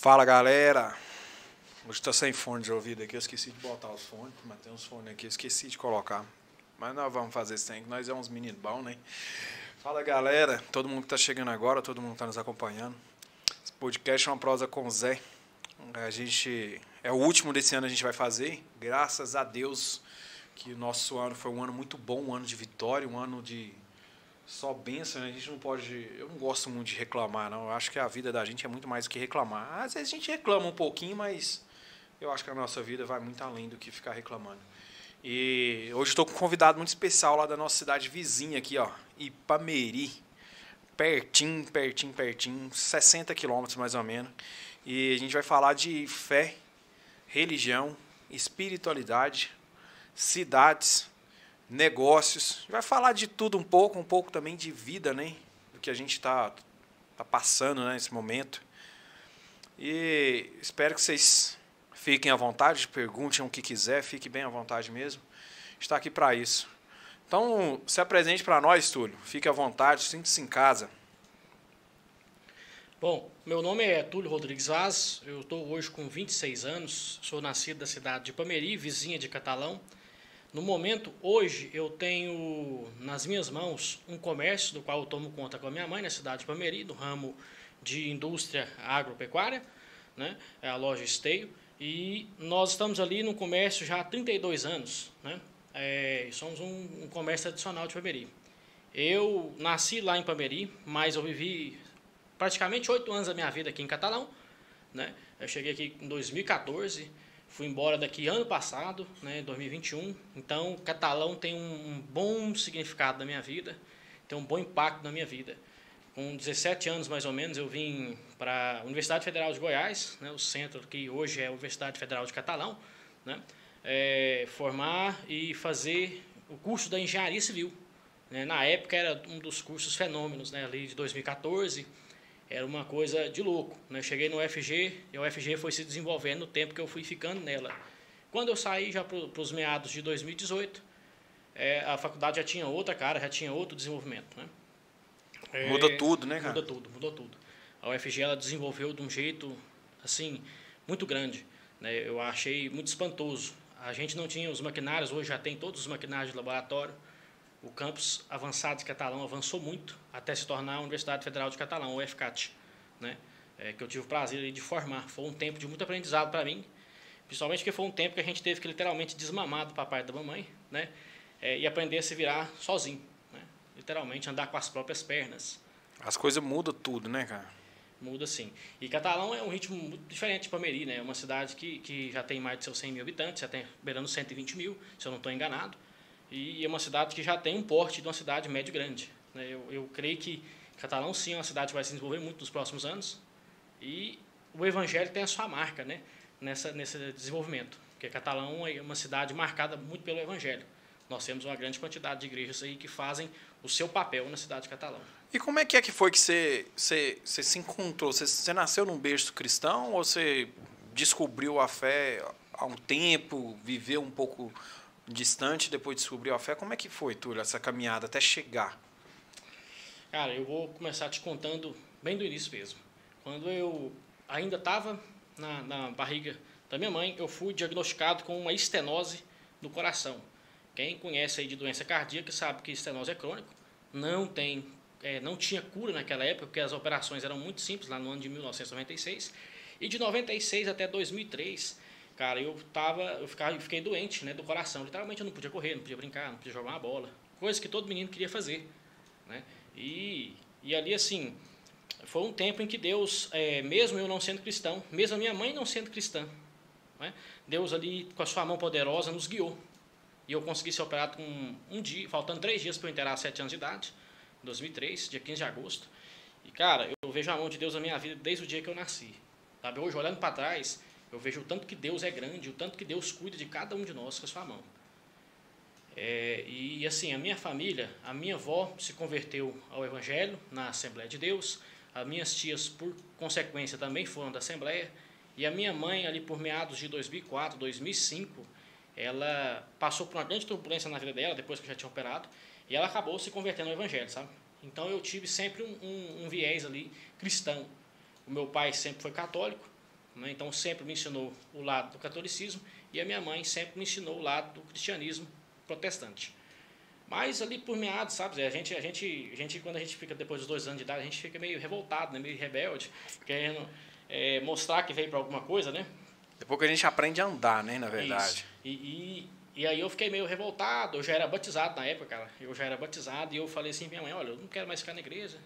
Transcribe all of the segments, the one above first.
Fala galera! Hoje tô sem fone de ouvido aqui, eu esqueci de botar os fones, mas tem uns fones aqui, eu esqueci de colocar. Mas nós vamos fazer isso que nós é uns meninos bons, né? Fala galera, todo mundo que tá chegando agora, todo mundo que tá nos acompanhando. Esse podcast é uma prosa com o Zé. A gente. É o último desse ano a gente vai fazer. Graças a Deus que o nosso ano foi um ano muito bom, um ano de vitória, um ano de só benção, né? A gente não pode. Eu não gosto muito de reclamar, não. Eu acho que a vida da gente é muito mais do que reclamar. Às vezes a gente reclama um pouquinho, mas eu acho que a nossa vida vai muito além do que ficar reclamando. E hoje estou com um convidado muito especial lá da nossa cidade vizinha aqui, ó, Ipameri. Pertinho, pertinho, pertinho, 60 quilômetros mais ou menos. E a gente vai falar de fé, religião, espiritualidade, cidades, negócios. Vai falar de tudo um pouco, um pouco também de vida, né? Do que a gente está tá passando né, nesse momento. E espero que vocês fiquem à vontade, perguntem o que quiser, fique bem à vontade mesmo. Está aqui para isso. Então, se apresente para nós, Túlio. Fique à vontade, sinta-se em casa. Bom, meu nome é Túlio Rodrigues Vaz, eu estou hoje com 26 anos, sou nascido da cidade de Pameri, vizinha de Catalão. No momento, hoje, eu tenho nas minhas mãos um comércio do qual eu tomo conta com a minha mãe na cidade de Pameri, no ramo de indústria agropecuária, né? é a loja Esteio, e nós estamos ali no comércio já há 32 anos, né? É, somos um, um comércio tradicional de Pameri. Eu nasci lá em Pameri, mas eu vivi praticamente oito anos da minha vida aqui em Catalão. Né? Eu cheguei aqui em 2014, fui embora daqui ano passado, né, 2021. Então, Catalão tem um bom significado na minha vida, tem um bom impacto na minha vida. Com 17 anos mais ou menos, eu vim para a Universidade Federal de Goiás, né, o centro que hoje é a Universidade Federal de Catalão, né, é, formar e fazer o curso da Engenharia Civil. Né. Na época era um dos cursos fenômenos, né, ali de 2014 era uma coisa de louco. Né? Cheguei no UFG e o UFG foi se desenvolvendo no tempo que eu fui ficando nela. Quando eu saí já para os meados de 2018, é, a faculdade já tinha outra cara, já tinha outro desenvolvimento. Né? É, muda tudo, né, cara? Muda tudo, mudou tudo. A UFG ela desenvolveu de um jeito assim muito grande. Né? Eu achei muito espantoso. A gente não tinha os maquinários, hoje já tem todos os maquinários de laboratório o campus avançado de Catalão avançou muito até se tornar a Universidade Federal de Catalão, o UFCAT, né? É, que eu tive o prazer de formar. Foi um tempo de muito aprendizado para mim, principalmente porque foi um tempo que a gente teve que literalmente desmamar do papai e da mamãe, né? É, e aprender a se virar sozinho, né? literalmente andar com as próprias pernas. As coisas mudam tudo, né, cara? Muda sim. E Catalão é um ritmo muito diferente de Pameri, né? É uma cidade que, que já tem mais de seus 100 mil habitantes, já tem beirando 120 mil, se eu não estou enganado e é uma cidade que já tem um porte de uma cidade médio grande. Né? Eu, eu creio que Catalão sim é uma cidade que vai se desenvolver muito nos próximos anos e o Evangelho tem a sua marca né? Nessa, nesse desenvolvimento, porque Catalão é uma cidade marcada muito pelo Evangelho. Nós temos uma grande quantidade de igrejas aí que fazem o seu papel na cidade de Catalão. E como é que é que foi que você, você, você se encontrou? Você, você nasceu num berço cristão ou você descobriu a fé há um tempo, viveu um pouco distante, depois descobriu a fé. Como é que foi, Túlio, essa caminhada até chegar? Cara, eu vou começar te contando bem do início mesmo. Quando eu ainda estava na, na barriga da minha mãe, eu fui diagnosticado com uma estenose no coração. Quem conhece aí de doença cardíaca sabe que estenose é crônico, não tem, é, não tinha cura naquela época, porque as operações eram muito simples, lá no ano de 1996. E de 96 até 2003, Cara, eu tava, eu ficava, fiquei doente, né, do coração. Literalmente eu não podia correr, não podia brincar, não podia jogar uma bola, coisa que todo menino queria fazer, né? E e ali assim, foi um tempo em que Deus, é, mesmo eu não sendo cristão, mesmo a minha mãe não sendo cristã, né, Deus ali com a sua mão poderosa nos guiou. E eu consegui ser operado com um dia, faltando três dias para eu enterar sete anos de idade, em 2003, dia 15 de agosto. E cara, eu vejo a mão de Deus na minha vida desde o dia que eu nasci. Sabe? Hoje olhando para trás, eu vejo o tanto que Deus é grande, o tanto que Deus cuida de cada um de nós com a sua mão. É, e assim, a minha família, a minha avó se converteu ao Evangelho na Assembleia de Deus, as minhas tias, por consequência, também foram da Assembleia, e a minha mãe, ali por meados de 2004, 2005, ela passou por uma grande turbulência na vida dela, depois que já tinha operado, e ela acabou se convertendo ao Evangelho, sabe? Então eu tive sempre um, um, um viés ali cristão. O meu pai sempre foi católico, né? então sempre me ensinou o lado do catolicismo e a minha mãe sempre me ensinou o lado do cristianismo protestante. Mas ali por meados, sabe, a gente, a gente, a gente quando a gente fica depois dos dois anos de idade, a gente fica meio revoltado, né? meio rebelde, querendo é, mostrar que veio para alguma coisa, né? Depois que a gente aprende a andar, né, na verdade. E, e, e, aí eu fiquei meio revoltado, eu já era batizado na época, cara, eu já era batizado e eu falei assim minha mãe, olha, eu não quero mais ficar na igreja,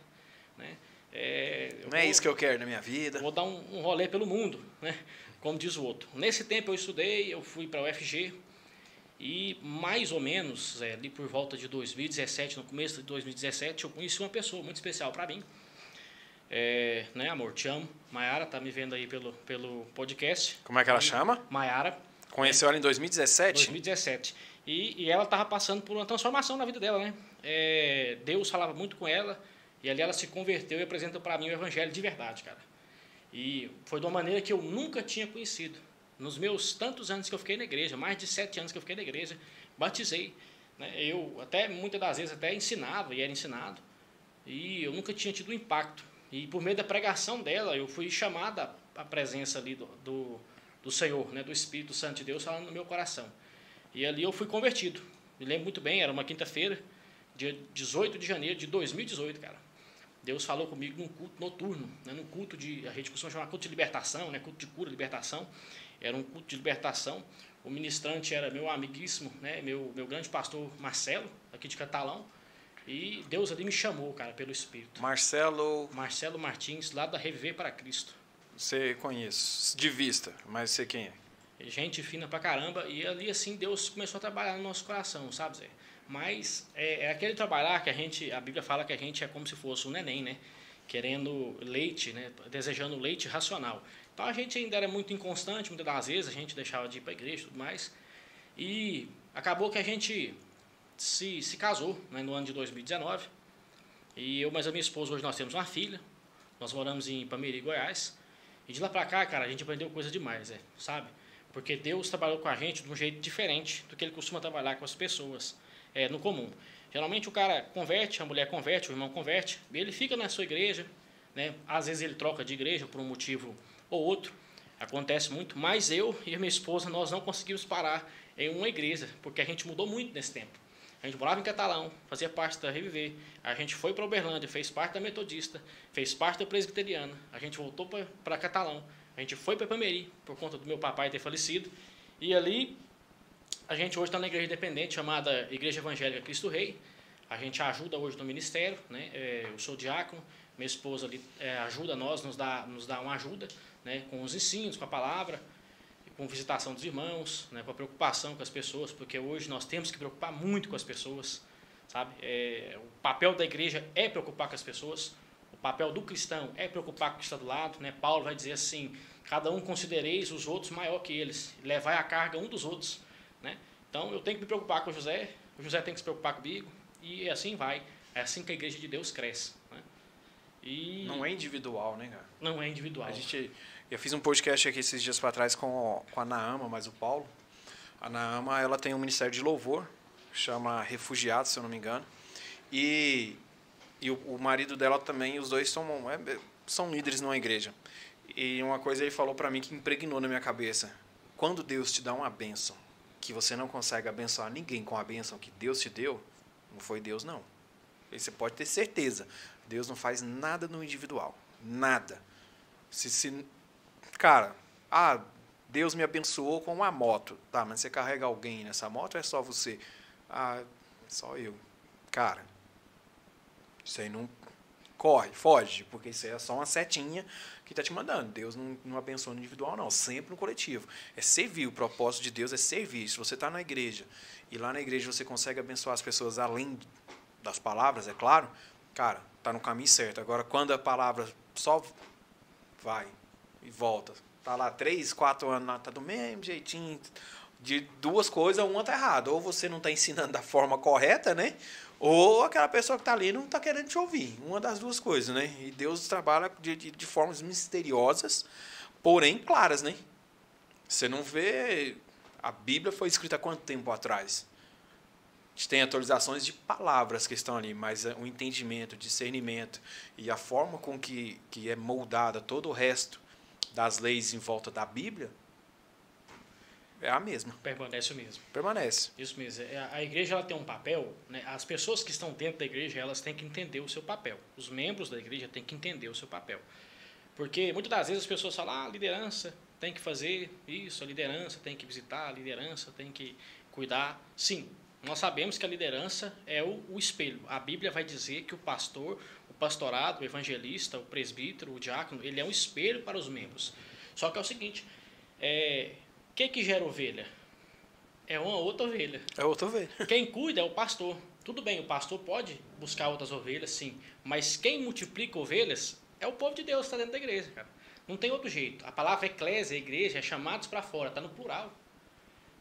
né? É, não é vou, é isso que eu quero na minha vida. Vou dar um, um rolê pelo mundo, né? Como diz o outro. Nesse tempo eu estudei, eu fui para a UFG, e mais ou menos, é, ali por volta de 2017, no começo de 2017, eu conheci uma pessoa muito especial para mim. É, né, amor, te amo. Maiara tá me vendo aí pelo, pelo podcast. Como é que ela e, chama? Maiara. Conheceu ela em 2017? 2017. E, e ela estava passando por uma transformação na vida dela, né? É, Deus falava muito com ela e ali ela se converteu e apresentou para mim o evangelho de verdade, cara. E foi de uma maneira que eu nunca tinha conhecido. Nos meus tantos anos que eu fiquei na igreja, mais de sete anos que eu fiquei na igreja, batizei. Né? Eu até muitas das vezes até ensinava e era ensinado. E eu nunca tinha tido impacto. E por meio da pregação dela, eu fui chamada à presença ali do, do, do Senhor, né? do Espírito Santo de Deus falando no meu coração. E ali eu fui convertido. Me lembro muito bem, era uma quinta-feira, dia 18 de janeiro de 2018, cara. Deus falou comigo num culto noturno, né, num culto de, a gente costuma chamar culto de libertação, né, culto de cura, libertação. Era um culto de libertação. O ministrante era meu amiguíssimo, né, meu, meu grande pastor Marcelo, aqui de Catalão. E Deus ali me chamou, cara, pelo Espírito. Marcelo. Marcelo Martins, lá da Reviver para Cristo. Você conhece, de vista, mas você quem é? Gente fina pra caramba. E ali, assim, Deus começou a trabalhar no nosso coração, sabe, Zé? Mas é, é, aquele trabalhar que a gente, a Bíblia fala que a gente é como se fosse um neném, né? Querendo leite, né? Desejando leite racional. Então a gente ainda era muito inconstante, muitas das vezes a gente deixava de ir para a igreja e tudo mais. E acabou que a gente se, se casou né, no ano de 2019. E eu mais a minha esposa hoje nós temos uma filha. Nós moramos em Pameri, Goiás. E de lá para cá, cara, a gente aprendeu coisa demais, é, sabe? Porque Deus trabalhou com a gente de um jeito diferente do que ele costuma trabalhar com as pessoas é, no comum. Geralmente o cara converte, a mulher converte, o irmão converte, ele fica na sua igreja, né? às vezes ele troca de igreja por um motivo ou outro, acontece muito, mas eu e minha esposa nós não conseguimos parar em uma igreja, porque a gente mudou muito nesse tempo. A gente morava em Catalão, fazia parte da Reviver, a gente foi para Uberlândia, fez parte da Metodista, fez parte da Presbiteriana, a gente voltou para Catalão, a gente foi para Pameri, por conta do meu papai ter falecido, e ali a gente hoje está na igreja independente chamada Igreja Evangélica Cristo Rei. A gente ajuda hoje no ministério, né? É, eu sou diácono, minha esposa ali é, ajuda nós, nos dá, nos dá uma ajuda, né? Com os ensinos, com a palavra, com visitação dos irmãos, né? Com a preocupação com as pessoas, porque hoje nós temos que preocupar muito com as pessoas, sabe? É, o papel da igreja é preocupar com as pessoas. O papel do cristão é preocupar com o que está do lado, né? Paulo vai dizer assim: cada um considereis os outros maior que eles, levai a carga um dos outros. Né? Então eu tenho que me preocupar com o José, o José tem que se preocupar comigo, e assim vai. É assim que a igreja de Deus cresce. Né? E não é individual, né, cara? Não é individual. A gente, eu fiz um podcast aqui esses dias para trás com, com a Naama, mas o Paulo. A Naama ela tem um ministério de louvor, chama Refugiados, se eu não me engano. E, e o, o marido dela também, os dois são, é, são líderes numa igreja. E uma coisa ele falou para mim que impregnou na minha cabeça. Quando Deus te dá uma bênção, que você não consegue abençoar ninguém com a bênção que Deus te deu, não foi Deus, não. E você pode ter certeza. Deus não faz nada no individual. Nada. Se, se, cara, ah, Deus me abençoou com uma moto. Tá, mas você carrega alguém nessa moto ou é só você? Ah, só eu. Cara, isso aí não. Corre, foge, porque isso é só uma setinha que está te mandando. Deus não, não abençoa no individual, não. Sempre no coletivo. É servir. O propósito de Deus é servir. Se você está na igreja e lá na igreja você consegue abençoar as pessoas além das palavras, é claro, cara, está no caminho certo. Agora, quando a palavra só vai e volta, tá lá três, quatro anos, tá do mesmo jeitinho, de duas coisas, uma tá errada. Ou você não está ensinando da forma correta, né? Ou aquela pessoa que está ali não está querendo te ouvir. Uma das duas coisas, né? E Deus trabalha de, de, de formas misteriosas, porém claras, né? Você não vê. A Bíblia foi escrita há quanto tempo atrás? A gente tem atualizações de palavras que estão ali, mas o entendimento, o discernimento e a forma com que, que é moldada todo o resto das leis em volta da Bíblia é a mesma. Permanece o mesmo. Permanece. Isso mesmo. É, A igreja ela tem um papel, né? as pessoas que estão dentro da igreja elas têm que entender o seu papel. Os membros da igreja têm que entender o seu papel. Porque muitas das vezes as pessoas falam, ah, a liderança tem que fazer isso, a liderança tem que visitar, a liderança tem que cuidar. Sim, nós sabemos que a liderança é o, o espelho. A Bíblia vai dizer que o pastor, o pastorado, o evangelista, o presbítero, o diácono, ele é um espelho para os membros. Só que é o seguinte, é, o que, que gera ovelha? É uma outra ovelha. É outra vez. Quem cuida é o pastor. Tudo bem, o pastor pode buscar outras ovelhas, sim. Mas quem multiplica ovelhas é o povo de Deus que está dentro da igreja, cara. Não tem outro jeito. A palavra eclésia, igreja, é chamados para fora, está no plural.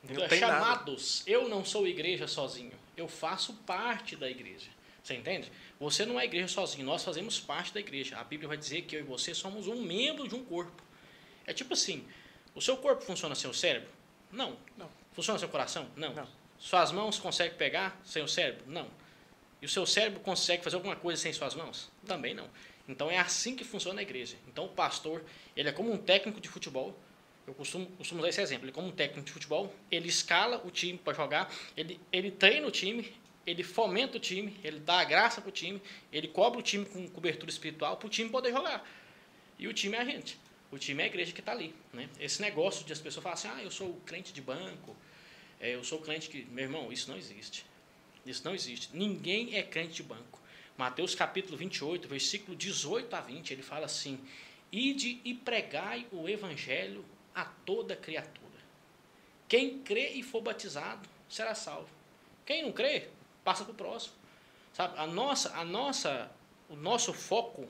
Então, Não é tem nada. chamados. Eu não sou igreja sozinho. Eu faço parte da igreja. Você entende? Você não é igreja sozinho. Nós fazemos parte da igreja. A Bíblia vai dizer que eu e você somos um membro de um corpo. É tipo assim: o seu corpo funciona sem o cérebro? Não. Não. Funciona sem o coração? Não. Não. Suas mãos conseguem pegar sem o cérebro? Não. E o seu cérebro consegue fazer alguma coisa sem suas mãos? Também não. Então é assim que funciona a igreja. Então o pastor, ele é como um técnico de futebol. Eu costumo, costumo usar esse exemplo. Ele é como um técnico de futebol, ele escala o time para jogar, ele, ele treina o time, ele fomenta o time, ele dá a graça para o time, ele cobre o time com cobertura espiritual para o time poder jogar. E o time é a gente. O time é a igreja que está ali. Né? Esse negócio de as pessoas falarem assim, ah, eu sou crente de banco, é, eu sou crente que... Meu irmão, isso não existe. Isso não existe. Ninguém é crente de banco. Mateus capítulo 28, versículo 18 a 20, ele fala assim, Ide e pregai o evangelho a toda criatura. Quem crê e for batizado será salvo. Quem não crê, passa para o próximo. Sabe? A nossa, a nossa, o nosso foco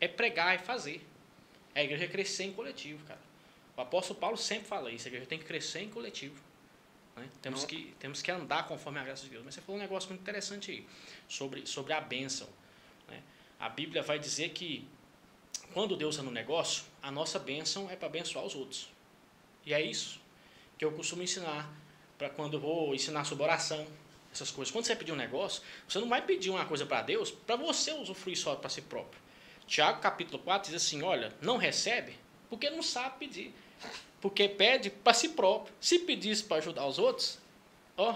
é pregar e fazer. A igreja crescer em coletivo, cara. O apóstolo Paulo sempre fala isso, a igreja tem que crescer em coletivo. né? Temos, Não. que, temos que andar conforme a graça de Deus. Mas você falou um negócio muito interessante aí, sobre, sobre a bênção. né? A Bíblia vai dizer que quando Deus está no negócio, a nossa bênção é para abençoar os outros. E é isso que eu costumo ensinar para quando eu vou ensinar sobre oração, essas coisas. Quando você pedir um negócio, você não vai pedir uma coisa para Deus para você usufruir só para si próprio. Tiago capítulo 4 diz assim: olha, não recebe porque não sabe pedir. Porque pede para si próprio. Se pedisse para ajudar os outros, ó,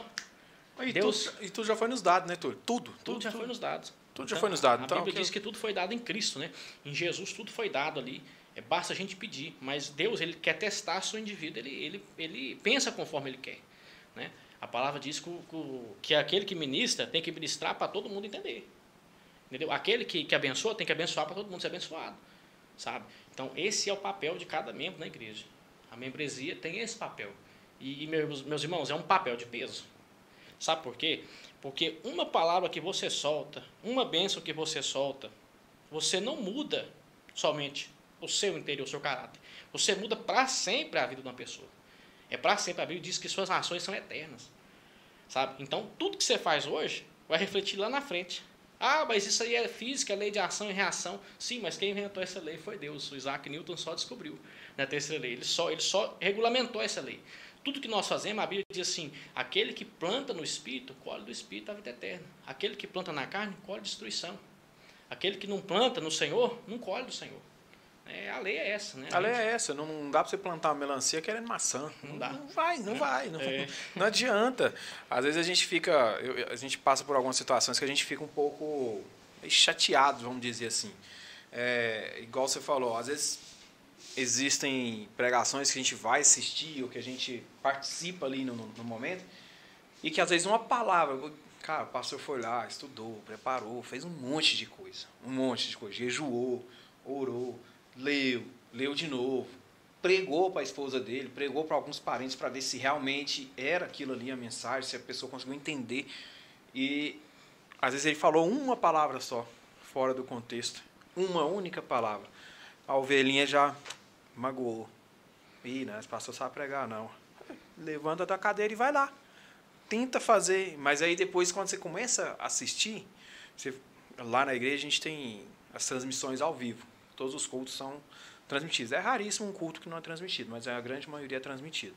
E, Deus- tudo, e tudo já foi nos dado, né, Túlio? Tudo. tudo, já foi nos dados. Tudo já foi nos dado. A Então, Bíblia que- diz que tudo foi dado em Cristo, né? Em Jesus tudo foi dado ali. É, basta a gente pedir. Mas Deus ele quer testar seu indivíduo. Ele, ele, ele pensa conforme ele quer. Né? A palavra diz que, que que aquele que ministra tem que ministrar para todo mundo entender. Entendeu? Aquele que, que abençoa tem que abençoar para todo mundo ser abençoado. Sabe? Então, esse é o papel de cada membro na igreja. A membresia tem esse papel. E, e meus, meus irmãos, é um papel de peso. Sabe por quê? Porque uma palavra que você solta, uma bênção que você solta, você não muda somente o seu interior, o seu caráter. Você muda para sempre a vida de uma pessoa. É para sempre. A Bíblia diz que suas ações são eternas. Sabe? Então, tudo que você faz hoje vai refletir lá na frente. Ah, mas isso aí é física, lei de ação e reação. Sim, mas quem inventou essa lei foi Deus. O Isaac Newton só descobriu na terceira lei. Ele só, ele só regulamentou essa lei. Tudo que nós fazemos, a Bíblia diz assim: aquele que planta no espírito, colhe do espírito a vida eterna. Aquele que planta na carne, colhe destruição. Aquele que não planta no Senhor, não colhe do Senhor. É, a lei é essa, né? A lei é essa, não, não dá para você plantar uma melancia querendo maçã. Não dá. Não vai, não vai. Não, É. não adianta. Às vezes a gente fica. eu- a gente passa por algumas situações que a gente fica um pouco chateado, vamos dizer assim. É, igual você falou, às vezes existem pregações que a gente vai assistir ou que a gente participa ali no, no momento e que às vezes uma palavra. Cara, o pastor foi lá, estudou, preparou, fez um monte de coisa. Um monte de coisa. Jejuou, orou, leu, leu de novo, pregou para a esposa dele, pregou para alguns parentes para ver se realmente era aquilo ali a mensagem, se a pessoa conseguiu entender. E às vezes ele falou uma palavra só, fora do contexto. Uma única palavra. A ovelhinha já magoou. Ih, né? Esse pastor sabe pregar, não. Levanta da cadeira e vai lá. Tenta fazer. Mas aí depois, quando você começa a assistir, você- lá na igreja a gente tem as transmissões ao vivo. Todos os cultos são transmitidos. É raríssimo um culto que não é transmitido, mas a grande maioria é transmitido.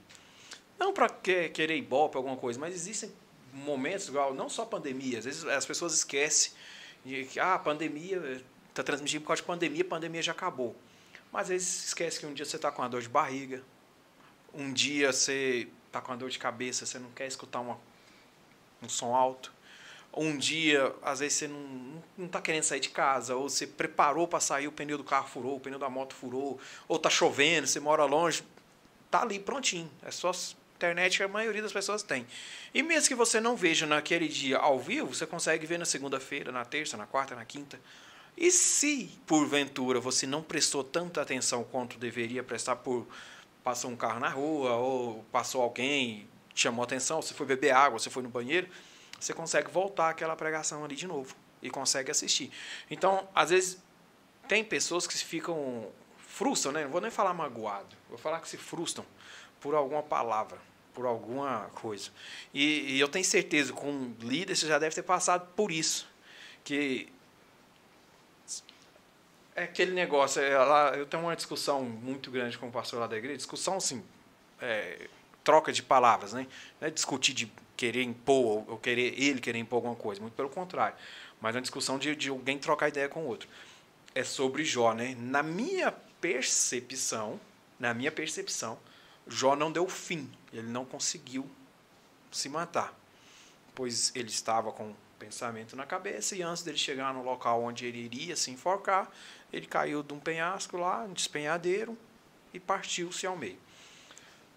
Não para querer ibope, alguma coisa, mas existem momentos, igual, não só pandemia, às vezes as pessoas esquecem de que ah, a pandemia está transmitindo por causa de pandemia, a pandemia já acabou. Mas às vezes esquece que um dia você está com uma dor de barriga, um dia você está com uma dor de cabeça, você não quer escutar uma, um som alto. Um dia, às vezes você não, não tá querendo sair de casa, ou você preparou para sair, o pneu do carro furou, o pneu da moto furou, ou tá chovendo, você mora longe, tá ali prontinho. É só internet que a maioria das pessoas tem. E mesmo que você não veja naquele dia ao vivo, você consegue ver na segunda-feira, na terça, na quarta, na quinta. E se, porventura, você não prestou tanta atenção quanto deveria prestar por passou um carro na rua, ou passou alguém, chamou atenção, você foi beber água, você foi no banheiro, você consegue voltar aquela pregação ali de novo e consegue assistir. Então, às vezes, tem pessoas que ficam frustram, né? Não vou nem falar magoado, vou falar que se frustram por alguma palavra por alguma coisa. E, e, eu tenho certeza, como líder, você já deve ter passado por isso. Que é aquele negócio, é, eu tenho uma discussão muito grande com o pastor lá da igreja, discussão assim, é, troca de palavras, né? Não é discutir de querer impor, ou querer ele querer impor alguma coisa, muito pelo contrário. Mas é uma discussão de, de alguém trocar ideia com o outro. É sobre Jó, né? Na minha percepção, na minha percepção, Jó não deu fim, ele não conseguiu se matar, pois ele estava com pensamento na cabeça e antes dele chegar no local onde ele iria se enforcar, ele caiu de um penhasco lá, um despenhadeiro e partiu-se ao meio.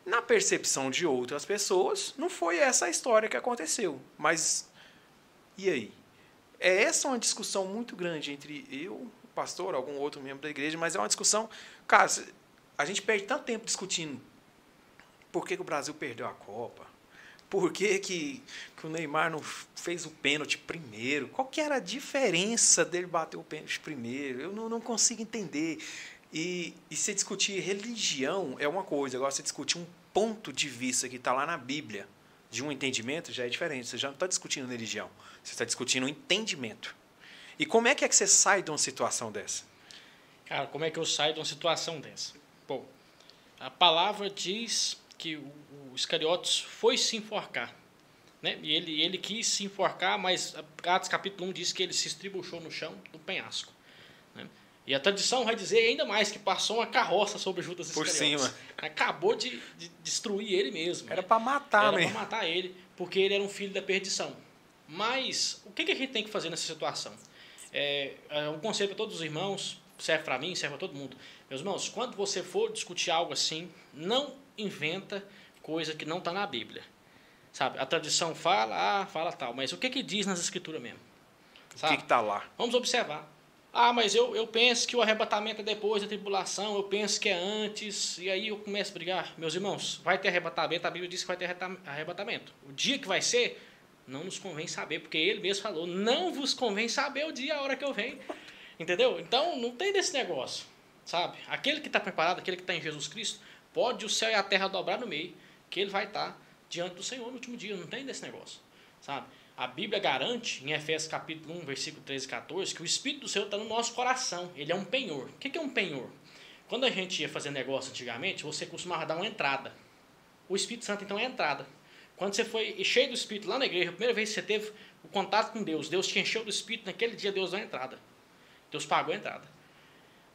Na percepção de outras pessoas, não foi essa a história que aconteceu, mas e aí? É essa uma discussão muito grande entre eu, o pastor, algum outro membro da igreja, mas é uma discussão, cara, a gente perde tanto tempo discutindo por que, que o Brasil perdeu a Copa? Por que, que, que, o Neymar não fez o pênalti primeiro? Qual que era a diferença dele bater o pênalti primeiro? Eu não, não consigo entender. E, e se discutir religião é uma coisa, agora se discutir um ponto de vista que está lá na Bíblia, de um entendimento, já é diferente. Você já não está discutindo religião, você está discutindo um entendimento. E como é que é que você sai de uma situação dessa? Cara, como é que eu saio de uma situação dessa? Bom, a palavra diz que o, Iscariotes foi se enforcar. Né? E ele, ele quis se enforcar, mas Atos capítulo 1 diz que ele se estribuchou no chão do penhasco. E a tradição vai dizer ainda mais que passou uma carroça sobre Judas Por Iscariotes. cima. Acabou de, de destruir ele mesmo. Era né? para matar, Era para matar ele, porque ele era um filho da perdição. Mas o que, que a gente tem que fazer nessa situação? É, é um conselho para todos os irmãos, serve para mim, serve para todo mundo. Meus irmãos, quando você for discutir algo assim, não inventa coisa que não está na Bíblia. Sabe? A tradição fala, ah, fala tal, mas o que que diz nas escrituras mesmo? Sabe? O que está lá? Vamos observar. Ah, mas eu, eu penso que o arrebatamento é depois da tribulação, eu penso que é antes, e aí eu começo a brigar. Meus irmãos, vai ter arrebatamento, a Bíblia diz que vai ter arrebatamento. O dia que vai ser, não nos convém saber, porque ele mesmo falou, não vos convém saber o dia, a hora que eu venho. Entendeu? Então, não tem desse negócio, sabe? Aquele que está preparado, aquele que está em Jesus Cristo, Pode o céu e a terra dobrar no meio, que ele vai estar diante do Senhor no último dia. Não tem desse negócio, sabe? A Bíblia garante, em Efésios capítulo 1, versículo 13 e 14, que o Espírito do Senhor está no nosso coração. Ele é um penhor. O que é um penhor? Quando a gente ia fazer negócio antigamente, você costumava dar uma entrada. O Espírito Santo, então, é a entrada. Quando você foi cheio do Espírito lá na igreja, a primeira vez que você teve o contato com Deus, Deus te encheu do Espírito, naquele dia Deus deu a entrada. Deus pagou a entrada.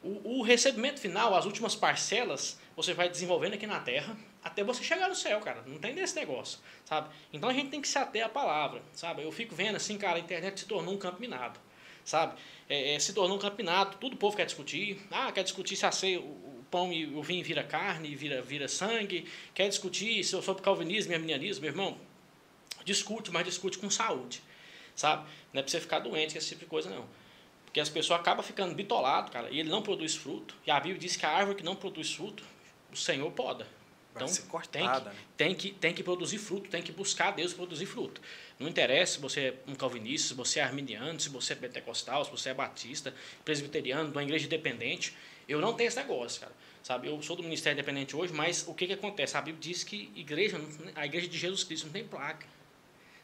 O, o recebimento final, as últimas parcelas, você vai desenvolvendo aqui na Terra até você chegar no céu, cara. Não tem desse negócio, sabe? Então a gente tem que se ater à palavra, sabe? Eu fico vendo assim, cara, a internet se tornou um campo minado, sabe? É, é, se tornou um campo minado, tudo o povo quer discutir. Ah, quer discutir se a ceia, o, pão e o vinho vira carne, vira, vira sangue. Quer discutir se eu sou calvinismo e arminianismo, meu irmão. Discute, mas discute com saúde, sabe? Não é pra você ficar doente com esse tipo de coisa, não. Porque as pessoas acabam ficando bitolado, cara, e ele não produz fruto. E a Bíblia diz que a árvore que não produz fruto, o Senhor poda. Então, cortada, tem, que, né? tem, que, tem que produzir fruto, tem que buscar Deus produzir fruto. Não interessa se você é um calvinista, se você é arminiano, se você é pentecostal, se você é batista, presbiteriano, de uma igreja independente. Eu não tenho esse negócio, cara. Sabe, eu sou do Ministério Independente hoje, mas o que, que acontece? A Bíblia diz que igreja, a igreja de Jesus Cristo não tem placa.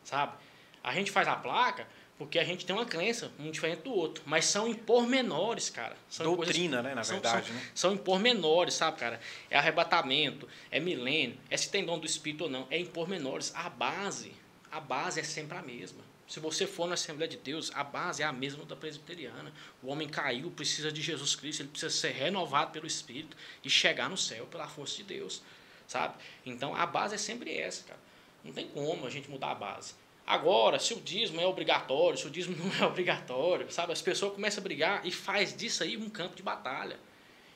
Sabe? A gente faz a placa porque a gente tem uma crença, um diferente do outro. Mas são em pormenores, cara. São Doutrina, coisas, né? Na são, verdade, são, né? São em pormenores, sabe, cara? É arrebatamento, é milênio, é se tem dom do Espírito ou não. É em pormenores. A base, a base é sempre a mesma. Se você for na Assembleia de Deus, a base é a mesma da presbiteriana. O homem caiu, precisa de Jesus Cristo, ele precisa ser renovado pelo Espírito e chegar no céu pela força de Deus, sabe? Então a base é sempre essa, cara. Não tem como a gente mudar a base. Agora, se o dízimo é obrigatório, se o dízimo não é obrigatório, sabe? As pessoas começam a brigar e faz disso aí um campo de batalha.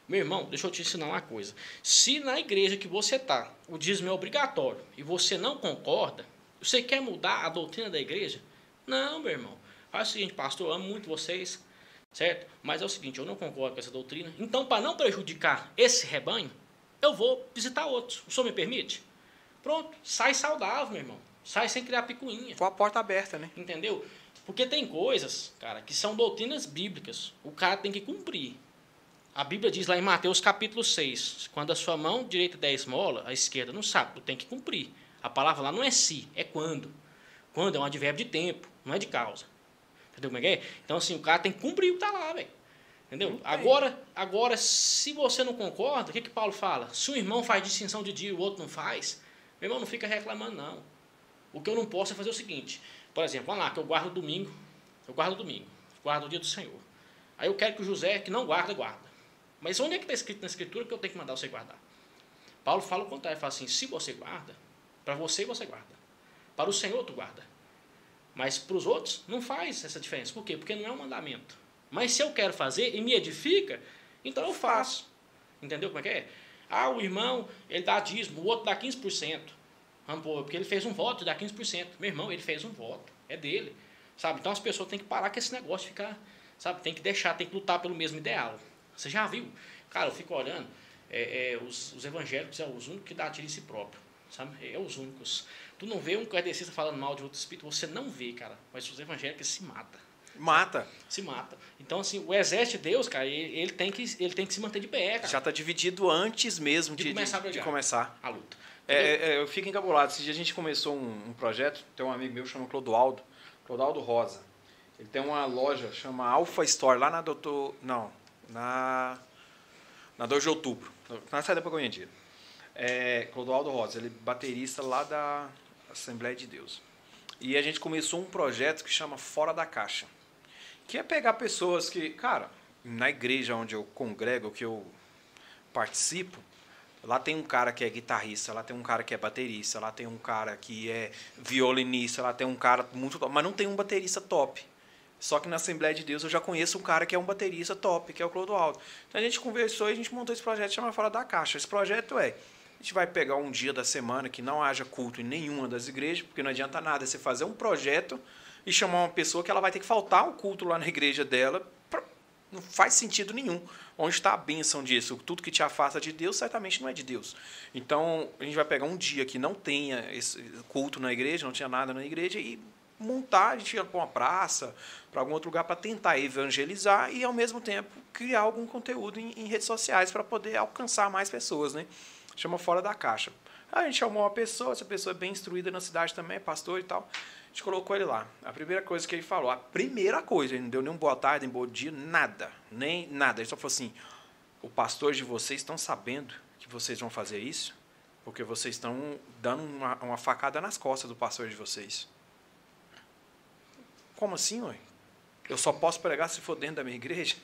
Meu irmão, deixa eu te ensinar uma coisa. Se na igreja que você está, o dízimo é obrigatório e você não concorda, você quer mudar a doutrina da igreja? Não, meu irmão. Faz o seguinte, pastor, eu amo muito vocês, certo? Mas é o seguinte, eu não concordo com essa doutrina. Então, para não prejudicar esse rebanho, eu vou visitar outros. O senhor me permite? Pronto, sai saudável, meu irmão. Sai sem criar picuinha. Com a porta aberta, né? Entendeu? Porque tem coisas, cara, que são doutrinas bíblicas. O cara tem que cumprir. A Bíblia diz lá em Mateus capítulo 6, quando a sua mão direita der esmola, a esquerda não sabe, tu tem que cumprir. A palavra lá não é se, é quando. Quando é um advérbio de tempo, não é de causa. Entendeu como é que é? Então, assim, o cara tem que cumprir o que está lá, velho. Entendeu? Agora, agora, se você não concorda, o que, que Paulo fala? Se um irmão faz distinção de dia e o outro não faz, meu irmão, não fica reclamando, não. O que eu não posso é fazer o seguinte. Por exemplo, vamos lá, que eu guardo domingo. Eu guardo domingo. Guardo o dia do Senhor. Aí eu quero que o José, que não guarda, guarda. Mas onde é que está escrito na Escritura que eu tenho que mandar você guardar? Paulo fala o contrário. Fala assim, se você guarda, para você você guarda. Para o Senhor tu guarda. Mas para os outros não faz essa diferença. Por quê? Porque não é um mandamento. Mas se eu quero fazer e me edifica, então eu faço. Entendeu como é que é? Ah, o irmão, ele dá dízimo, o outro dá 15%. Porque ele fez um voto e dá 15%. Meu irmão, ele fez um voto. É dele. Sabe? Então as pessoas têm que parar com esse negócio de ficar, sabe? Tem que deixar, tem que lutar pelo mesmo ideal. Você já viu? Cara, eu fico olhando, é, é, os, os, evangélicos são os únicos que dá tiro em si próprio. Sabe? É os únicos. Tu não vê um kardecista falando mal de outro espírito, você não vê, cara. Mas os evangélicos se matam. Mata. Se mata. Então, assim, o exército de Deus, cara, ele, ele, tem, que, ele tem que se manter de pé, cara. Já está dividido antes mesmo de, de começar, de, de começar. a luta. É, é, eu fico encabulado. Esse dia a gente começou um, um projeto, tem um amigo meu que chama Clodoaldo, Clodoaldo Rosa. Ele tem uma loja, chama Alpha Store, lá na Doutor... Não, na... Na 2 de outubro, na saída para Goiânia. É, Clodoaldo Rosa, ele é baterista lá da Assembleia de Deus. E a gente começou um projeto que chama Fora da Caixa que é pegar pessoas que, cara, na igreja onde eu congrego, que eu participo, lá tem um cara que é guitarrista, lá tem um cara que é baterista, lá tem um cara que é violinista, lá tem um cara muito top, mas não tem um baterista top. Só que na Assembleia de Deus eu já conheço um cara que é um baterista top, que é o Clodoaldo. Então a gente conversou e a gente montou esse projeto chamado Fora da Caixa. Esse projeto é, a gente vai pegar um dia da semana que não haja culto em nenhuma das igrejas, porque não adianta nada você fazer um projeto e chamar uma pessoa que ela vai ter que faltar o culto lá na igreja dela. Não faz sentido nenhum. Onde está a bênção disso? Tudo que te afasta de Deus certamente não é de Deus. Então, a gente vai pegar um dia que não tenha esse culto na igreja, não tinha nada na igreja, e montar, a gente ir para uma praça, para algum outro lugar, para tentar evangelizar e, ao mesmo tempo, criar algum conteúdo em, em redes sociais para poder alcançar mais pessoas. Né? Chama Fora da Caixa. Aí a gente chamou uma pessoa, essa pessoa é bem instruída na cidade também, é pastor e tal. A gente colocou ele lá. A primeira coisa que ele falou, a primeira coisa, ele não deu nem um boa tarde, nem bom dia, nada. Nem nada. Ele só falou assim: o pastor de vocês estão sabendo que vocês vão fazer isso? Porque vocês estão dando uma, uma facada nas costas do pastor de vocês. Como assim, ué? Eu só posso pregar se for dentro da minha igreja?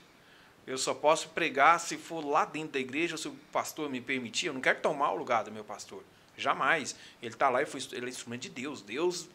Eu só posso pregar se for lá dentro da igreja, se o pastor me permitir. Eu não quero tomar o lugar do meu pastor. Jamais. Ele está lá e foi, ele é instrumento de Deus. Deus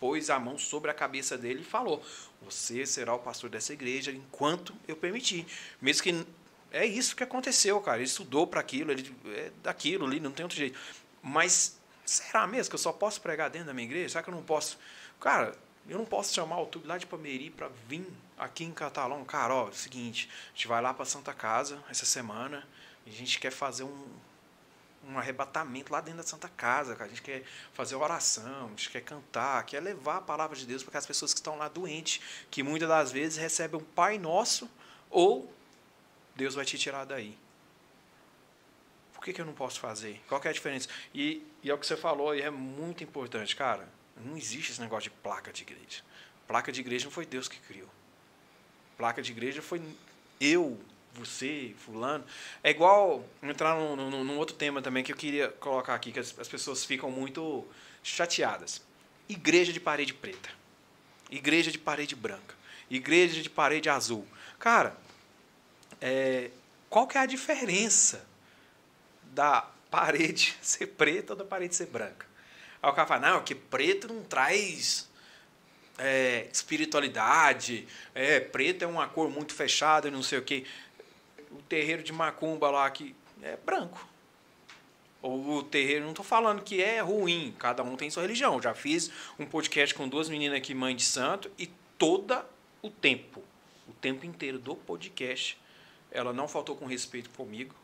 pôs a mão sobre a cabeça dele e falou: Você será o pastor dessa igreja enquanto eu permitir. Mesmo que é isso que aconteceu, cara. Ele estudou para aquilo, ele é daquilo ali, não tem outro jeito. Mas será mesmo que eu só posso pregar dentro da minha igreja? Será que eu não posso? Cara, eu não posso chamar o tubo lá de Pameri para vir aqui em Catalão. Cara, ó, é o seguinte, a gente vai lá para Santa Casa essa semana a gente quer fazer um, um arrebatamento lá dentro da Santa Casa, cara. A gente quer fazer oração, a gente quer cantar, quer levar a palavra de Deus para aquelas pessoas que estão lá doentes, que muitas das vezes recebem um Pai Nosso ou Deus vai te tirar daí. Por que, que eu não posso fazer? Qual é a diferença? E, e é o que você falou, e é muito importante, cara. Não existe esse negócio de placa de igreja. Placa de igreja não foi Deus que criou. Placa de igreja foi eu você, fulano. É igual entrar num, num, num, outro tema também que eu queria colocar aqui, que as, as, pessoas ficam muito chateadas. Igreja de parede preta. igreja de parede branca, igreja de parede azul. Cara, é, qual que é a diferença da parede ser preta ou da parede ser branca? Aí o cara fala, não, que preto não traz é, espiritualidade, é, preto é uma cor muito fechada e não sei o quê. O terreiro de Macumba lá que é branco. Ou o terreiro, não estou falando que é ruim, cada um tem sua religião. Já fiz um podcast com duas meninas aqui, mãe de santo, e todo o tempo, o tempo inteiro do podcast, ela não faltou com respeito comigo,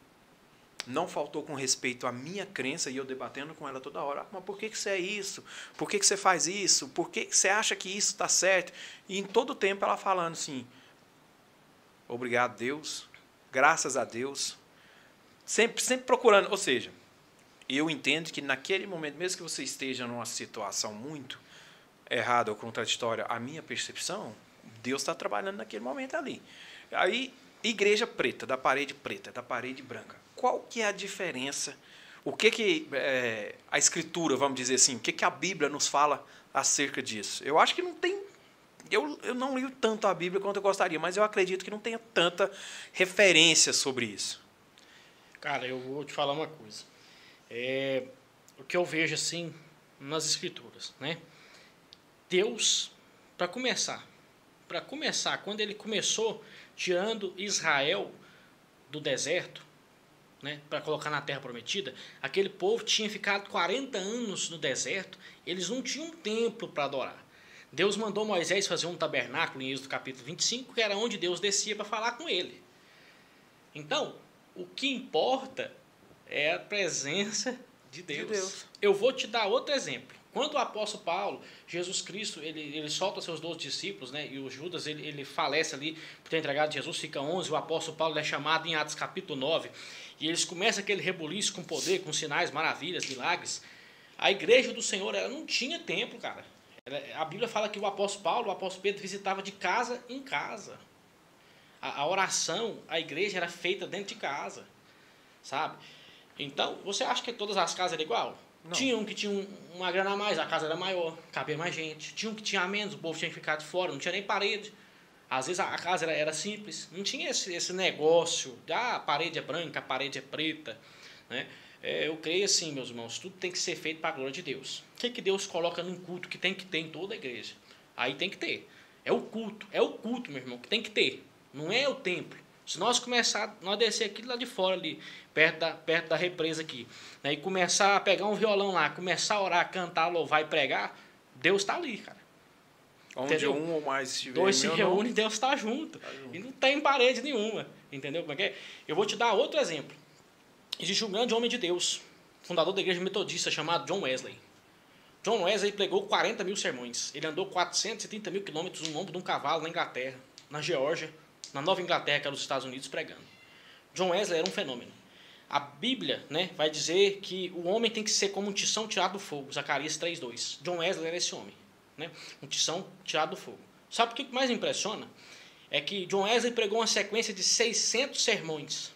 não faltou com respeito à minha crença, e eu debatendo com ela toda hora, ah, mas por que, que você é isso? Por que, que você faz isso? Por que, que você acha que isso está certo? E em todo o tempo ela falando assim, obrigado Deus, graças a Deus, sempre, sempre procurando, ou seja, eu entendo que naquele momento, mesmo que você esteja numa situação muito errada ou contraditória à minha percepção, Deus está trabalhando naquele momento ali. Aí, igreja preta, da parede preta, da parede branca. Qual que é a diferença? O que que é, a escritura, vamos dizer assim, o que que a Bíblia nos fala acerca disso? Eu acho que não tem eu, eu não li tanto a Bíblia quanto eu gostaria, mas eu acredito que não tenha tanta referência sobre isso. Cara, eu vou te falar uma coisa é, o que eu vejo assim nas escrituras, né? Deus, para começar, para começar, quando ele começou tirando Israel do deserto, né, para colocar na terra prometida, aquele povo tinha ficado 40 anos no deserto, eles não tinham um templo para adorar. Deus mandou Moisés fazer um tabernáculo em Êxodo capítulo 25, que era onde Deus descia para falar com ele. Então, o que importa é a presença de Deus. de Deus. Eu vou te dar outro exemplo. Quando o apóstolo Paulo, Jesus Cristo, ele, ele solta seus doze discípulos, né, e o Judas ele, ele falece ali por ter entregado Jesus, fica 11, o apóstolo Paulo é chamado em Atos capítulo 9, e eles começam aquele rebuliço com poder, com sinais, maravilhas, milagres. A igreja do Senhor ela não tinha templo, cara. A Bíblia fala que o apóstolo Paulo, o apóstolo Pedro visitava de casa em casa. A, a oração, a igreja era feita dentro de casa, sabe? Então, você acha que todas as casas eram igual? Não. Tinha um que tinha um, uma grana a mais, a casa era maior, cabia mais gente. Tinha um que tinha menos, o povo tinha que ficar de fora, não tinha nem parede. Às vezes a casa era, era simples, não tinha esse, esse negócio de ah, a parede é branca, a parede é preta. Né? É, eu creio assim, meus irmãos, tudo tem que ser feito para a glória de Deus. O que, que Deus coloca num culto que tem que ter em toda a igreja? Aí tem que ter. É o culto, é o culto, meu irmão, que tem que ter. Não é o templo. Se nós começar, nós descer aqui lá de fora ali, perto da, perto da represa aqui, né, e começar a pegar um violão lá, começar a orar, cantar, louvar e pregar, Deus está ali, cara. Onde entendeu? um ou mais estiver Dois se reúnem, Deus está junto. Tá junto. E não tem parede nenhuma. Entendeu como é que é? Eu vou te dar outro exemplo. Existe um grande homem de Deus, fundador da igreja metodista, chamado John Wesley. John Wesley pregou 40 mil sermões. Ele andou 430 mil quilômetros no lombo de um cavalo na Inglaterra, na Geórgia, na Nova Inglaterra, que era os Estados Unidos, pregando. John Wesley era um fenômeno. A Bíblia né, vai dizer que o homem tem que ser como um tição tirado do fogo, Zacarias 3,2. John Wesley era esse homem, né, um tição tirado do fogo. Sabe o que mais impressiona? É que John Wesley pregou uma sequência de 600 sermões.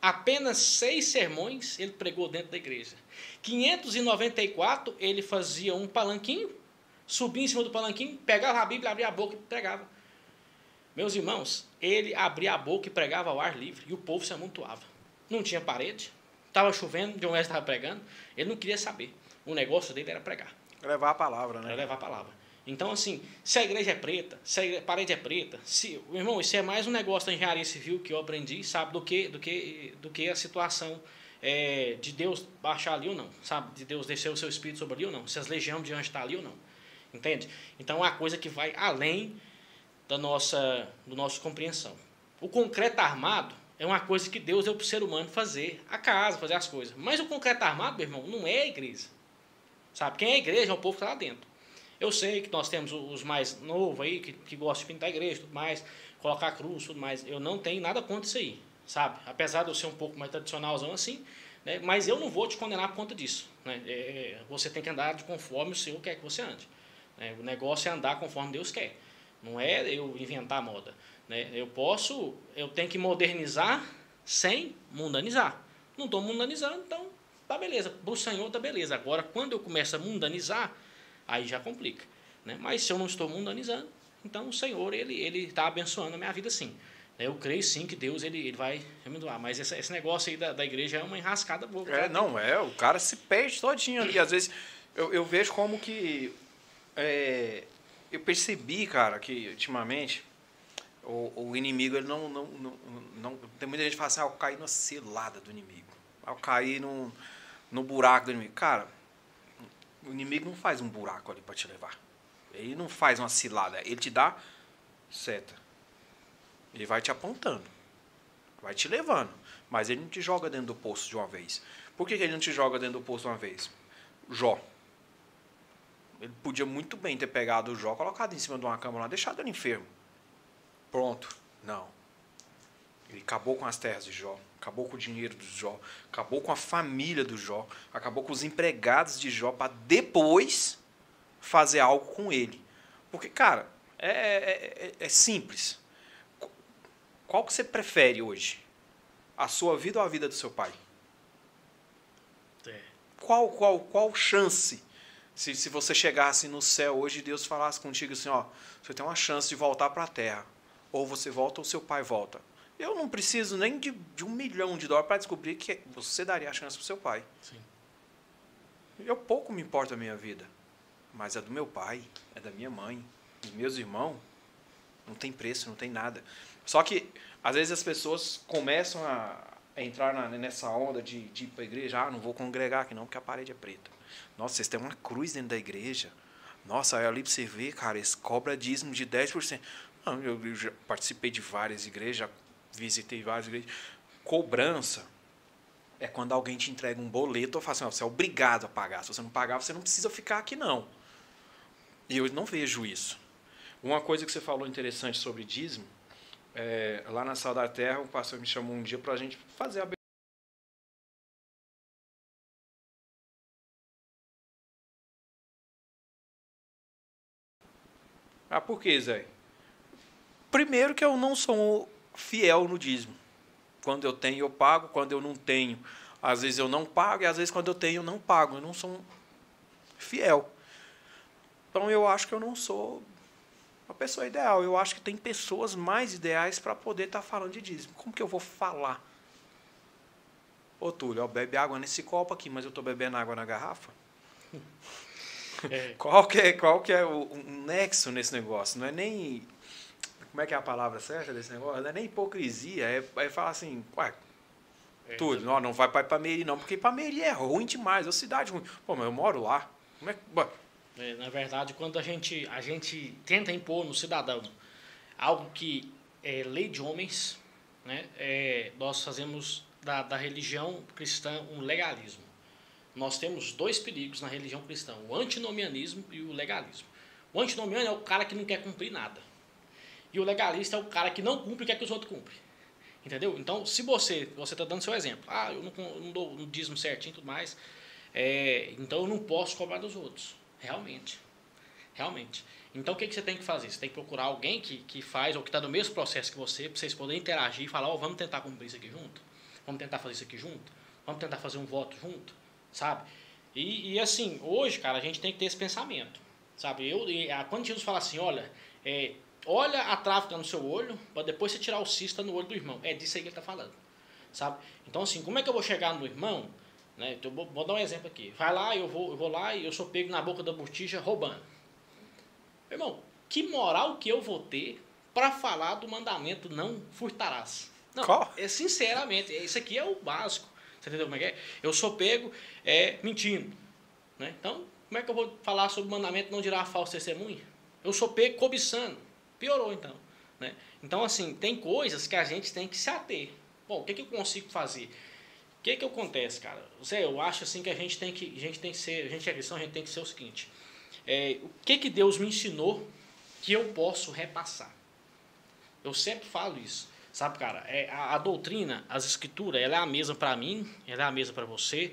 Apenas seis sermões ele pregou dentro da igreja. 594 ele fazia um palanquinho, subia em cima do palanquinho, pegava a Bíblia, abria a boca e pregava. Meus irmãos, ele abria a boca e pregava ao ar livre e o povo se amontoava não tinha parede, estava chovendo, John Wesley estava pregando, ele não queria saber. O negócio dele era pregar. Levar a palavra, né? Era levar a palavra. Então, assim, se a igreja é preta, se a parede é preta, se, irmão, isso é mais um negócio da engenharia civil que eu aprendi, sabe, do que, do que, do que a situação é, de Deus baixar ali ou não, sabe, de Deus descer o seu espírito sobre ali ou não, se as legiões de anjos estão tá ali ou não, entende? Então, é uma coisa que vai além da nossa, do nossa compreensão. O concreto armado, é uma coisa que Deus deu para o ser humano fazer a casa, fazer as coisas. Mas o concreto armado, meu irmão, não é a igreja. Sabe? Quem é a igreja é o povo que está lá dentro. Eu sei que nós temos os mais novos aí, que, que gostam de pintar a igreja tudo mais, colocar a cruz tudo mais. Eu não tenho nada contra isso aí, sabe? Apesar de eu ser um pouco mais tradicionalzão assim, né? mas eu não vou te condenar por conta disso. Né? É, é você tem que andar de conforme o Senhor quer que você ande. Né? O negócio é andar conforme Deus quer. Não é eu inventar moda. Né? Eu posso, eu tenho que modernizar sem mundanizar. Não estou mundanizando, então tá beleza. Para o Senhor tá beleza. Agora, quando eu começo a mundanizar, aí já complica. Né? Mas se eu não estou mundanizando, então o Senhor ele ele está abençoando a minha vida sim. Eu creio sim que Deus ele, ele vai me doar, mas esse, esse negócio aí da, da igreja é uma enrascada boa. É, não, é, o cara se perde todinho ali. Às vezes eu, eu vejo como que. É, eu percebi, cara, que ultimamente o, o inimigo ele não, não, não, não. Tem muita gente que fala assim, ah, eu caí na cilada do inimigo. Ah, eu caí no, no buraco do inimigo. Cara, o inimigo não faz um buraco ali para te levar. Ele não faz uma cilada. Ele te dá seta. Ele vai te apontando. Vai te levando. Mas ele não te joga dentro do poço de uma vez. Por que, ele não te joga dentro do poço de uma vez? Jó. Ele podia muito bem ter pegado o Jó, colocado em cima de uma cama lá, deixado ele enfermo. Pronto. Não. Ele acabou com as terras de Jó, acabou com o dinheiro do Jó, acabou com a família do Jó, acabou com os empregados de Jó para depois fazer algo com ele. Porque, cara, é, é, é, é simples. Qual que você prefere hoje? A sua vida ou a vida do seu pai? É. Qual, qual, qual chance? Se, se você chegasse no céu hoje e Deus falasse contigo assim, ó, você tem uma chance de voltar para a terra. Ou você volta ou seu pai volta. Eu não preciso nem de, de um milhão de dólares para descobrir que você daria a chance para seu pai. Sim. Eu pouco me importa a minha vida. Mas é do meu pai, é da minha mãe, dos meus irmãos. Não tem preço, não tem nada. Só que, às vezes, as pessoas começam a entrar na, nessa onda de, de ir para a igreja. Ah, não vou congregar aqui não, porque a parede é preta. Nossa, vocês têm uma cruz dentro da igreja. Nossa, aí ali você ver, cara, eles cobram dízimo de 10%. Não, eu, eu já participei de várias igrejas, visitei várias igrejas. Cobrança é quando alguém te entrega um boleto ou fala assim, você é obrigado a pagar. Se você não pagar, você não precisa ficar aqui, não. E eu não vejo isso. Uma coisa que você falou interessante sobre dízimo, é, lá na Sala da Terra, o pastor me chamou um dia para a gente fazer a Ah, por que, Zé? Primeiro que eu não sou fiel no dízimo. Quando eu tenho, eu pago. Quando eu não tenho, às vezes eu não pago. E às vezes quando eu tenho, eu não pago. Eu não sou fiel. Então eu acho que eu não sou uma pessoa ideal. Eu acho que tem pessoas mais ideais para poder estar tá falando de dízimo. Como que eu vou falar? Ô Túlio, ó, bebe água nesse copo aqui, mas eu estou bebendo água na garrafa? É. Qual que é, qual que é o, o nexo nesse negócio? Não é nem... Como é que é a palavra certa desse negócio? Não é nem hipocrisia. É, é falar assim, ué, é, Túlio, não, não vai para Ipameri não, porque Ipameri é ruim demais, é uma cidade ruim. Pô, mas eu moro lá. Como é que... É, na verdade, quando a gente, a gente tenta impor no cidadão algo que é lei de homens, né, é, nós fazemos da, da religião cristã um legalismo. Nós temos dois perigos na religião cristã: o antinomianismo e o legalismo. O antinomiano é o cara que não quer cumprir nada. E o legalista é o cara que não cumpre e quer que os outros cumprem. Entendeu? Então, se você você está dando seu exemplo, ah, eu não, não dou um dízimo certinho e tudo mais, é, então eu não posso cobrar dos outros. Realmente. Realmente. Então o que, que você tem que fazer? Você tem que procurar alguém que, que faz ou que está no mesmo processo que você, para vocês poderem interagir e falar, ó, oh, vamos tentar cumprir isso aqui junto? Vamos tentar fazer isso aqui junto? Vamos tentar fazer um voto junto? Sabe? E, e assim, hoje, cara, a gente tem que ter esse pensamento. Sabe? Eu, quando Jesus fala assim, olha, é, olha a que tá no seu olho, para depois você tirar o cista no olho do irmão. É disso aí que ele está falando. Sabe? Então, assim, como é que eu vou chegar no irmão né? Então, vou, vou, dar um exemplo aqui. Vai lá, eu vou, eu vou lá e eu sou pego na boca da botija roubando. Irmão, que moral que eu vou ter para falar do mandamento não furtarás? Não, Qual? é sinceramente, isso aqui é o básico. Você entendeu como é que é? Eu sou pego é, mentindo. Né? Então, como é que eu vou falar sobre o mandamento não dirá falso testemunha? Eu sou pego cobiçando. Piorou então. Né? Então, assim, tem coisas que a gente tem que se ater. Bom, o que, que eu consigo fazer? O que que acontece, cara? Zé, eu acho assim que a gente tem que, a gente tem que ser, a gente é cristão, a gente tem que ser o seguinte. É, o que que Deus me ensinou que eu posso repassar? Eu sempre falo isso. Sabe, cara, é, a, a doutrina, as escrituras, ela é a mesma para mim, ela é a mesma para você,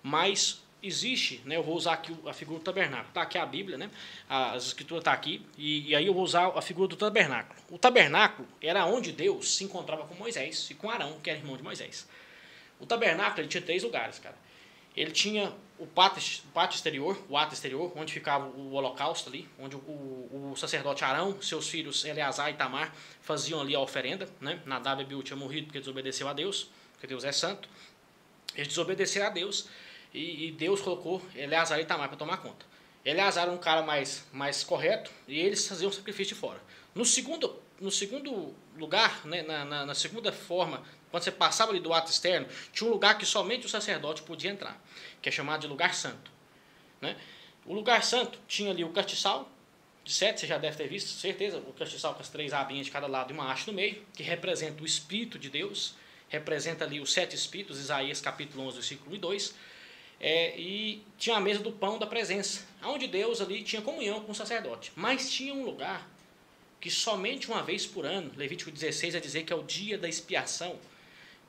mas existe, né, eu vou usar aqui a figura do tabernáculo. Está aqui a Bíblia, né? As escrituras tá aqui e, e, aí eu vou usar a figura do tabernáculo. O tabernáculo era onde Deus se encontrava com Moisés e com Arão, que era irmão de Moisés. O tabernáculo ele tinha três lugares, cara. Ele tinha o pátio, o pátio exterior, o ato exterior, onde ficava o holocausto ali, onde o, o, o sacerdote Arão, seus filhos Eleazar e Tamar faziam ali a oferenda. Né? Nadab e Abiú tinham morrido porque desobedeceu a Deus, porque Deus é santo. Eles desobedeceram a Deus e, e Deus colocou Eleazar e Tamar para tomar conta. Eleazar era um cara mais, mais correto e eles faziam o sacrifício de fora. No segundo, no segundo lugar, né, na, na, na segunda forma, quando você passava ali do ato externo, tinha um lugar que somente o sacerdote podia entrar, que é chamado de lugar santo. Né? O lugar santo tinha ali o castiçal, de sete, você já deve ter visto, certeza, o castiçal com as três abinhas de cada lado e uma haste no meio, que representa o Espírito de Deus, representa ali os sete Espíritos, Isaías capítulo 11, versículo 1 e 2, é, e tinha a mesa do pão da presença, onde Deus ali tinha comunhão com o sacerdote. Mas tinha um lugar que somente uma vez por ano, Levítico 16 vai dizer que é o dia da expiação,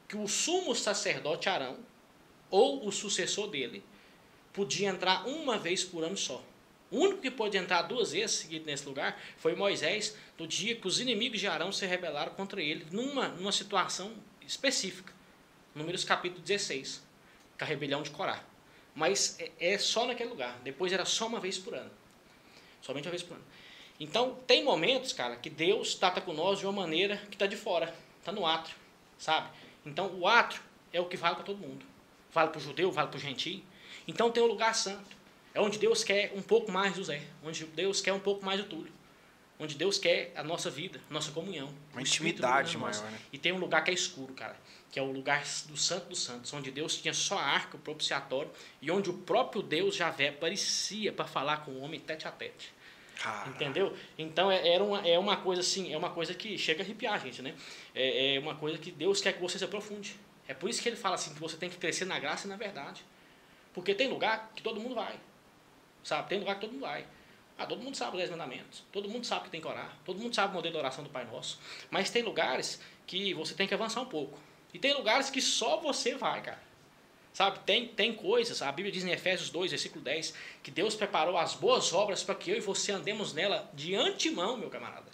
que o sumo sacerdote Arão, ou o sucessor dele, podia entrar uma vez por ano só. O único que pôde entrar duas vezes seguido nesse lugar foi Moisés, no dia que os inimigos de Arão se rebelaram contra ele, numa, numa situação específica. Números capítulo 16, com a rebelião de Corá. Mas é, é só naquele lugar. Depois era só uma vez por ano. Somente uma vez por ano. Então, tem momentos, cara, que Deus trata com nós de uma maneira que está de fora. Está no átrio, sabe? Então, o átrio é o que vale para todo mundo. Vale para o judeu, vale para o gentio. Então, tem o lugar santo. É onde Deus quer um pouco mais do Zé. Onde Deus quer um pouco mais do Túlio. Onde Deus quer a nossa vida, nossa comunhão. Uma intimidade maior, né? E tem um lugar que é escuro, cara que é o lugar do Santo dos Santos, onde Deus tinha só a arca, o propiciatório, e onde o próprio Deus Javé aparecia para falar com o homem tete a tete. Caramba. Entendeu? Então é, uma, é uma coisa assim, é uma coisa que chega a arrepiar a gente, né? É, é uma coisa que Deus quer que você se aprofunde. É por isso que ele fala assim, que você tem que crescer na graça e na verdade. Porque tem lugar que todo mundo vai. Sabe? Tem lugar que todo mundo vai. Ah, todo mundo sabe os 10 mandamentos. Todo mundo sabe que tem que orar. Todo mundo sabe o modelo de oração do Pai Nosso. Mas tem lugares que você tem que avançar um pouco. E tem lugares que só você vai, cara. Sabe, tem, tem coisas, a Bíblia diz em Efésios 2, versículo 10, que Deus preparou as boas obras para que eu e você andemos nela de antemão, meu camarada.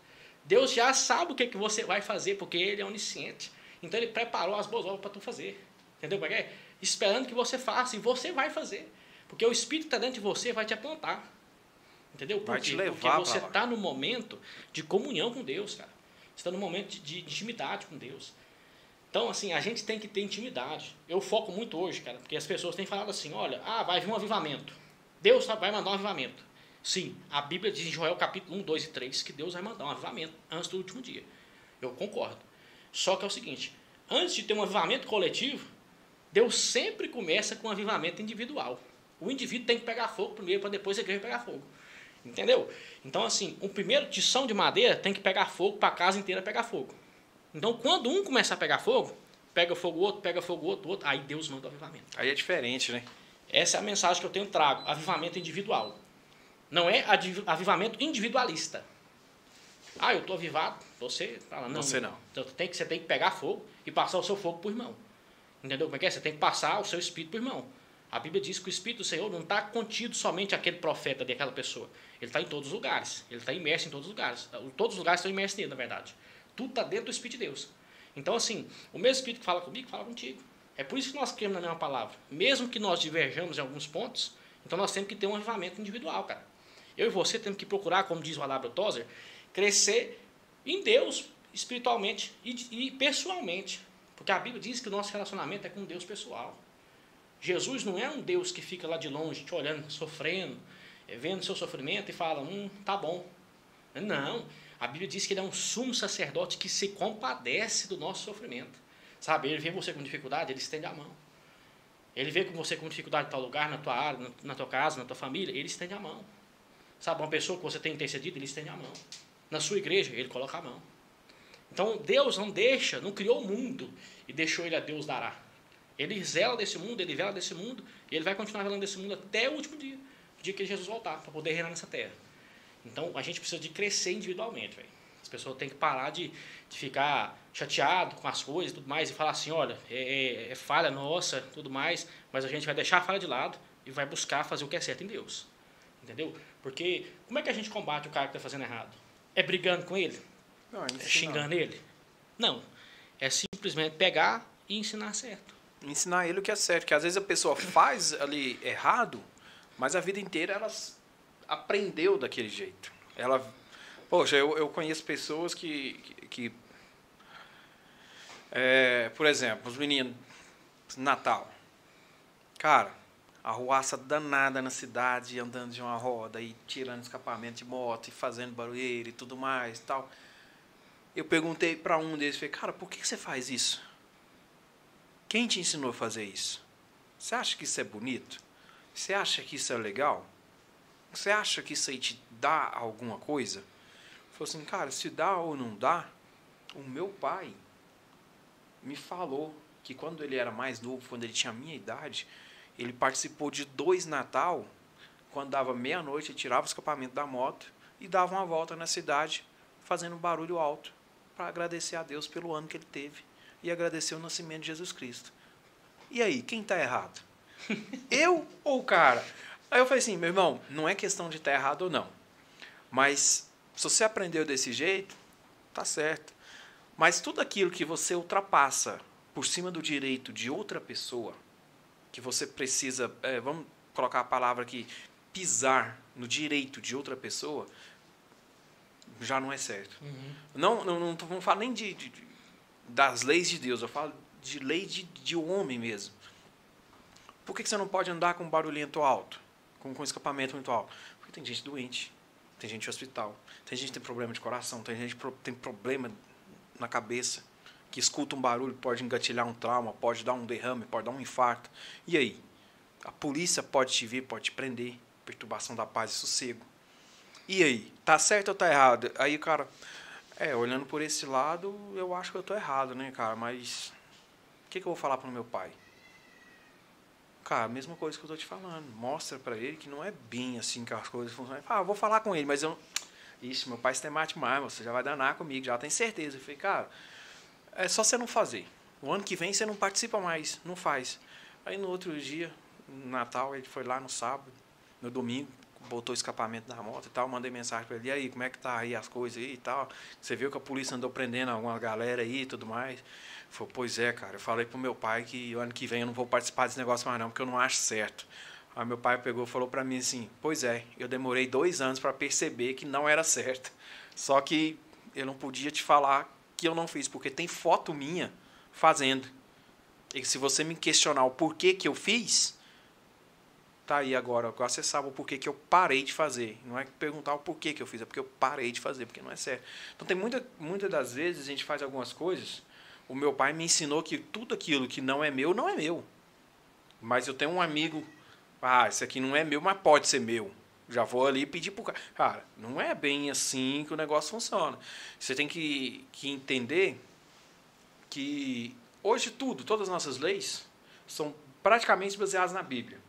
Deus já sabe o que, que você vai fazer, porque Ele é onisciente. Então Ele preparou as boas obras para tu fazer. Entendeu? Porque esperando que você faça, e você vai fazer. Porque o Espírito está dentro de você vai te apontar. Entendeu? Por vai quê? te levar Porque você está no momento de comunhão com Deus, cara. Você está no momento de, de intimidade com Deus. Então, assim, a gente tem que ter intimidade. Eu foco muito hoje, cara, porque as pessoas têm falado assim: olha, ah, vai vir um avivamento. Deus vai mandar um avivamento. Sim, a Bíblia diz em Joel capítulo 1, 2 e 3 que Deus vai mandar um avivamento antes do último dia. Eu concordo. Só que é o seguinte: antes de ter um avivamento coletivo, Deus sempre começa com um avivamento individual. O indivíduo tem que pegar fogo primeiro para depois a igreja pegar fogo. Entendeu? Então, assim, o primeiro tição de madeira tem que pegar fogo para a casa inteira pegar fogo. Então, quando um começar a pegar fogo, pega fogo o outro, pega fogo o outro, outro, aí Deus manda o avivamento. Aí é diferente, né? Essa é a mensagem que eu tenho trago, avivamento individual. Não é avivamento individualista. Ah, eu estou avivado, você fala, não. Você não. Então, tem que, você tem que pegar fogo e passar o seu fogo para o irmão. Entendeu como é que é? Você tem que passar o seu espírito para o irmão. A Bíblia diz que o Espírito do Senhor não está contido somente aquele profeta daquela pessoa. Ele está em todos os lugares. Ele está imerso em todos os lugares. Todos os lugares estão imersos nele, na verdade. Tudo está dentro do Espírito de Deus. Então, assim, o mesmo Espírito que fala comigo, fala contigo. É por isso que nós cremos na mesma palavra. Mesmo que nós diverjamos em alguns pontos, então nós temos que ter um avivamento individual, cara. Eu e você temos que procurar, como diz o Alabra Tozer, crescer em Deus espiritualmente e, e pessoalmente. Porque a Bíblia diz que o nosso relacionamento é com Deus pessoal. Jesus não é um Deus que fica lá de longe, te olhando, sofrendo, eh, vendo seu sofrimento e fala, hum, tá bom. Não. A Bíblia diz que ele é um sumo sacerdote que se compadece do nosso sofrimento. Sabe, ele vê você com dificuldade, ele estende a mão. Ele vê com você com dificuldade em tal lugar, na tua área, na tua casa, na tua família, ele estende a mão. Sabe, uma pessoa que você tem intercedido, ele estende a mão. Na sua igreja, ele coloca a mão. Então, Deus não deixa, não criou o mundo e deixou ele a Deus dará. Ele zela desse mundo, ele vela desse mundo, e ele vai continuar velando desse mundo até o último dia, o dia que Jesus voltar, para poder reinar nessa terra. Então a gente precisa de crescer individualmente, velho. As pessoas têm que parar de, de ficar chateado com as coisas e tudo mais e falar assim, olha, é, é, é falha nossa, tudo mais, mas a gente vai deixar a falha de lado e vai buscar fazer o que é certo em Deus. Entendeu? Porque como é que a gente combate o cara que está fazendo errado? É brigando com ele? Não, é xingando não. ele? Não. É simplesmente pegar e ensinar certo. Ensinar ele o que é certo. Que às vezes a pessoa faz ali errado, mas a vida inteira ela aprendeu daquele jeito. Ela, poxa, eu, eu conheço pessoas que, que, que é, por exemplo, os meninos, Natal. Cara, arruaça danada na cidade, andando de uma roda e tirando escapamento de moto e fazendo barulheiro e tudo mais tal. Eu perguntei para um deles, falei, cara, por que você faz isso? Quem te ensinou a fazer isso? Você acha que isso é bonito? Você acha que isso é legal? Você acha que isso aí te dá alguma coisa? Falei assim, cara, se dá ou não dá, o meu pai me falou que quando ele era mais novo, quando ele tinha a minha idade, ele participou de dois Natal, quando dava meia-noite, ele tirava o escapamento da moto e dava uma volta na cidade, fazendo um barulho alto, para agradecer a Deus pelo ano que ele teve e agradecer o nascimento de Jesus Cristo. E aí, quem está errado? eu ou o cara? Aí eu falei assim, meu irmão, não é questão de estar tá errado ou não. Mas se você aprendeu desse jeito, tá certo. Mas tudo aquilo que você ultrapassa por cima do direito de outra pessoa, que você precisa, é, vamos colocar a palavra aqui, pisar no direito de outra pessoa, já não é certo. Uhum. Não, não, não, não falo nem de, de, das leis de Deus, eu falo de lei de, de homem mesmo. Por que, que você não pode andar com barulhento alto? Com, com escapamento alto? Porque tem gente doente, tem gente em hospital, tem gente que tem problema de coração, tem gente que tem problema na cabeça que escuta um barulho pode engatilhar um trauma, pode dar um derrame, pode dar um infarto. E aí? A polícia pode te vir, pode te prender. Perturbação da paz e sossego. E aí? Tá certo ou tá errado? Aí, cara, é, olhando por esse lado, eu acho que eu tô errado, né, cara? Mas o que, que eu vou falar pro meu pai? Cara, mesma coisa que eu tô te falando. Mostra para ele que não é bem assim que as coisas funcionam. Ah, vou falar com ele, mas eu. Ixi, meu pai se tem mate mais, você já vai danar comigo, já tem certeza. Eu falei, cara, é só você não fazer. O ano que vem você não participa mais, não faz. Aí no outro dia, no Natal, ele foi lá no sábado, no domingo, botou escapamento da moto e tal, mandei mensagem para ele, e aí, como é que tá aí as coisas aí e tal? Você viu que a polícia andou prendendo alguma galera aí e tudo mais? Falei, pois é, cara, eu falei pro meu pai que ano que vem eu não vou participar desse negócio mais não, porque eu não acho certo. Aí meu pai pegou e falou para mim assim, pois é, eu demorei dois anos para perceber que não era certo. Só que eu não podia te falar que eu não fiz, porque tem foto minha fazendo. E se você me questionar o porquê que eu fiz, tá aí agora. Você sabe o porquê que eu parei de fazer. Não é perguntar o porquê que eu fiz, é porque eu parei de fazer, porque não é certo. Então tem muita, muitas das vezes a gente faz algumas coisas. O meu pai me ensinou que tudo aquilo que não é meu, não é meu. Mas eu tenho um amigo, ah, isso aqui não é meu, mas pode ser meu. Já vou ali pedir pro cara. Cara, não é bem assim que o negócio funciona. Você tem que, que entender que hoje tudo, todas as nossas leis, são praticamente baseadas na Bíblia.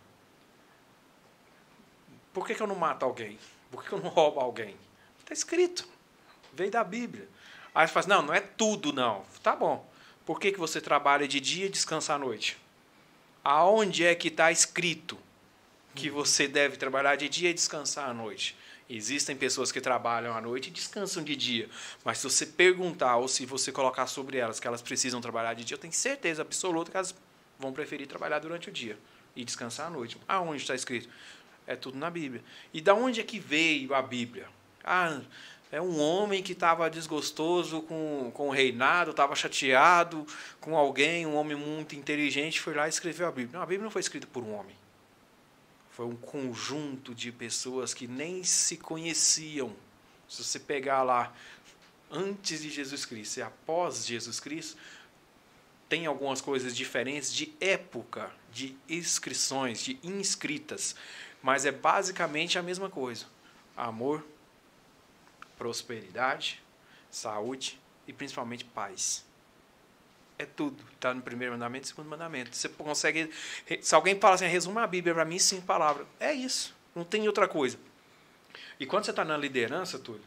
Por que, que eu não mato alguém? Por que, que eu não roubo alguém? Está escrito. Veio da Bíblia. Aí você fala assim, não, não é tudo não. Tá bom. Por que, que você trabalha de dia e descansa à noite? Aonde é que está escrito? que você deve trabalhar de dia e descansar à noite. Existem pessoas que trabalham à noite e descansam de dia. Mas se você perguntar ou se você colocar sobre elas que elas precisam trabalhar de dia, eu tenho certeza absoluta que elas vão preferir trabalhar durante o dia e descansar à noite. Aonde está escrito? É tudo na Bíblia. E da onde é que veio a Bíblia? Ah, é um homem que estava desgostoso com, com o reinado, estava chateado com alguém, um homem muito inteligente, foi lá e escreveu a Bíblia. Não, a Bíblia não foi escrita por um homem. Foi um conjunto de pessoas que nem se conheciam. Se você pegar lá antes de Jesus Cristo e após Jesus Cristo, tem algumas coisas diferentes de época, de inscrições, de inscritas, mas é basicamente a mesma coisa: amor, prosperidade, saúde e principalmente paz. É tudo. Está no primeiro mandamento e segundo mandamento. Você consegue. Se alguém fala assim, resuma a Bíblia para mim, cinco palavras. É isso. Não tem outra coisa. E quando você está na liderança, Túlio,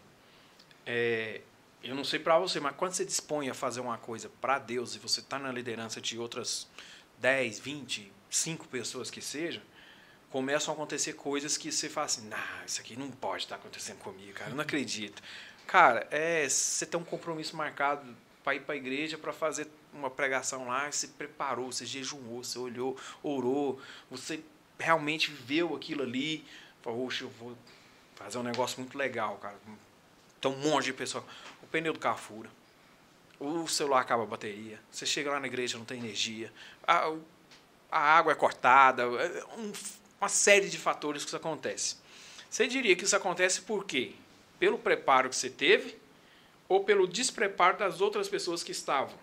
é, eu não sei para você, mas quando você dispõe a fazer uma coisa para Deus e você está na liderança de outras 10, 20, 5 pessoas que sejam, começam a acontecer coisas que você fala assim, nah, isso aqui não pode estar acontecendo comigo, cara, eu não acredito. Cara, é, você tem um compromisso marcado para ir para a igreja para fazer uma pregação lá, você preparou, você jejuou, você olhou, orou, você realmente viveu aquilo ali. Falou, oxe, eu vou fazer um negócio muito legal, cara. Então, um monte de pessoas. O pneu do carro fura. O celular acaba a bateria. Você chega lá na igreja, não tem energia. A, a água é cortada. É um, uma série de fatores que isso acontece. Você diria que isso acontece por quê? Pelo preparo que você teve ou pelo despreparo das outras pessoas que estavam?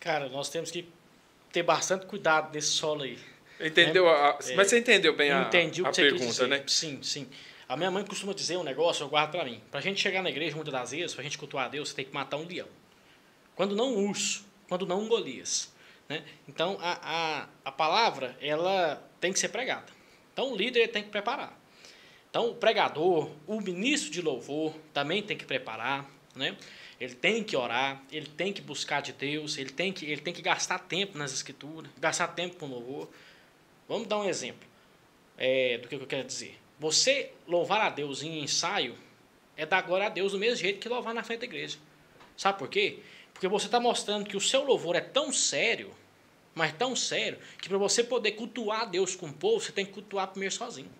Cara, nós temos que ter bastante cuidado nesse solo aí. Entendeu? Né? A, mas é, você entendeu bem a, entendi a pergunta, né? Sim, sim. A minha mãe costuma dizer um negócio, eu guardo para mim. Para a gente chegar na igreja, muitas das vezes, para a gente cultuar a Deus, você tem que matar um leão. Quando não um urso, quando não um Golias. Né? Então, a, a, a palavra, ela tem que ser pregada. Então, o líder tem que preparar. Então, o pregador, o ministro de louvor também tem que preparar, né? Ele tem que orar, ele tem que buscar de Deus, ele tem que, ele tem que gastar tempo nas escrituras, gastar tempo com louvor. Vamos dar um exemplo é, do que eu quero dizer. Você louvar a Deus em ensaio é dar glória a Deus do mesmo jeito que louvar na frente da igreja. Sabe por quê? Porque você está mostrando que o seu louvor é tão sério, mas tão sério, que para você poder cultuar Deus com o povo, você tem que cultuar primeiro sozinho.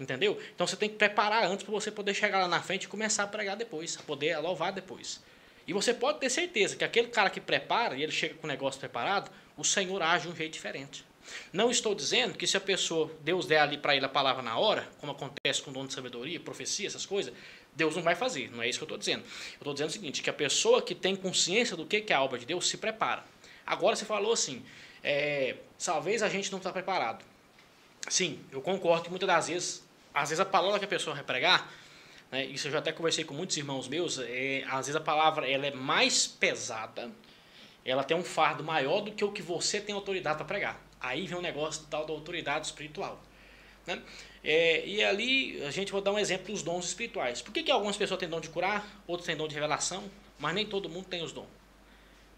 Entendeu? Então você tem que preparar antes para você poder chegar lá na frente e começar a pregar depois, a poder louvar depois. E você pode ter certeza que aquele cara que prepara e ele chega com o negócio preparado, o Senhor age de um jeito diferente. Não estou dizendo que se a pessoa, Deus der ali para ele a palavra na hora, como acontece com o dono de sabedoria, profecia, essas coisas, Deus não vai fazer. Não é isso que eu estou dizendo. Eu estou dizendo o seguinte, que a pessoa que tem consciência do que é a obra de Deus se prepara. Agora você falou assim, é, talvez a gente não está preparado. Sim, eu concordo que muitas das vezes, às vezes a palavra que a pessoa vai pregar, né, isso eu já até conversei com muitos irmãos meus, é, às vezes a palavra ela é mais pesada, ela tem um fardo maior do que o que você tem autoridade para pregar. Aí vem o um negócio tal da autoridade espiritual. Né? É, e ali a gente vai dar um exemplo dos dons espirituais. Por que, que algumas pessoas têm dom de curar, outros têm dom de revelação, mas nem todo mundo tem os dons?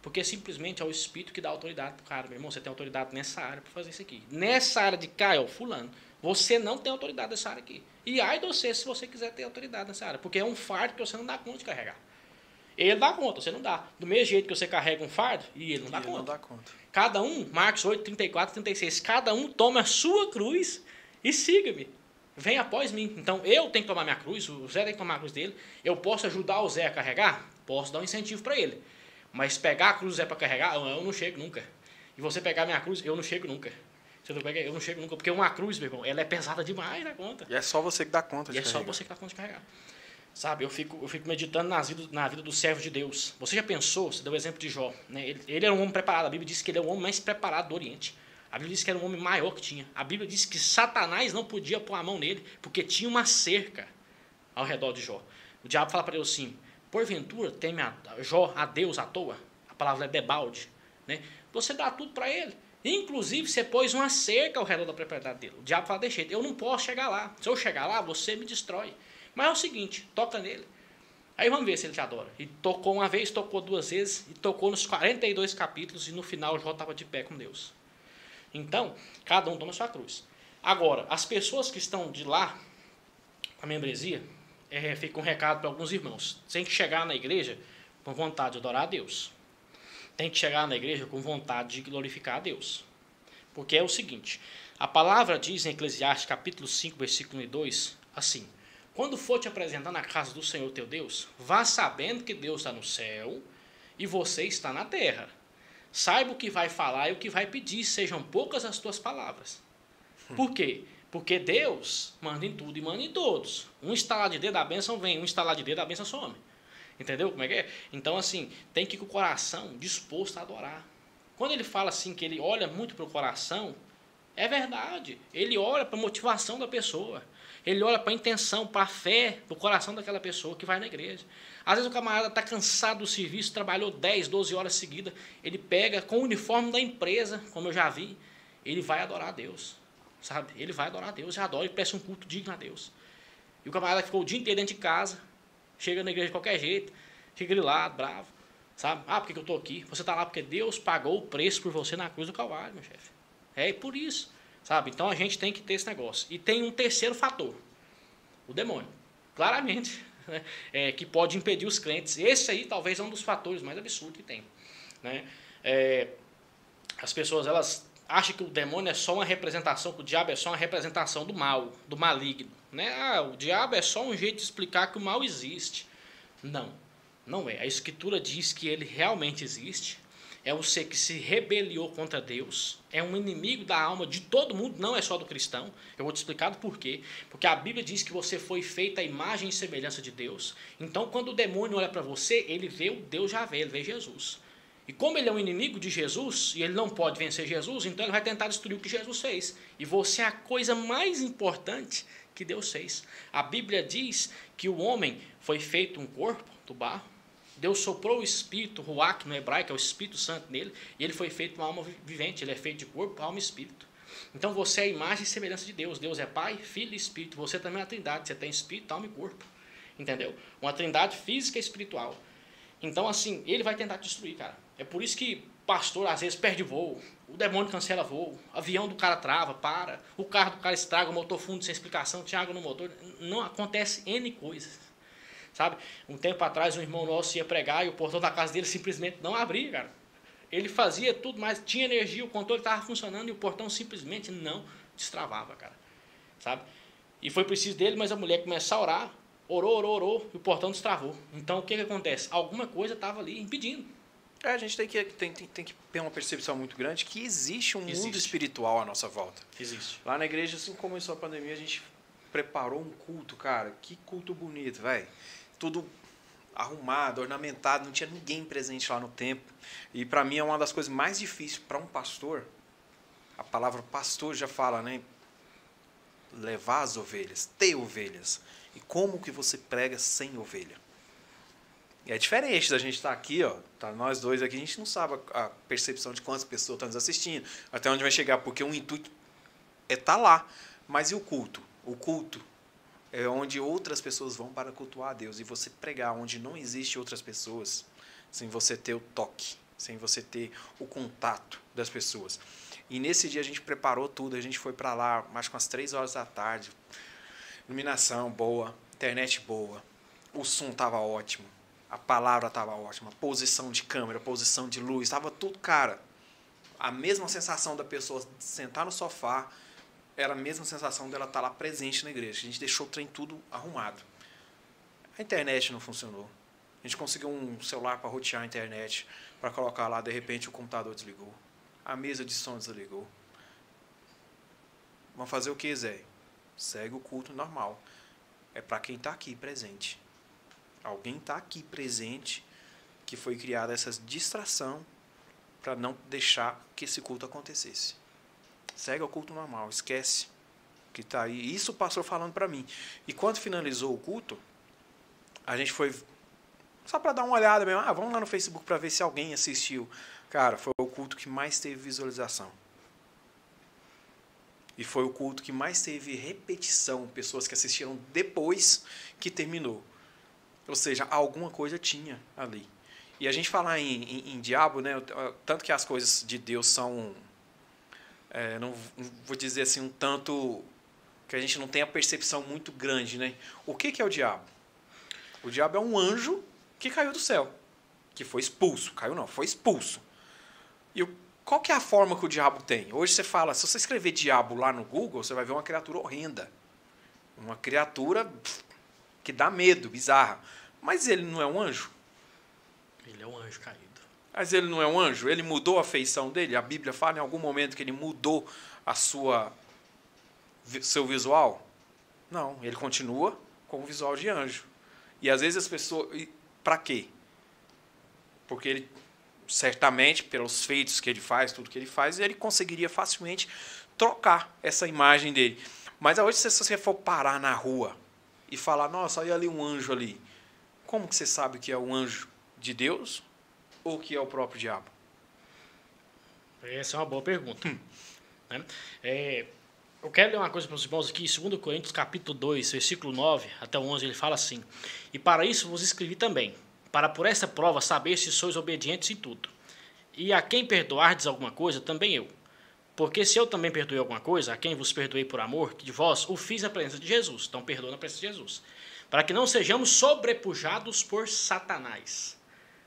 Porque simplesmente é o Espírito que dá autoridade para o cara. Meu irmão, você tem autoridade nessa área para fazer isso aqui. Nessa área de Caio, fulano, você não tem autoridade nessa área aqui. E ai de você se você quiser ter autoridade nessa área. Porque é um fardo que você não dá conta de carregar. Ele dá conta, você não dá. Do mesmo jeito que você carrega um fardo, e ele não dá ele conta. Não dá conta. Cada um, Marcos 8, 34, 36, cada um toma a sua cruz e siga-me. Vem após mim. Então eu tenho que tomar minha cruz, o Zé tem que tomar a cruz dele. Eu posso ajudar o Zé a carregar? Posso dar um incentivo para ele. Mas pegar a cruz Zé para carregar, eu não chego nunca. E você pegar minha cruz, eu não chego nunca. Você não pega, eu não chego nunca. Porque uma cruz, meu irmão, ela é pesada demais na conta. E é só você que dá conta de e carregar. é só você que dá conta de carregar. Sabe, eu fico, eu fico meditando nas vida, na vida do servo de Deus. Você já pensou, você deu o exemplo de Jó, né? ele, ele era um homem preparado, a Bíblia diz que ele é o homem mais preparado do Oriente. A Bíblia diz que era um homem maior que tinha. A Bíblia diz que Satanás não podia pôr a mão nele, porque tinha uma cerca ao redor de Jó. O diabo fala para ele assim, porventura teme a Jó a Deus à toa? A palavra é debalde. Né? Você dá tudo para ele. Inclusive, você pôs uma cerca ao redor da propriedade dele. O diabo fala, deixa eu não posso chegar lá. Se eu chegar lá, você me destrói. Mas é o seguinte, toca nele. Aí vamos ver se ele te adora. E tocou uma vez, tocou duas vezes, e tocou nos 42 capítulos, e no final Jó estava de pé com Deus. Então, cada um toma sua cruz. Agora, as pessoas que estão de lá, a membresia, é, fica um recado para alguns irmãos. Tem que chegar na igreja com vontade de adorar a Deus. Tem que chegar na igreja com vontade de glorificar a Deus. Porque é o seguinte, a palavra diz em Eclesiastes capítulo 5, versículo 2, assim, quando for te apresentar na casa do Senhor teu Deus, vá sabendo que Deus está no céu e você está na terra. Saiba o que vai falar e o que vai pedir, sejam poucas as tuas palavras. Por quê? Porque Deus manda em tudo e manda em todos. Um instalar de dedo, a bênção vem. Um instalar de dedo, a bênção some. Entendeu como é que é? Então, assim, tem que ir com o coração disposto a adorar. Quando ele fala assim que ele olha muito para o coração, é verdade. Ele olha para a motivação da pessoa. Ele olha para a intenção, para a fé do coração daquela pessoa que vai na igreja. Às vezes o camarada está cansado do serviço, trabalhou 10, 12 horas seguidas, ele pega com o uniforme da empresa, como eu já vi, ele vai adorar a Deus. Sabe? Ele vai adorar a Deus, já adora e presta um culto digno a Deus. E o camarada ficou o dia inteiro dentro de casa, chega na igreja de qualquer jeito, fica grilado, bravo. Sabe? Ah, por que, que eu estou aqui? Você está lá porque Deus pagou o preço por você na cruz do Calvário, meu chefe. É por isso. Sabe? Então a gente tem que ter esse negócio. E tem um terceiro fator: o demônio. Claramente, né, é, que pode impedir os crentes. Esse aí talvez é um dos fatores mais absurdos que tem. Né? É, as pessoas elas acham que o demônio é só uma representação, que o diabo é só uma representação do mal, do maligno. Né? Ah, o diabo é só um jeito de explicar que o mal existe. Não, não é. A escritura diz que ele realmente existe é o ser que se rebeliou contra Deus, é um inimigo da alma de todo mundo, não é só do cristão. Eu vou te explicar por quê. Porque a Bíblia diz que você foi feita a imagem e semelhança de Deus. Então, quando o demônio olha para você, ele vê o Deus já vê, ele vê Jesus. E como ele é um inimigo de Jesus e ele não pode vencer Jesus, então ele vai tentar destruir o que Jesus fez. E você é a coisa mais importante que Deus fez. A Bíblia diz que o homem foi feito um corpo do barro, Deus soprou o Espírito, Ruach no hebraico, é o Espírito Santo nele, e ele foi feito uma alma vivente, ele é feito de corpo, alma e espírito. Então você é a imagem e semelhança de Deus. Deus é Pai, Filho e Espírito. Você também é uma trindade, você tem espírito, alma e corpo. Entendeu? Uma trindade física e espiritual. Então, assim, ele vai tentar destruir, cara. É por isso que pastor às vezes perde voo, o demônio cancela voo, avião do cara trava, para, o carro do cara estraga, o motor fundo sem explicação, tinha água no motor. Não acontece N coisas. Sabe? Um tempo atrás, um irmão nosso ia pregar e o portão da casa dele simplesmente não abria, cara. Ele fazia tudo, mas tinha energia, o controle estava funcionando e o portão simplesmente não destravava, cara. Sabe? E foi preciso dele, mas a mulher começou a orar, orou, orou, orou, e o portão destravou. Então o que, que acontece? Alguma coisa estava ali impedindo. É, a gente tem que, tem, tem, tem, que ter uma percepção muito grande que existe um existe. mundo espiritual à nossa volta. Existe. Lá na igreja, assim como começou a pandemia, a gente preparou um culto, cara. Que culto bonito, velho tudo arrumado, ornamentado, não tinha ninguém presente lá no templo. E para mim é uma das coisas mais difíceis para um pastor. A palavra pastor já fala, né? Levar as ovelhas, ter ovelhas. E como que você prega sem ovelha? É diferente da gente estar tá aqui, ó, tá nós dois aqui, a gente não sabe a percepção de quantas pessoas estão nos assistindo, até onde vai chegar, porque o intuito é estar tá lá. Mas e o culto? O culto é onde outras pessoas vão para cultuar a Deus. E você pregar onde não existe outras pessoas, sem você ter o toque, sem você ter o contato das pessoas. E nesse dia a gente preparou tudo, a gente foi para lá, mais com as três horas da tarde. Iluminação boa, internet boa, o som estava ótimo, a palavra estava ótima, posição de câmera, posição de luz, estava tudo, cara. A mesma sensação da pessoa sentar no sofá, era a mesma sensação dela estar tá lá presente na igreja. A gente deixou o trem tudo arrumado. A internet não funcionou. A gente conseguiu um celular para rotear a internet, para colocar lá, de repente o computador desligou. A mesa de som desligou. Vamos fazer o que, Zé? Segue o culto normal. É para quem está aqui presente. Alguém está aqui presente que foi criada essa distração para não deixar que esse culto acontecesse. Segue o culto normal, esquece que está aí. Isso o pastor falando para mim. E quando finalizou o culto, a gente foi só para dar uma olhada mesmo. Ah, vamos lá no Facebook para ver se alguém assistiu. Cara, foi o culto que mais teve visualização. E foi o culto que mais teve repetição, pessoas que assistiram depois que terminou. Ou seja, alguma coisa tinha ali. E a gente falar em, em, em diabo, né? Tanto que as coisas de Deus são é, não vou dizer assim, um tanto que a gente não tem a percepção muito grande, né? O que, que é o diabo? O diabo é um anjo que caiu do céu, que foi expulso. Caiu não, foi expulso. E qual que é a forma que o diabo tem? Hoje você fala, se você escrever diabo lá no Google, você vai ver uma criatura horrenda. Uma criatura que dá medo, bizarra. Mas ele não é um anjo? Ele é um anjo caído. Mas ele não é um anjo? Ele mudou a feição dele? A Bíblia fala em algum momento que ele mudou a sua seu visual? Não, ele continua com o visual de anjo. E às vezes as pessoas. Para quê? Porque ele, certamente, pelos feitos que ele faz, tudo que ele faz, ele conseguiria facilmente trocar essa imagem dele. Mas hoje, se você for parar na rua e falar, nossa, olha ali um anjo ali. Como que você sabe que é um anjo de Deus ou que é o próprio diabo? Essa é uma boa pergunta. Hum. Né? É, eu quero ler uma coisa para os irmãos aqui, 2 Coríntios capítulo 2, versículo 9 até o 11, ele fala assim, E para isso vos escrevi também, para por essa prova saber se sois obedientes em tudo. E a quem perdoardes alguma coisa, também eu. Porque se eu também perdoei alguma coisa, a quem vos perdoei por amor, que de vós o fiz na presença de Jesus. Então perdoa na presença de Jesus. Para que não sejamos sobrepujados por Satanás.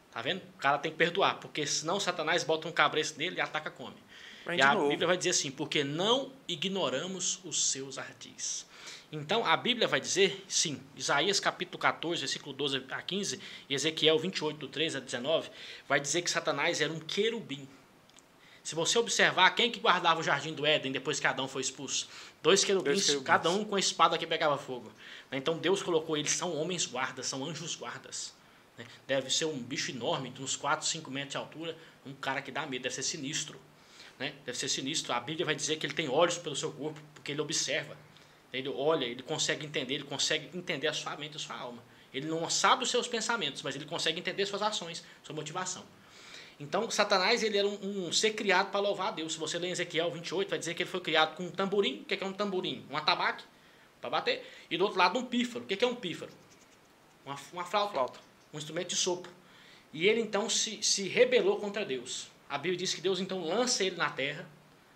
Tá vendo? O cara tem que perdoar, porque senão Satanás bota um cabresto nele e ataca come. Vem e a novo. Bíblia vai dizer assim, porque não ignoramos os seus ardis. Então, a Bíblia vai dizer, sim, Isaías capítulo 14, versículo 12 a 15, e Ezequiel 28, do 13 a 19, vai dizer que Satanás era um querubim. Se você observar, quem que guardava o jardim do Éden depois que Adão foi expulso? Dois querubins, Dois cada um com a espada que pegava fogo. Então Deus colocou eles, são homens guardas, são anjos guardas. Né? Deve ser um bicho enorme, de uns 4, 5 metros de altura, um cara que dá medo, deve ser sinistro. Né? Deve ser sinistro. A Bíblia vai dizer que ele tem olhos pelo seu corpo, porque ele observa. Ele olha, ele consegue entender, ele consegue entender a sua mente, a sua alma. Ele não sabe os seus pensamentos, mas ele consegue entender suas ações, sua motivação. Então, Satanás ele era um, um ser criado para louvar a Deus. Se você ler Ezequiel 28, vai dizer que ele foi criado com um tamborim. O que é um tamborim? Um atabaque para bater. E do outro lado, um pífaro. O que é um pífaro? Uma, uma flauta. flauta um instrumento de sopro. E ele então se, se rebelou contra Deus. A Bíblia diz que Deus então lança ele na terra,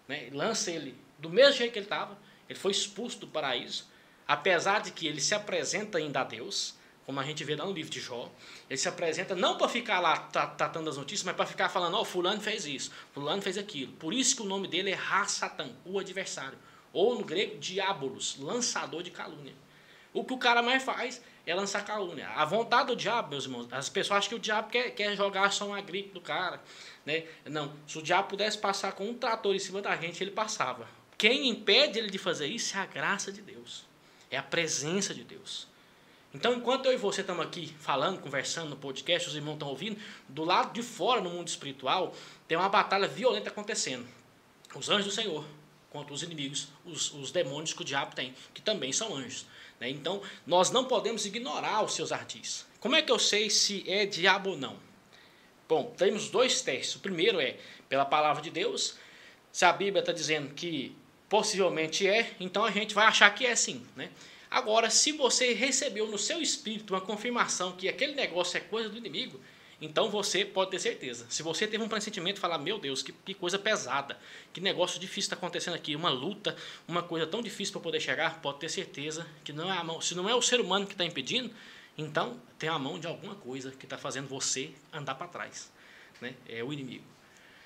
né? lança ele do mesmo jeito que ele estava. Ele foi expulso do paraíso, apesar de que ele se apresenta ainda a Deus, como a gente vê lá no livro de Jó. Ele se apresenta não para ficar lá tratando as notícias, mas para ficar falando: Ó, oh, Fulano fez isso, Fulano fez aquilo. Por isso que o nome dele é Ra-Satan, o adversário. Ou no grego, Diabolos, lançador de calúnia. O que o cara mais faz é lançar calúnia. A vontade do diabo, meus irmãos, as pessoas acham que o diabo quer, quer jogar só uma gripe do cara. Né? Não, se o diabo pudesse passar com um trator em cima da gente, ele passava. Quem impede ele de fazer isso é a graça de Deus, é a presença de Deus. Então, enquanto eu e você estamos aqui falando, conversando no podcast, os irmãos estão ouvindo, do lado de fora, no mundo espiritual, tem uma batalha violenta acontecendo. Os anjos do Senhor contra os inimigos, os, os demônios que o diabo tem, que também são anjos. Né? Então, nós não podemos ignorar os seus ardis. Como é que eu sei se é diabo ou não? Bom, temos dois testes. O primeiro é pela palavra de Deus. Se a Bíblia está dizendo que possivelmente é, então a gente vai achar que é sim. Né? Agora, se você recebeu no seu espírito uma confirmação que aquele negócio é coisa do inimigo, então você pode ter certeza. Se você teve um pressentimento e falar, meu Deus, que, que coisa pesada, que negócio difícil está acontecendo aqui, uma luta, uma coisa tão difícil para poder chegar, pode ter certeza que não é a mão. Se não é o ser humano que está impedindo, então tem a mão de alguma coisa que está fazendo você andar para trás. Né? É o inimigo.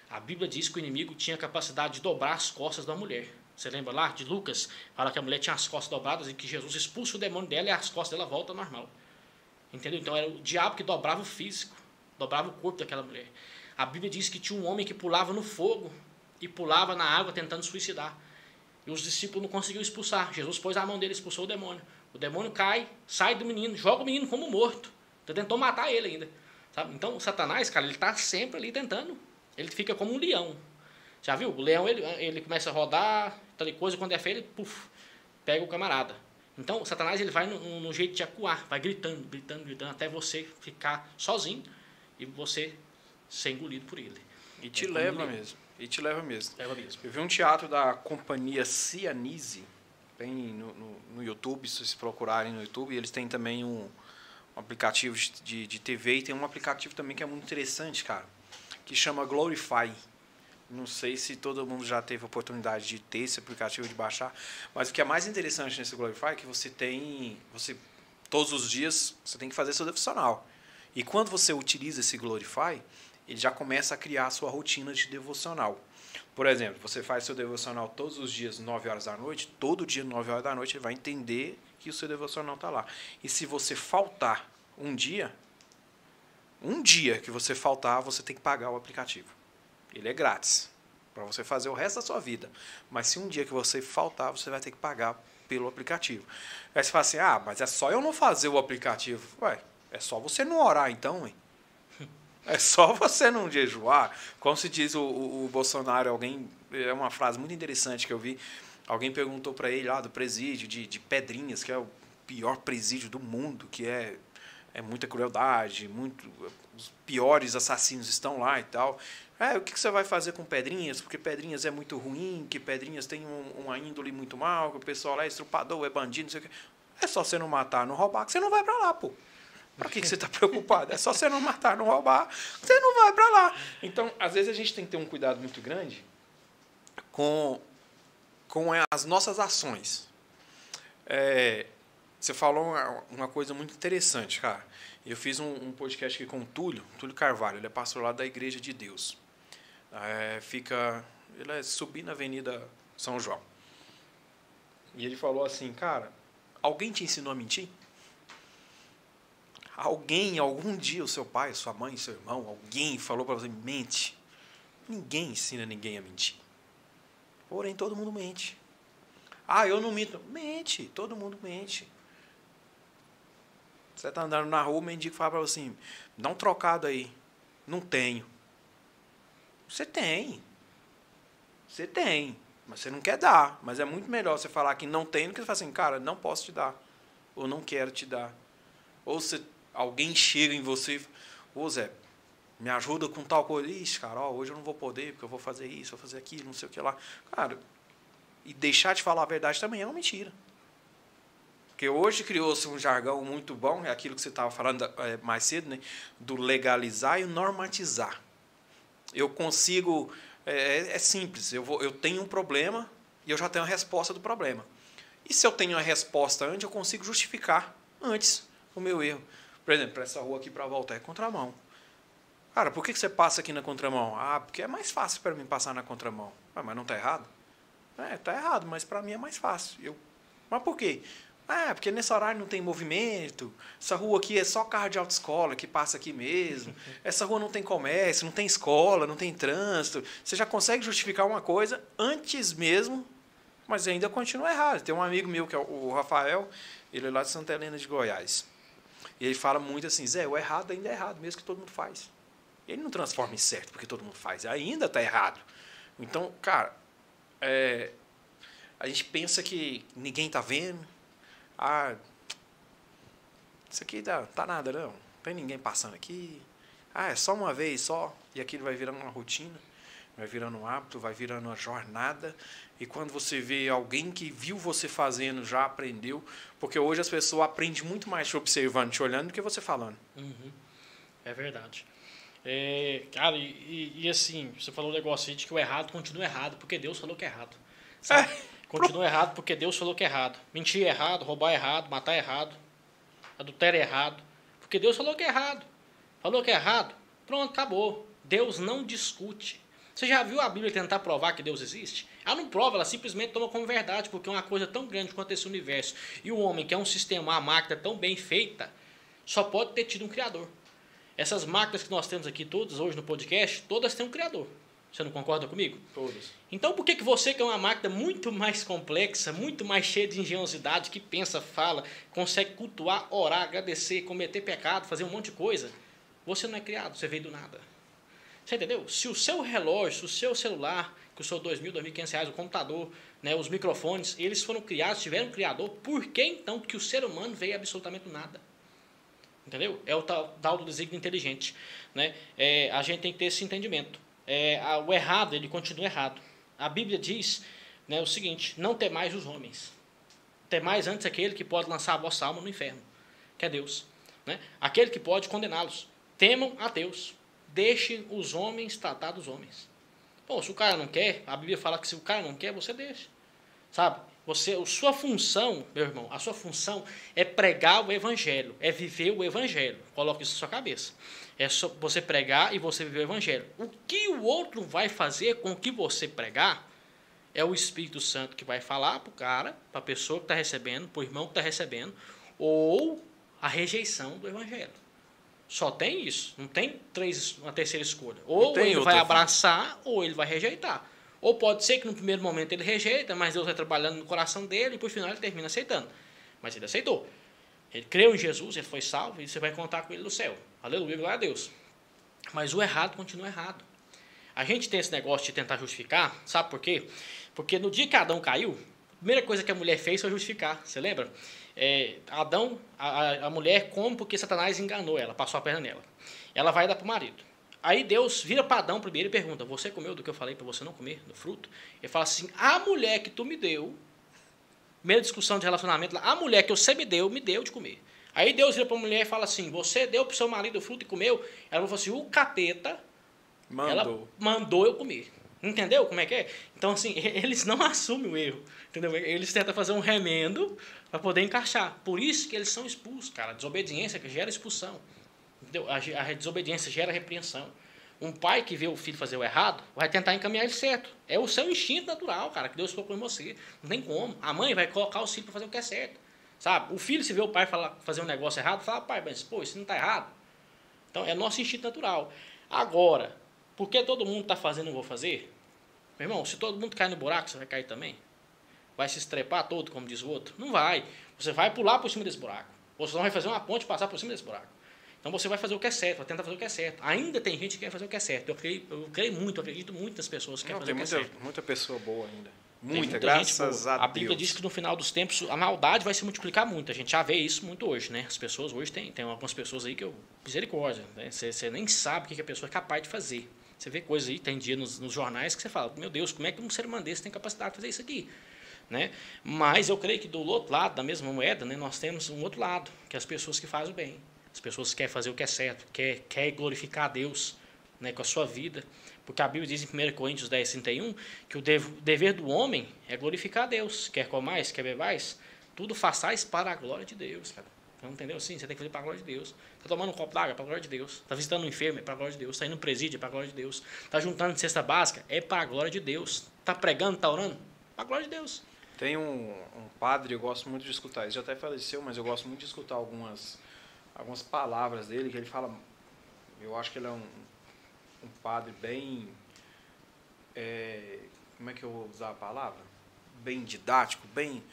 A Bíblia diz que o inimigo tinha a capacidade de dobrar as costas da mulher. Você lembra lá de Lucas? Fala que a mulher tinha as costas dobradas e que Jesus expulsa o demônio dela e as costas dela voltam ao normal. Entendeu? Então era o diabo que dobrava o físico dobrava o corpo daquela mulher. A Bíblia diz que tinha um homem que pulava no fogo e pulava na água tentando suicidar. E os discípulos não conseguiram expulsar. Jesus pôs a mão dele, expulsou o demônio. O demônio cai, sai do menino, joga o menino como morto. Então, tentou matar ele ainda. Sabe? Então, Satanás, cara, ele está sempre ali tentando. Ele fica como um leão. Já viu? O leão, ele, ele começa a rodar, tal coisa, quando é feio, ele puf, pega o camarada. Então, o Satanás ele vai no, no, jeito de acuar, vai gritando, gritando, gritando, até você ficar sozinho e você ser engolido por ele. E te é leva mesmo. E te leva mesmo. Leva mesmo. Eu vi um teatro da companhia Cianise, tem no, no, no, YouTube, se vocês procurarem no YouTube, eles têm também um, um aplicativo de, de TV e tem um aplicativo também que é muito interessante, cara, que chama Glorify. Não sei se todo mundo já teve oportunidade de ter esse aplicativo de baixar, mas o que é mais interessante nesse Glorify é que você tem, você todos os dias você tem que fazer seu devocional. E quando você utiliza esse Glorify, ele já começa a criar a sua rotina de devocional. Por exemplo, você faz seu devocional todos os dias, 9 horas da noite, todo dia, 9 horas da noite, ele vai entender que o seu devocional está lá. E se você faltar um dia, um dia que você faltar, você tem que pagar o aplicativo. Ele é grátis para você fazer o resto da sua vida. Mas se um dia que você faltar, você vai ter que pagar pelo aplicativo. Aí você fala assim: ah, mas é só eu não fazer o aplicativo. Ué, é só você não orar, então, hein? É só você não jejuar. Como se diz o, o, o, Bolsonaro, alguém. É uma frase muito interessante que eu vi. Alguém perguntou para ele lá do presídio de, de Pedrinhas, que é o pior presídio do mundo, que é, é muita crueldade, muito, os piores assassinos estão lá e tal. É, o que, que você vai fazer com Pedrinhas? Porque Pedrinhas é muito ruim, que Pedrinhas tem um, uma índole muito mal, que o pessoal lá é estrupador, é bandido, não sei o quê. É só você não matar, não roubar, que você não vai para lá, pô. Para que, que você está preocupado? É só você não matar, não roubar, você não vai para lá. Então, às vezes a gente tem que ter um cuidado muito grande com, com as nossas ações. É, você falou uma, uma coisa muito interessante, cara. Eu fiz um, um, podcast aqui com o Túlio, Túlio Carvalho, ele é pastor lá da Igreja de Deus. É, fica. Ele é subir na Avenida São João. E ele falou assim, cara, alguém te ensinou a mentir? Alguém, algum dia, o seu pai, sua mãe, seu irmão, alguém falou para você, mente. Ninguém ensina ninguém a mentir. Porém, todo mundo mente. Ah, eu não minto. Mente, todo mundo mente. Você está andando na rua, o mendigo fala para você assim, dá um trocado aí. Não tenho. Você tem. Você tem. Mas você não quer dar. Mas é muito melhor você falar que não tem do que você falar assim, cara, não posso te dar. Ou não quero te dar. Ou se alguém chega em você e ô Zé, me ajuda com tal coisa. Ixi, cara, ó, hoje eu não vou poder, porque eu vou fazer isso, vou fazer aquilo, não sei o que lá. Cara, e deixar de falar a verdade também é uma mentira. Porque hoje criou-se um jargão muito bom, é aquilo que você estava falando é, mais cedo, né? do legalizar e normatizar. Eu consigo. É, é, simples, eu, vou, eu tenho um problema e eu já tenho a resposta do problema. E se eu tenho a resposta antes, eu consigo justificar antes o meu erro. Por exemplo, essa rua aqui para voltar é contramão. Cara, por que você passa aqui na contramão? Ah, porque é mais fácil para mim passar na contramão. Ah, mas não está errado? É, está errado, mas para mim é mais fácil. Eu, mas por quê? Ah, porque nesse horário não tem movimento. Essa rua aqui é só carro de autoescola que passa aqui mesmo. Essa rua não tem comércio, não tem escola, não tem trânsito. Você já consegue justificar uma coisa antes mesmo, mas ainda continua errado. Tem um amigo meu, que é o Rafael, ele é lá de Santa Helena de Goiás. E ele fala muito assim, Zé, o errado ainda é errado, mesmo que todo mundo faz. Ele não transforma em certo porque todo mundo faz, ainda está errado. Então, cara, é, a gente pensa que ninguém está vendo. Ah, isso aqui tá, tá nada, não. Não tem ninguém passando aqui. Ah, é só uma vez só. E aquilo vai virando uma rotina, vai virando um hábito, vai virando uma jornada. E quando você vê alguém que viu você fazendo, já aprendeu. Porque hoje as pessoas aprendem muito mais te observando, te olhando, do que você falando. Uhum. É verdade. É, cara, e, e, e, assim, você falou um negócio aí de que o errado continua errado, porque Deus falou que é errado. Sabe? É, continua errado porque Deus falou que é errado. Mentir é errado, roubar é errado, matar é errado, adultério é errado. Porque Deus falou que é errado. Falou que é errado, pronto, acabou. Deus não discute. Você já viu a Bíblia tentar provar que Deus existe? Ela não prova, ela simplesmente toma como verdade, porque é uma coisa tão grande quanto esse universo. E o homem, que é um sistema, uma máquina tão bem feita, só pode ter tido um Criador. Essas máquinas que nós temos aqui todas hoje no podcast, todas têm um criador. Você não concorda comigo? Todas. Então por que, que você, que é uma máquina muito mais complexa, muito mais cheia de engenhosidade, que pensa, fala, consegue cultuar, orar, agradecer, cometer pecado, fazer um monte de coisa, você não é criado, você veio do nada. Você entendeu? Se o seu relógio, se o seu celular, que o seu 2.000, 2.500 reais, o computador, né, os microfones, eles foram criados, tiveram um criador, por que então que o ser humano veio absolutamente do nada? Entendeu? É o tal, tal do desígnio inteligente. Né? É, a gente tem que ter esse entendimento. É, o errado, ele continua errado. A Bíblia diz né, o seguinte: não temais os homens. Temais antes aquele que pode lançar a vossa alma no inferno, que é Deus. Né? Aquele que pode condená-los. Temam a Deus. Deixem os homens tratar dos homens. Pô, se o cara não quer, a Bíblia fala que se o cara não quer, você deixa. Sabe? Você, a sua função, meu irmão, a sua função é pregar o evangelho, é viver o evangelho. Coloque isso na sua cabeça. É só você pregar e você viver o evangelho. O que o outro vai fazer com o que você pregar é o Espírito Santo que vai falar para o cara, para a pessoa que está recebendo, para o irmão que está recebendo, ou a rejeição do evangelho. Só tem isso. Não tem três, uma terceira escolha. Ou ele vai abraçar, ou ele vai rejeitar. Ou pode ser que no primeiro momento ele rejeita, mas Deus vai trabalhando no coração dele e por final ele termina aceitando. Mas ele aceitou. Ele creu em Jesus, ele foi salvo e você vai contar com ele no céu. Aleluia, glória a Deus. Mas o errado continua errado. A gente tem esse negócio de tentar justificar, sabe por quê? Porque no dia que Adão caiu, a primeira coisa que a mulher fez foi justificar. Você lembra? É, Adão, a, a mulher come porque Satanás enganou ela, passou a perna nela. Ela vai dar para o marido. Aí Deus vira para Adão primeiro e pergunta: Você comeu do que eu falei para você não comer, do fruto? Ele fala assim: A mulher que tu me deu, primeira discussão de relacionamento, a mulher que você me deu, me deu de comer. Aí Deus vira para a mulher e fala assim: Você deu para o seu marido o fruto e comeu? Ela falou assim: O capeta mandou. Ela mandou eu comer. Entendeu como é que é? Então, assim, eles não assumem o erro. Entendeu? Eles tentam fazer um remendo para poder encaixar. Por isso que eles são expulsos, cara. A desobediência que gera expulsão. Entendeu? A, a desobediência gera repreensão. Um pai que vê o filho fazer o errado vai tentar encaminhar ele certo. É o seu instinto natural, cara, que Deus colocou em você. Não tem como. A mãe vai colocar o filho para fazer o que é certo. Sabe? O filho, se vê o pai falar, fazer um negócio errado, fala, pai, mas pô, isso não está errado. Então, é nosso instinto natural. Agora, porque todo mundo está fazendo, não vou fazer? Meu irmão, se todo mundo cai no buraco, você vai cair também? Vai se estrepar todo, como diz o outro? Não vai. Você vai pular por cima desse buraco. Ou você vai fazer uma ponte passar por cima desse buraco. Então você vai fazer o que é certo, vai tentar fazer o que é certo. Ainda tem gente que quer fazer o que é certo. Eu creio, eu creio muito, eu acredito muito nas pessoas que querem fazer o que muita, é certo. muita pessoa boa ainda. Muita, Muita, graças a, a Bíblia Deus. diz que no final dos tempos a maldade vai se multiplicar muito. A gente já vê isso muito hoje, né? As pessoas hoje tem, tem algumas pessoas aí que eu misericórdia, né? Você, você nem sabe o que a pessoa é capaz de fazer. Você vê coisas aí, tem dia nos, nos jornais que você fala, meu Deus, como é que um ser humano desse tem capacidade de fazer isso aqui? Né? Mas eu creio que do outro lado da mesma moeda, né, nós temos um outro lado, que é as pessoas que fazem o bem. As pessoas que querem fazer o que é certo, quer, quer glorificar a Deus né, com a sua vida. Porque a Bíblia diz em 1 Coríntios 10, 31, que o dever do homem é glorificar a Deus. Quer comais, quer bebais, tudo façais para a glória de Deus, cara. Então, entendeu? Sim, você tem que fazer para a glória de Deus. Está tomando um copo d'água, é para a glória de Deus. Está visitando um enfermo, é para a glória de Deus. Está indo no presídio, é para a glória de Deus. Está juntando cesta básica, é para a glória de Deus. Está pregando, está orando, para a glória de Deus. Tem um, um padre, eu gosto muito de escutar, ele já até faleceu, mas eu gosto muito de escutar algumas, algumas palavras dele, que ele fala, eu acho que ele é um, um padre bem, é, como é que eu vou usar a palavra? Bem didático, bem,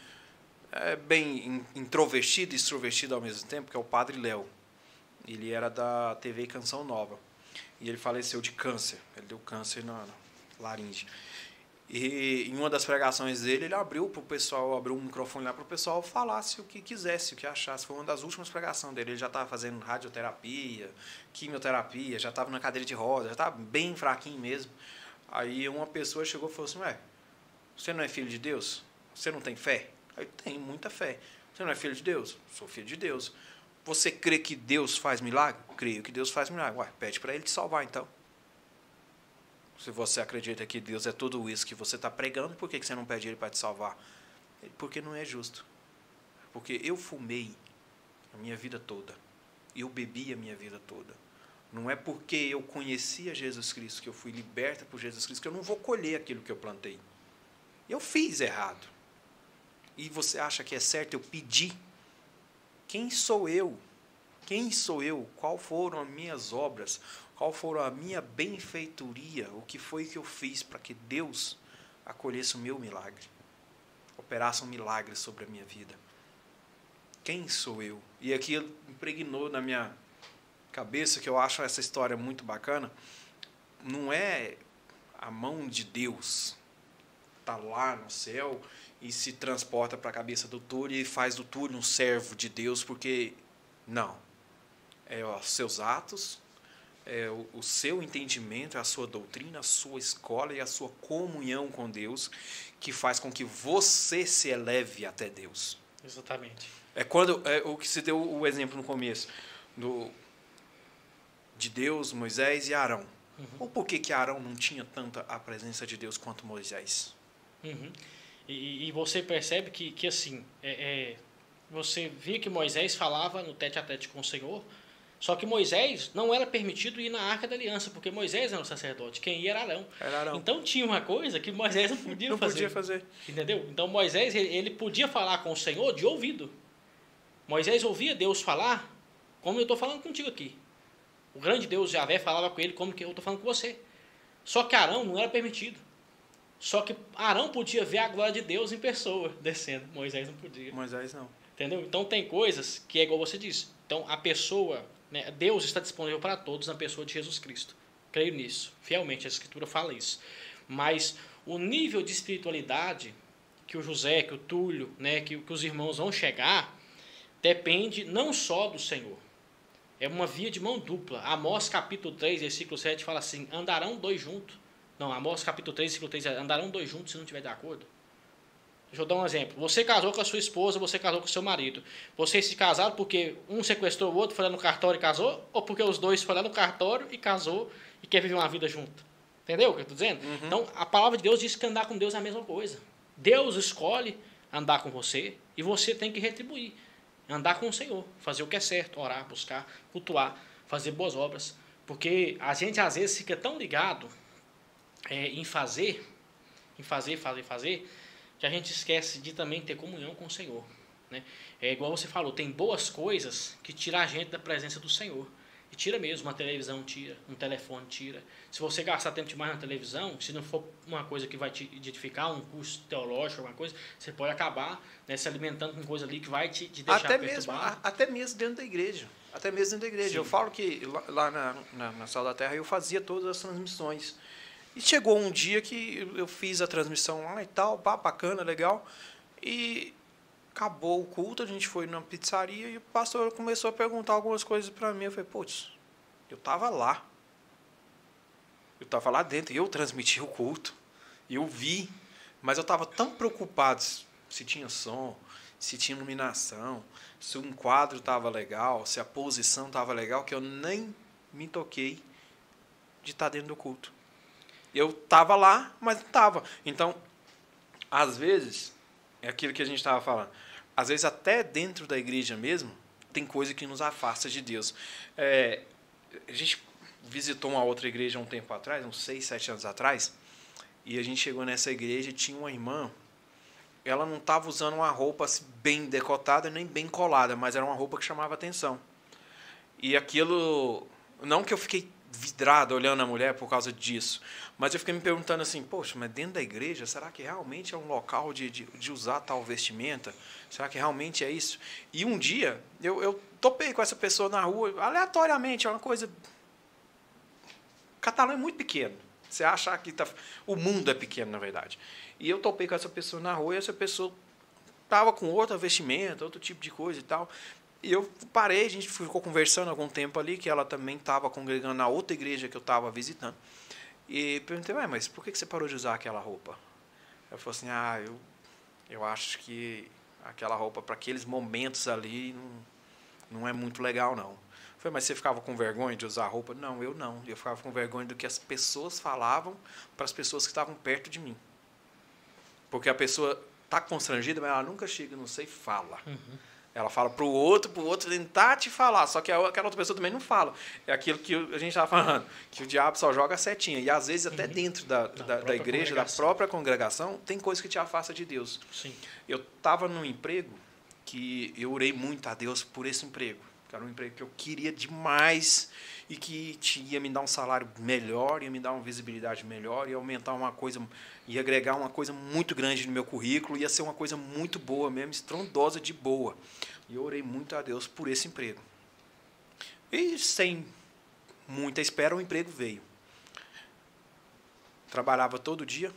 é, bem introvertido e extrovertido ao mesmo tempo, que é o padre Léo. Ele era da TV Canção Nova. E ele faleceu de câncer. Ele deu câncer na, na laringe. E em uma das pregações dele, ele abriu para o pessoal, abriu um microfone lá para o pessoal falasse o que quisesse, o que achasse. Foi uma das últimas pregações dele. Ele já estava fazendo radioterapia, quimioterapia, já estava na cadeira de roda, já estava bem fraquinho mesmo. Aí uma pessoa chegou e falou assim: Ué, você não é filho de Deus? Você não tem fé? Aí tenho muita fé. Você não é filho de Deus? Sou filho de Deus. Você crê que Deus faz milagre? Creio que Deus faz milagre. Ué, pede para ele te salvar então. Se você acredita que Deus é tudo isso que você está pregando, por que você não pede Ele para te salvar? Porque não é justo. Porque eu fumei a minha vida toda. Eu bebi a minha vida toda. Não é porque eu conhecia Jesus Cristo, que eu fui liberta por Jesus Cristo, que eu não vou colher aquilo que eu plantei. Eu fiz errado. E você acha que é certo eu pedir? Quem sou eu? Quem sou eu? Qual foram as minhas obras? Qual foram a minha benfeitoria? O que foi que eu fiz para que Deus acolhesse o meu milagre? Operasse um milagre sobre a minha vida. Quem sou eu? E aqui impregnou na minha cabeça que eu acho essa história muito bacana. Não é a mão de Deus tá lá no céu e se transporta para a cabeça do Túlio e faz do Túlio um servo de Deus, porque não. É os seus atos, é, o, o, seu entendimento, a sua doutrina, a sua escola e a sua comunhão com Deus que faz com que você se eleve até Deus. Exatamente. É quando é o que se deu o exemplo no começo do de Deus, Moisés e Arão. Uhum. Ou por que que Arão não tinha tanta a presença de Deus quanto Moisés? Uhum. E, e, você percebe que, que assim, é, é, você via que Moisés falava no tete a tete com o Senhor, só que Moisés não era permitido ir na Arca da Aliança, porque Moisés era o sacerdote, quem ia era Arão. Era Arão. Então tinha uma coisa que Moisés não podia não fazer. Não podia fazer. Entendeu? Então Moisés, ele, ele, podia falar com o Senhor de ouvido. Moisés ouvia Deus falar, como eu estou falando contigo aqui. O grande Deus Javé falava com ele como que eu estou falando com você. Só que Arão não era permitido. Só que Arão podia ver a glória de Deus em pessoa descendo. Moisés não podia. Moisés não. Entendeu? Então tem coisas que é igual você disse. Então a pessoa né? Deus está disponível para todos na pessoa de Jesus Cristo. Creio nisso. Fielmente, a Escritura fala isso. Mas o nível de espiritualidade que o José, que o Túlio, né, que, que os irmãos vão chegar, depende não só do Senhor. É uma via de mão dupla. Amós capítulo 3, versículo 7 fala assim: andarão dois juntos. Não, Amós capítulo 3, versículo 3 andarão dois juntos se não estiver de acordo. Deixa eu dar um exemplo. Você casou com a sua esposa, você casou com o seu marido. Vocês se casaram porque um sequestrou o outro, foi lá no cartório e casou? Ou porque os dois foram lá no cartório e casou e quer viver uma vida junto? Entendeu o que eu estou dizendo? Uhum. Então, a palavra de Deus diz que andar com Deus é a mesma coisa. Deus escolhe andar com você e você tem que retribuir. Andar com o Senhor, fazer o que é certo, orar, buscar, cultuar, fazer boas obras. Porque a gente às vezes fica tão ligado é, em fazer, em fazer, fazer, fazer, que a gente esquece de também ter comunhão com o Senhor. Né? É igual você falou, tem boas coisas que tiram a gente da presença do Senhor. E tira mesmo, uma televisão tira, um telefone tira. Se você gastar tempo demais na televisão, se não for uma coisa que vai te edificar, um curso teológico, alguma coisa, você pode acabar né, se alimentando com coisa ali que vai te, te deixar até mesmo Até mesmo dentro da igreja. Até mesmo dentro da igreja. Sim. Eu falo que lá na, na, na Sala da Terra eu fazia todas as transmissões. E chegou um dia que eu fiz a transmissão lá e tal, pá, bacana, legal. E acabou o culto, a gente foi numa pizzaria e o pastor começou a perguntar algumas coisas para mim. Eu falei, putz, eu tava lá. Eu tava lá dentro e eu transmiti o culto. Eu vi. Mas eu tava tão preocupado se tinha som, se tinha iluminação, se um quadro tava legal, se a posição tava legal, que eu nem me toquei de estar tá dentro do culto. Eu tava lá, mas não tava. Então, às vezes, é aquilo que a gente estava falando às vezes até dentro da igreja mesmo, tem coisa que nos afasta de Deus. É, a gente visitou uma outra igreja um tempo atrás, uns seis, sete anos atrás, e a gente chegou nessa igreja e tinha uma irmã, ela não estava usando uma roupa assim, bem decotada nem bem colada, mas era uma roupa que chamava atenção. E aquilo, não que eu fiquei vidrado olhando a mulher por causa disso. Mas eu fiquei me perguntando assim, poxa, mas dentro da igreja, será que realmente é um local de, de, de usar tal vestimenta? Será que realmente é isso? E um dia, eu, eu topei com essa pessoa na rua, aleatoriamente, é uma coisa... Catalão é muito pequeno. Você acha que tá... o mundo é pequeno, na verdade. E eu topei com essa pessoa na rua e essa pessoa estava com outra vestimenta, outro tipo de coisa e tal. E eu parei, a gente ficou conversando algum tempo ali, que ela também estava congregando na outra igreja que eu estava visitando. E perguntei, Ué, mas por que você parou de usar aquela roupa? Ela falou assim, ah, eu, eu acho que aquela roupa para aqueles momentos ali não, não é muito legal, não. Falei, mas você ficava com vergonha de usar a roupa? Não, eu não. Eu ficava com vergonha do que as pessoas falavam para as pessoas que estavam perto de mim. Porque a pessoa está constrangida, mas ela nunca chega, não sei, fala. Uhum. Ela fala para o outro, para o outro tentar te falar, só que aquela outra pessoa também não fala. É aquilo que a gente estava falando, que o diabo só joga setinha. E às vezes até uhum. dentro da, da, da, igreja, da própria congregação, tem coisa que te afasta de Deus. Sim. Eu estava num emprego que eu orei muito a Deus por esse emprego. Que era um emprego que eu queria demais e que ia me dar um salário melhor, ia me dar uma visibilidade melhor, ia aumentar uma coisa, ia agregar uma coisa muito grande no meu currículo, ia ser uma coisa muito boa mesmo, estrondosa de boa. E eu orei muito a Deus por esse emprego. E sem muita espera, o emprego veio. Trabalhava todo dia,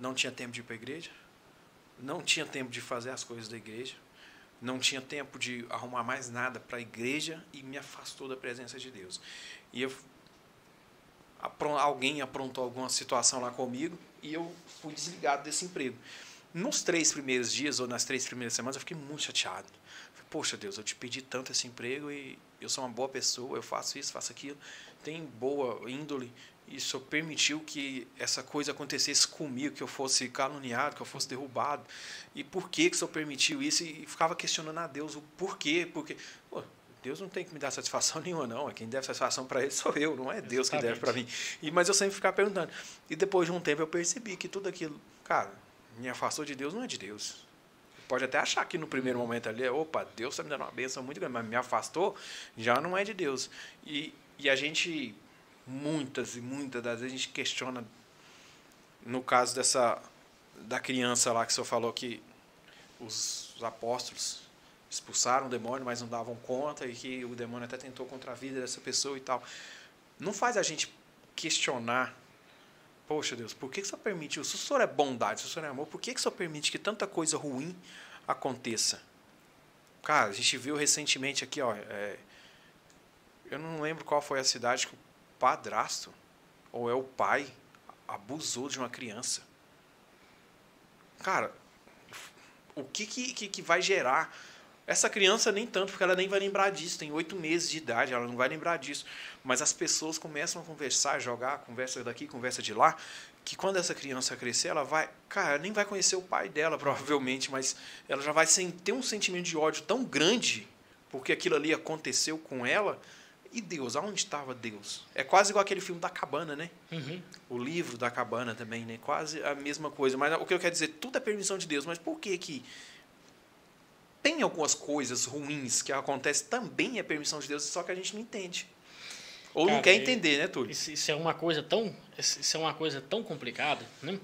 não tinha tempo de ir para a igreja, não tinha tempo de fazer as coisas da igreja, não tinha tempo de arrumar mais nada para a igreja e me afastou da presença de Deus. E eu, alguém aprontou alguma situação lá comigo e eu fui desligado desse emprego. Nos três primeiros dias ou nas três primeiras semanas eu fiquei muito chateado. Poxa Deus, eu te pedi tanto esse emprego e eu sou uma boa pessoa, eu faço isso, faço aquilo, tenho boa índole, e o Senhor permitiu que essa coisa acontecesse comigo, que eu fosse caluniado, que eu fosse derrubado. E por que, que o Senhor permitiu isso? E ficava questionando a Deus o porquê. Porque pô, Deus não tem que me dar satisfação nenhuma, não. É quem deve satisfação para ele sou eu, não é Deus Exatamente. que deve para mim. E, mas eu sempre ficava perguntando. E depois de um tempo eu percebi que tudo aquilo, cara, me afastou de Deus, não é de Deus. Pode até achar que no primeiro momento ali, opa, Deus está me dando uma bênção muito grande, mas me afastou, já não é de Deus. E, e a gente muitas e muitas das vezes a gente questiona no caso dessa da criança lá que o senhor falou que os, os apóstolos expulsaram o demônio, mas não davam conta e que o demônio até tentou contra a vida dessa pessoa e tal. Não faz a gente questionar Poxa Deus, por que, que o Senhor permite? Se o Senhor é bondade, se o Senhor é amor, por que, que o Senhor permite que tanta coisa ruim aconteça? Cara, a gente viu recentemente aqui, ó, é, eu não lembro qual foi a cidade que padrasto ou é o pai abusou de uma criança. Cara, o que, que, que vai gerar Essa criança nem tanto, porque ela nem vai lembrar disso. Tem oito meses de idade, ela não vai lembrar disso. Mas as pessoas começam a conversar, jogar, conversa daqui, conversa de lá, que quando essa criança crescer, ela vai, cara, nem vai conhecer o pai dela, provavelmente, mas ela já vai ter um sentimento de ódio tão grande, porque aquilo ali aconteceu com ela. E Deus, aonde estava Deus? É quase igual aquele filme da cabana, né? Uhum. O livro da cabana também, né? Quase a mesma coisa. Mas o que eu quero dizer, tudo é permissão de Deus. Mas por que que tem algumas coisas ruins que acontecem também é permissão de Deus, só que a gente não entende. Ou Cara, não quer entender, né, Túlio? Isso, isso, é uma coisa tão, isso é uma coisa tão complicada, né?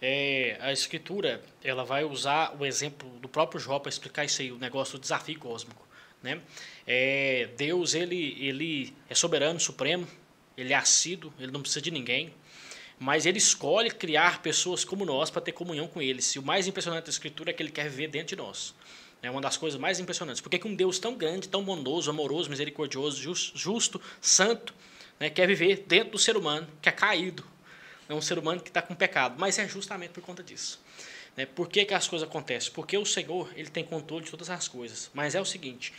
É, a escritura ela vai usar o exemplo do próprio Jó para explicar isso aí, o negócio do desafio cósmico, né? É, Deus ele ele é soberano, supremo, ele é assíduo, ele não precisa de ninguém, mas ele escolhe criar pessoas como nós para ter comunhão com ele. E o mais impressionante da escritura é que ele quer viver dentro de nós. É uma das coisas mais impressionantes. Por que um Deus tão grande, tão bondoso, amoroso, misericordioso, justo, santo, né, quer viver dentro do ser humano, que é caído? É um ser humano que está com pecado. Mas é justamente por conta disso. Né? Por que, que as coisas acontecem? Porque o Senhor ele tem controle de todas as coisas. Mas é o seguinte: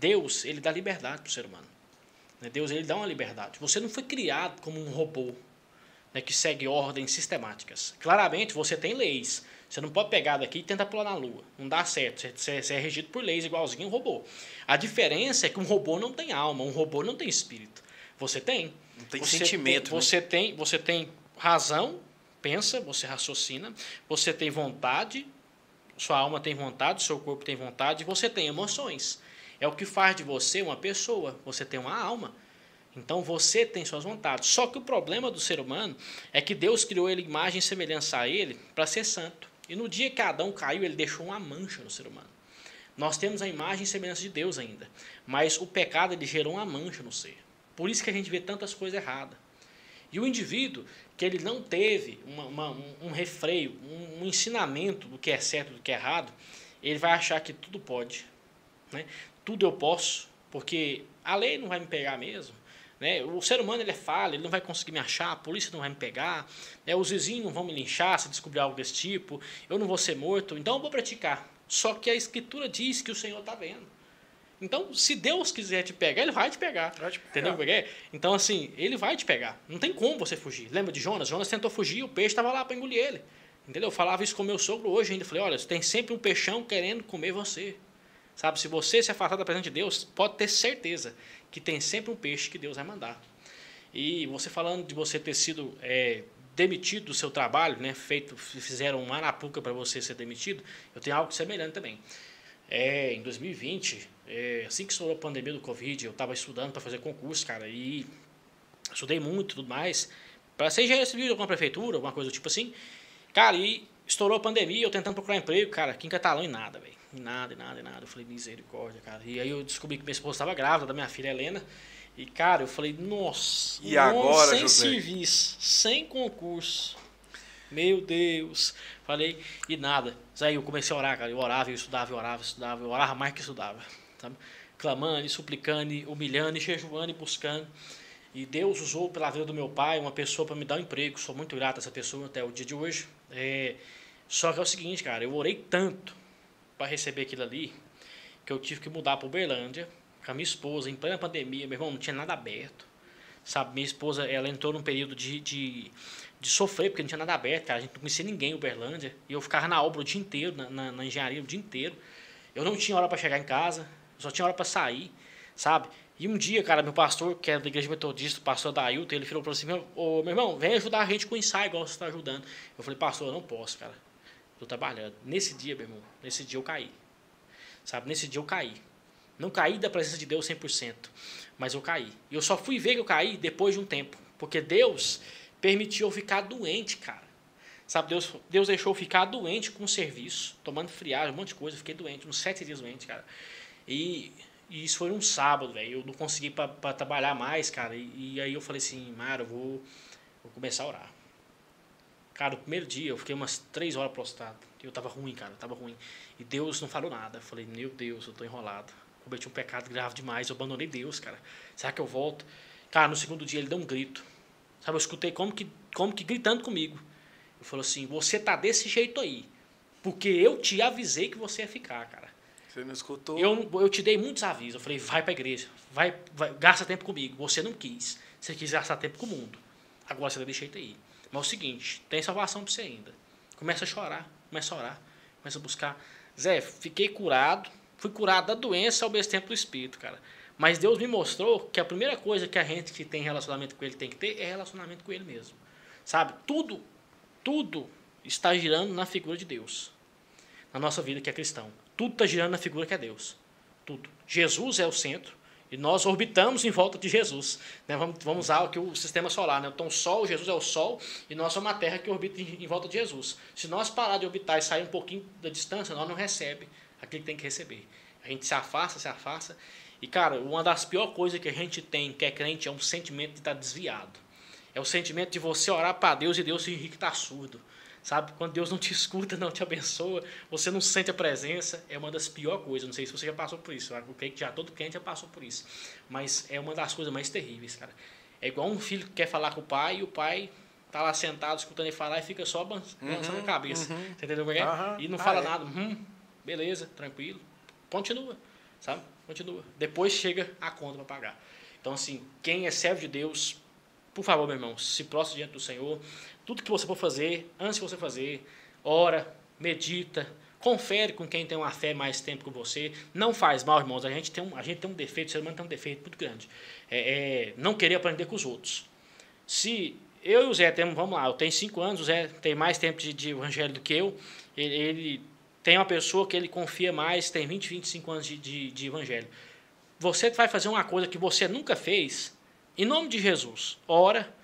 Deus ele dá liberdade para o ser humano. Né? Deus ele dá uma liberdade. Você não foi criado como um robô né, que segue ordens sistemáticas. Claramente você tem leis. Você não pode pegar daqui e tentar pular na lua. Não dá certo. Você, você é regido por leis igualzinho um robô. A diferença é que um robô não tem alma, um robô não tem espírito. Você tem. Não tem você sentimento. Tem, né? você, tem, você tem razão, pensa, você raciocina, você tem vontade, sua alma tem vontade, seu corpo tem vontade, você tem emoções. É o que faz de você uma pessoa. Você tem uma alma. Então você tem suas vontades. Só que o problema do ser humano é que Deus criou ele imagem e semelhança a ele para ser santo. E no dia que Adão caiu, ele deixou uma mancha no ser humano. Nós temos a imagem e semelhança de Deus ainda, mas o pecado ele gerou uma mancha no ser. Por isso que a gente vê tantas coisas erradas. E o indivíduo que ele não teve uma, uma, um, refreio, um, um, ensinamento do que é certo e do que é errado, ele vai achar que tudo pode. Né? Tudo eu posso, porque a lei não vai me pegar mesmo. Né? O ser humano ele é falho, ele não vai conseguir me achar, a polícia não vai me pegar, né? os vizinhos não vão me linchar se descobrir algo desse tipo, eu não vou ser morto, então eu vou praticar. Só que a escritura diz que o Senhor está vendo. Então, se Deus quiser te pegar, ele vai te pegar. Vai te pegar. Entendeu? É? Então, assim, ele vai te pegar. Não tem como você fugir. Lembra de Jonas? Jonas tentou fugir, o peixe estava lá para engolir ele. Entendeu? Eu falava isso com meu sogro hoje ainda. Falei, olha, tem sempre um peixão querendo comer você. Sabe, se você se afastar da presença de Deus, pode ter certeza que tem sempre um peixe que Deus vai mandar. E você falando de você ter sido é, demitido do seu trabalho, né, feito, fizeram uma arapuca para você ser demitido, eu tenho algo semelhante também. É, em 2020, é, assim que estourou a pandemia do Covid, eu estava estudando para fazer concurso, cara, e estudei muito tudo mais, para ser engenheiro civil de alguma prefeitura, alguma coisa do tipo assim. Cara, e estourou a pandemia, eu tentando procurar emprego, cara, aqui em Catalão e nada, velho. Nada, nada, nada. Eu falei, misericórdia, cara. E aí eu descobri que minha esposa estava grávida da minha filha Helena. E, cara, eu falei, nossa, e agora, sem José? serviço, sem concurso. Meu Deus. Falei, e nada. Aí eu comecei a orar, cara. Eu orava, eu estudava, eu orava, eu estudava. Eu orava mais que estudava. Sabe? Clamando, e suplicando, e humilhando, e jejuando, e buscando. E Deus usou pela vida do meu pai uma pessoa para me dar um emprego. Sou muito grato a essa pessoa até o dia de hoje. É, só que é o seguinte, cara, eu orei tanto para receber aquilo ali, que eu tive que mudar para Uberlândia, com a minha esposa, em plena pandemia, meu irmão, não tinha nada aberto. Sabe, minha esposa, ela entrou num período de, de, de sofrer, porque não tinha nada aberto, cara. A gente não conhecia ninguém em Uberlândia. E eu ficava na obra o dia inteiro, na, na, na engenharia o dia inteiro. Eu não tinha hora para chegar em casa, só tinha hora para sair, sabe? E um dia, cara, meu pastor, que é da igreja metodista, o pastor da Ailton, ele falou para assim, meu, ô, meu irmão, vem ajudar a gente com o ensaio, igual você está ajudando. Eu falei, pastor, eu não posso, cara. Estou trabalhando. Nesse dia, meu irmão, nesse dia eu caí. Sabe? Nesse dia eu caí. Não caí da presença de Deus 100%, mas eu caí. E eu só fui ver que eu caí depois de um tempo. Porque Deus permitiu eu ficar doente, cara. Sabe, Deus, Deus deixou eu ficar doente com o serviço, tomando friagem, um monte de coisa. Eu fiquei doente, uns sete dias doente, cara. E, e isso foi um sábado, velho. Eu não consegui para trabalhar mais, cara. E, e, aí eu falei assim, Mara, eu vou, vou começar a orar. Cara, o primeiro dia eu fiquei umas três horas prostrado. Eu tava ruim, cara, tava ruim. E Deus não falou nada. Eu falei, meu Deus, eu tô enrolado. Cometi um pecado grave demais, eu abandonei Deus, cara. Será que eu volto? Cara, no segundo dia ele deu um grito. Sabe, eu escutei como que, como que gritando comigo. Ele falou assim, você tá desse jeito aí. Porque eu te avisei que você ia ficar, cara. Você não escutou? Eu, eu te dei muitos avisos. Eu falei, vai para a igreja, vai, vai, gasta tempo comigo. Você não quis. Você quis gastar tempo com o mundo. Agora você deixa aí. Mas é o seguinte, tem salvação para você ainda. Começa a chorar, começa a orar, começa a buscar. Zé, fiquei curado, fui curado da doença ao mesmo tempo do espírito, cara. Mas Deus me mostrou que a primeira coisa que a gente que tem relacionamento com Ele tem que ter é relacionamento com Ele mesmo. Sabe? Tudo, tudo está girando na figura de Deus. Na nossa vida que é cristão. Tudo está girando na figura que é Deus. Tudo. Jesus é o centro. E nós orbitamos em volta de Jesus. Né? Vamos, vamos usar aqui o sistema solar. Né? Então, o Sol, Jesus é o Sol, e nós somos a Terra que orbita em, em volta de Jesus. Se nós parar de orbitar e sair um pouquinho da distância, nós não recebemos aquilo que tem que receber. A gente se afasta, se afasta. E, cara, uma das piores coisas que a gente tem, que é crente, é um sentimento de estar desviado. É o sentimento de você orar para Deus e Deus se que está surdo. Sabe? Quando Deus não te escuta, não te abençoa, você não sente a presença, é uma das piores coisas. Não sei se você já passou por isso. O crente já, todo crente já passou por isso. Mas é uma das coisas mais terríveis, cara. É igual um filho que quer falar com o pai e o pai tá lá sentado escutando ele falar e fica só balançando uhum, a cabeça. Uhum. Você entendeu o que é? Uhum. E não fala ah, é. nada. Hum, beleza, tranquilo. Continua, sabe? Continua. Depois chega a conta para pagar. Então, assim, quem é servo de Deus, por favor, meu irmão, se prostre diante do Senhor. Tudo que você for fazer, antes de você fazer, ora, medita, confere com quem tem uma fé mais tempo que você. Não faz mal, irmãos. A gente tem um, a gente tem um defeito, o ser humano tem um defeito muito grande. É, é não querer aprender com os outros. Se eu e o Zé temos, vamos lá, eu tenho cinco anos, o Zé tem mais tempo de, de evangelho do que eu. Ele, ele, tem uma pessoa que ele confia mais, tem 20, 25 anos de, de, de evangelho. Você vai fazer uma coisa que você nunca fez, em nome de Jesus, ora,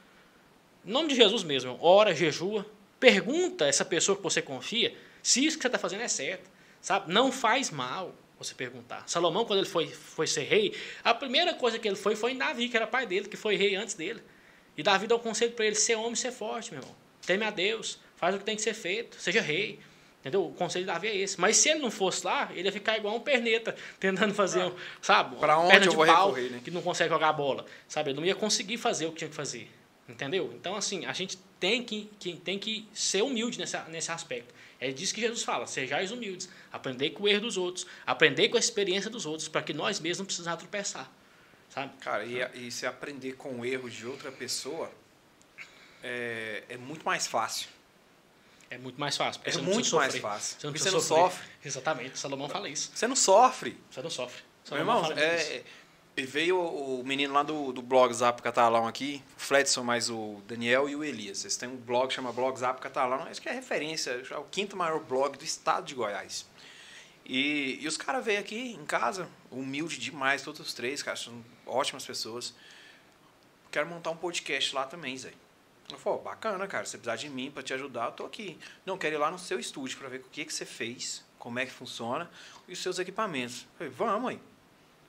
em nome de Jesus mesmo, ora, jejua, pergunta essa pessoa que você confia se isso que você está fazendo é certo. Sabe? Não faz mal você perguntar. Salomão, quando ele foi, foi ser rei, a primeira coisa que ele foi foi em Davi, que era pai dele, que foi rei antes dele. E Davi dá o um conselho para ele: ser homem, ser forte, meu irmão. Teme a Deus, faz o que tem que ser feito, seja rei. Entendeu? O conselho de Davi é esse. Mas se ele não fosse lá, ele ia ficar igual um perneta, tentando fazer, ah, sabe? Para onde eu vou pau, recorrer, né? que não consegue jogar a bola. Sabe? Ele não ia conseguir fazer o que tinha que fazer. Entendeu? Então, assim, a gente tem que, que, tem que ser humilde nessa, nesse aspecto. É disso que Jesus fala: sejais humildes, aprender com o erro dos outros, aprender com a experiência dos outros, para que nós mesmos não precisamos tropeçar. Sabe? Cara, e, e se aprender com o erro de outra pessoa é, é muito mais fácil. É muito mais fácil. É muito mais fácil. Você não, você não sofre. Exatamente, Salomão fala isso. Você não sofre. Você não sofre. Salomão Meu irmão, é, e veio o menino lá do, do blog Zap Catalão aqui, o Fledson, mais o Daniel e o Elias. Eles têm um blog que chama Blog Zap Catalão, acho que é referência, é o quinto maior blog do estado de Goiás. E, e os caras veio aqui em casa, humilde demais, todos os três, cara, são ótimas pessoas. Quero montar um podcast lá também, Zé. Eu falei, bacana, cara, você precisar de mim para te ajudar, eu tô aqui. Não, quero ir lá no seu estúdio para ver o que, que você fez, como é que funciona e os seus equipamentos. Eu falei, vamos aí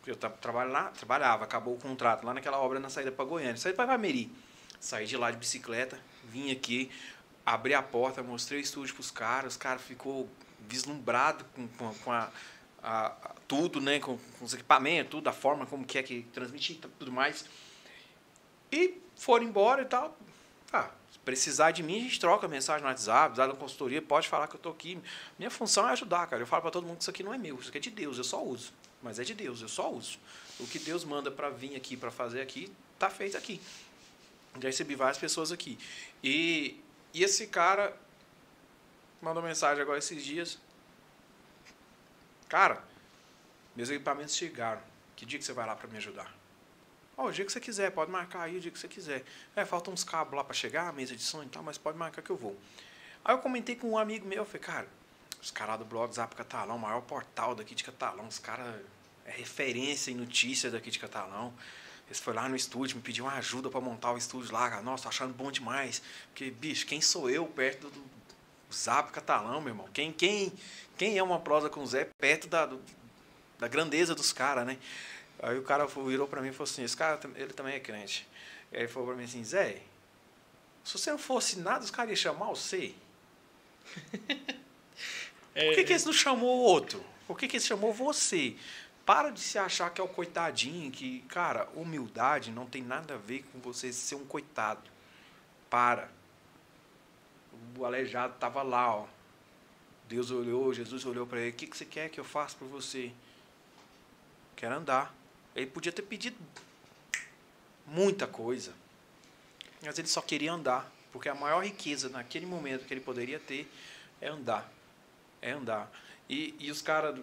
eu trabalho lá, trabalhava, acabou o contrato lá naquela obra na saída para Goiânia. Saí para Meri. Saí de lá de bicicleta, vim aqui, abri a porta, mostrei o estúdio para os caras, os caras ficou vislumbrado com, com, com a, a, a, tudo, né, com, com, os equipamentos, tudo, a forma como que é que transmitir, tudo mais. E foram embora e tal. Ah, se precisar de mim, a gente troca mensagem no WhatsApp, dá uma consultoria, pode falar que eu tô aqui. Minha função é ajudar, cara. Eu falo para todo mundo que isso aqui não é meu, isso aqui é de Deus, eu só uso mas é de Deus, eu só uso. O que Deus manda para vir aqui, para fazer aqui, tá feito aqui. Já recebi várias pessoas aqui. E, e esse cara mandou mensagem agora esses dias. Cara, meus equipamentos chegaram. Que dia que você vai lá para me ajudar? Oh, o dia que você quiser, pode marcar aí o dia que você quiser. É, faltam uns cabos lá para chegar, mesa de som e tal, mas pode marcar que eu vou. Aí eu comentei com um amigo meu, eu falei, cara, os caras do blog Zap Catalão, o maior portal daqui de Catalão, os caras é referência em notícias daqui de Catalão. Eles foram lá no estúdio, me pediram uma ajuda para montar o estúdio lá. Nossa, achando bom demais. Porque, bicho, quem sou eu perto do, Zap Catalão, meu irmão? Quem, quem, quem é uma prosa com o Zé perto da, do, da grandeza dos caras, né? Aí o cara virou para mim e falou assim: esse cara ele também é crente. E aí ele falou para mim assim: Zé, se você não fosse nada, os caras iam chamar você. Por que, que eles não chamou o outro? Por que, que eles chamou você? Para de se achar que é o coitadinho, que, cara, humildade não tem nada a ver com você ser um coitado. Para. O aleijado tava lá, ó. Deus olhou, Jesus olhou para ele: O que, que você quer que eu faça por você? Quero andar. Ele podia ter pedido muita coisa, mas ele só queria andar, porque a maior riqueza naquele momento que ele poderia ter é andar. É andar. E, e os caras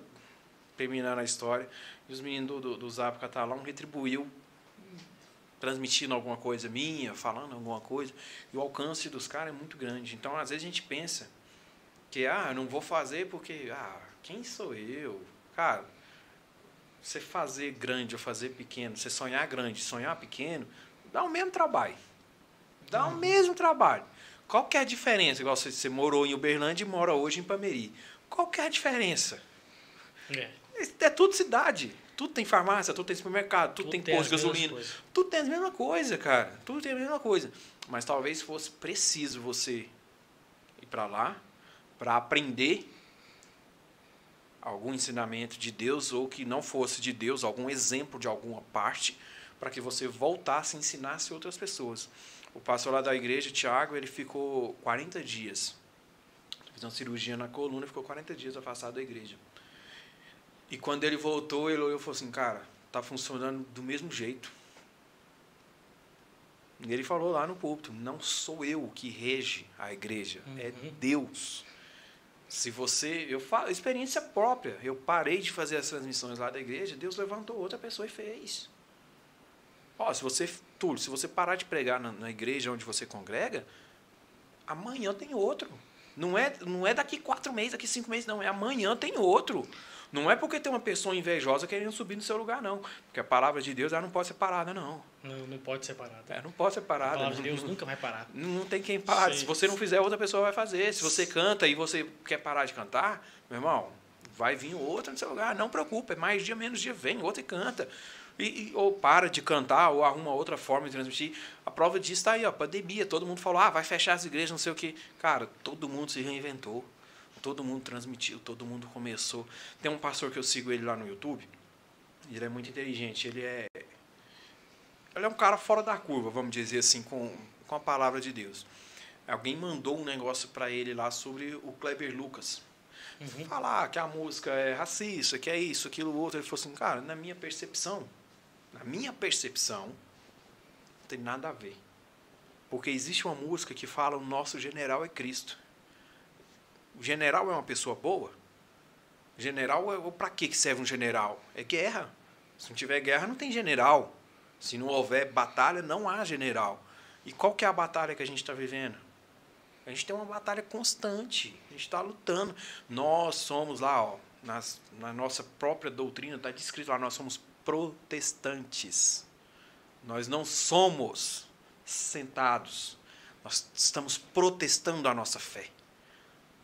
terminaram a história, e os meninos do, do, do Zap Catalão retribuiu transmitindo alguma coisa minha, falando alguma coisa, e o alcance dos caras é muito grande. Então, às vezes a gente pensa que, ah, eu não vou fazer porque, ah, quem sou eu? Cara, você fazer grande ou fazer pequeno, você sonhar grande, sonhar pequeno, dá o mesmo trabalho. Dá o mesmo trabalho. Qual que é a diferença? Igual você, você morou em Uberlândia e mora hoje em Pameri. Qual que é a diferença? É. É tudo cidade. Tudo tem farmácia, tudo tem supermercado, tudo, Tudo tem tem posto de gasolina. Tudo tem a mesma coisa, cara. Tudo tem a mesma coisa. Mas talvez fosse preciso você ir para lá para aprender algum ensinamento de Deus ou que não fosse de Deus, algum exemplo de alguma parte, para que você voltasse e ensinasse outras pessoas. O pastor lá da igreja, Tiago, ele ficou 40 dias. Fez uma cirurgia na coluna e ficou 40 dias afastado da igreja. E quando ele voltou, ele olhou e falou assim, cara, tá funcionando do mesmo jeito. E ele falou lá no púlpito, não sou eu que rege a igreja, é Uhum. Deus. Se você, eu falo, experiência própria. Eu parei de fazer as transmissões lá da igreja, Deus levantou outra pessoa e fez. Ó, se você, Túlio, se você parar de pregar na, na igreja onde você congrega, amanhã tem outro. Não é, não é daqui quatro meses, daqui cinco meses, não. É amanhã tem outro. Não é porque tem uma pessoa invejosa querendo subir no seu lugar, não. Porque a palavra de Deus ela não pode ser parada, não. Não, não pode ser parado. Ela não pode ser A parada. palavra de não- Deus nunca vai parar. não tem quem pare. Se você não fizer, outra pessoa vai fazer. Se você canta e você quer parar de cantar, meu irmão, vai vir outra no seu lugar. Não preocupe, é mais dia, menos dia, vem outra e canta. E, e- ou para de cantar, ou arruma outra forma de transmitir. A prova disso está aí, ó, pandemia. Todo mundo falou, ah, vai fechar as igrejas, não sei o quê. Cara, todo mundo se reinventou. Todo mundo transmitiu, todo mundo começou. Tem um pastor que eu sigo ele lá no YouTube. Ele é muito inteligente. Ele é ele é um cara fora da curva, vamos dizer assim, com, com a palavra de Deus. Alguém mandou um negócio para ele lá sobre o Kleber Lucas. Uhum. Falar que a música é racista, que é isso, aquilo, outro. Ele falou assim, cara, na minha percepção, na minha percepção, não tem nada a ver. Porque existe uma música que fala o nosso general é Cristo. O general é uma pessoa boa? General, é, para que serve um general? É guerra. Se não tiver guerra, não tem general. Se não houver batalha, não há general. E qual que é a batalha que a gente está vivendo? A gente tem uma batalha constante. A gente está lutando. Nós somos lá, ó, nas, na nossa própria doutrina, está descrito lá, nós somos protestantes. Nós não somos sentados. Nós estamos protestando a nossa fé.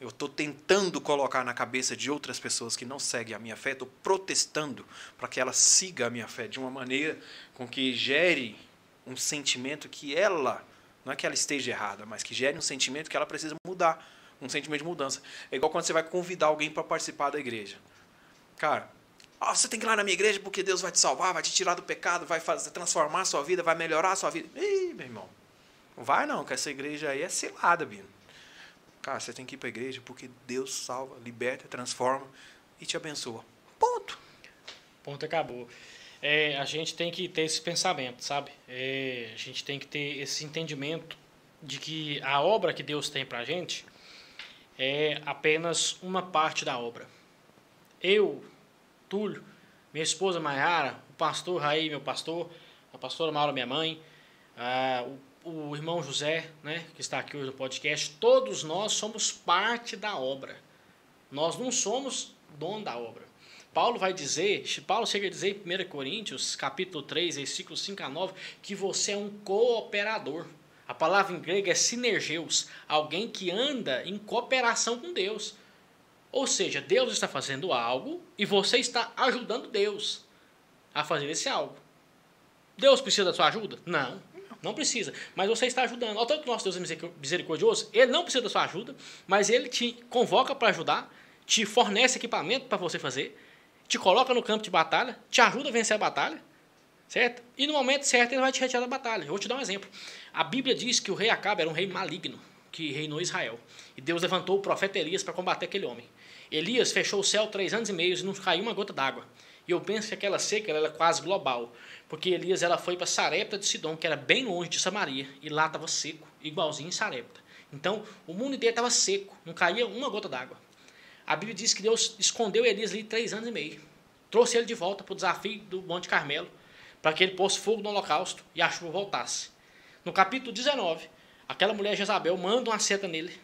Eu estou tentando colocar na cabeça de outras pessoas que não seguem a minha fé, estou protestando para que ela siga a minha fé de uma maneira com que gere um sentimento que ela, não é que ela esteja errada, mas que gere um sentimento que ela precisa mudar, um sentimento de mudança. É igual quando você vai convidar alguém para participar da igreja. Cara, ó, você tem que ir lá na minha igreja porque Deus vai te salvar, vai te tirar do pecado, vai fazer, transformar a sua vida, vai melhorar a sua vida. Ih, meu irmão, não vai não, que essa igreja aí é cilada, Bino. Cara, você tem que ir para a igreja porque Deus salva, liberta, transforma e te abençoa. Ponto. Ponto acabou. É, a gente tem que ter esse pensamento, sabe? É, a gente tem que ter esse entendimento de que a obra que Deus tem pra gente é apenas uma parte da obra. Eu, Túlio, minha esposa Maiara, o pastor Raí, meu pastor, a pastora Maura, minha mãe, ah, o, o irmão José, né, que está aqui hoje no podcast, todos nós somos parte da obra. Nós não somos dono da obra. Paulo vai dizer, Paulo chega a dizer em 1 Coríntios, capítulo 3, versículos 5 a 9, que você é um cooperador. A palavra em grego é sinergeus, alguém que anda em cooperação com Deus. Ou seja, Deus está fazendo algo e você está ajudando Deus a fazer esse algo. Deus precisa da sua ajuda? Não, não precisa. Mas você está ajudando. Olha tanto que nosso Deus é misericordioso, ele não precisa da sua ajuda, mas ele te convoca para ajudar, te fornece equipamento para você fazer, te coloca no campo de batalha, te ajuda a vencer a batalha, certo? E no momento certo ele vai te retirar da batalha. Eu vou te dar um exemplo. A Bíblia diz que o rei Acabe era um rei maligno. que reinou Israel. E Deus levantou o profeta Elias para combater aquele homem. Elias fechou o céu três anos e meio e não caiu uma gota d'água. E eu penso que aquela seca era quase global, porque Elias ela foi para Sarepta de Sidom, que era bem longe de Samaria, e lá estava seco, igualzinho em Sarepta. Então, o mundo inteiro estava seco, não caía uma gota d'água. A Bíblia diz que Deus escondeu Elias ali três anos e meio. Trouxe ele de volta para o desafio do Monte Carmelo, para que ele pôsse fogo no holocausto e a chuva voltasse. No capítulo 19, aquela mulher Jezabel manda uma seta nele.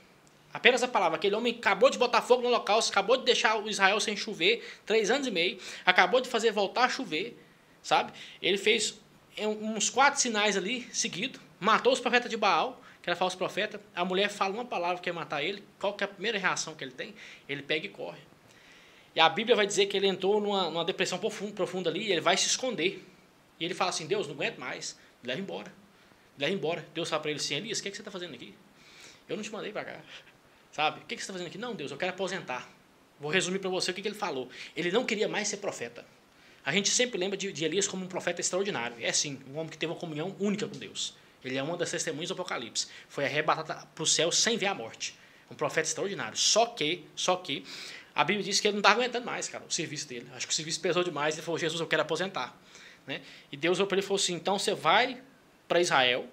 Apenas a palavra. Aquele homem acabou de botar fogo no holocausto, acabou de deixar o Israel sem chover, três anos e meio, acabou de fazer voltar a chover, sabe? Ele fez uns quatro sinais ali, seguido, matou os profetas de Baal, que era falso profeta. A mulher fala uma palavra que quer matar ele. Qual que é a primeira reação que ele tem? Ele pega e corre. E a Bíblia vai dizer que ele entrou numa, numa depressão profunda, profunda ali e ele vai se esconder. E ele fala assim: Deus, não aguento mais, me leva embora. Me leva embora. Deus fala para ele assim: Elias, o que, é que você está fazendo aqui? Eu não te mandei para cá. Sabe? O que, que você está fazendo aqui? Não, Deus, eu quero aposentar. Vou resumir para você o que, que ele falou. Ele não queria mais ser profeta. A gente sempre lembra de, Elias como um profeta extraordinário. É sim, um homem que teve uma comunhão única com Deus. Ele é uma das testemunhas do Apocalipse. Foi arrebatado para o céu sem ver a morte. Um profeta extraordinário. Só que, só que, a Bíblia diz que ele não estava aguentando mais, cara, o serviço dele. Acho que o serviço pesou demais. Ele falou: Jesus, eu quero aposentar. Né? E Deus olhou para ele e falou assim: então você vai para Israel,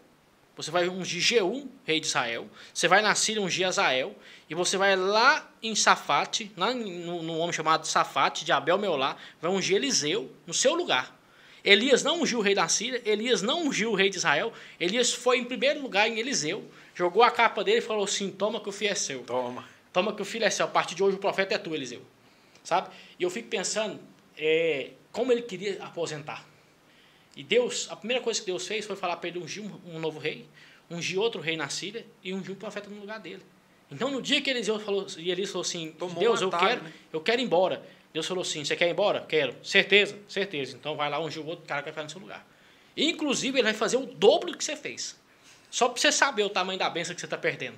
você vai ungir Jeú, rei de Israel, você vai na Síria ungir Azael, e você vai lá em Safate, lá no, no homem chamado Safate, de Abel Meolá, vai ungir Eliseu no seu lugar. Elias não ungiu o rei da Síria, Elias não ungiu o rei de Israel, Elias foi em primeiro lugar em Eliseu, jogou a capa dele e falou assim: toma que o filho é seu. Toma. Toma que o filho é seu. A partir de hoje o profeta é tu, Eliseu. Sabe? E eu fico pensando é, como ele queria aposentar. E Deus, a primeira coisa que Deus fez foi falar para ele ungir um, um, novo rei, ungir outro rei na Síria e ungir um profeta no lugar dele. Então, no dia que Eliseu falou, e Elias falou assim: Tomou Deus, eu quero, né? eu quero ir embora. Deus falou assim: Você quer ir embora? Quero. Certeza? Certeza. Então, vai lá ungir o outro cara que vai ficar no seu lugar. Inclusive, ele vai fazer o dobro do que você fez. Só para você saber o tamanho da benção que você está perdendo.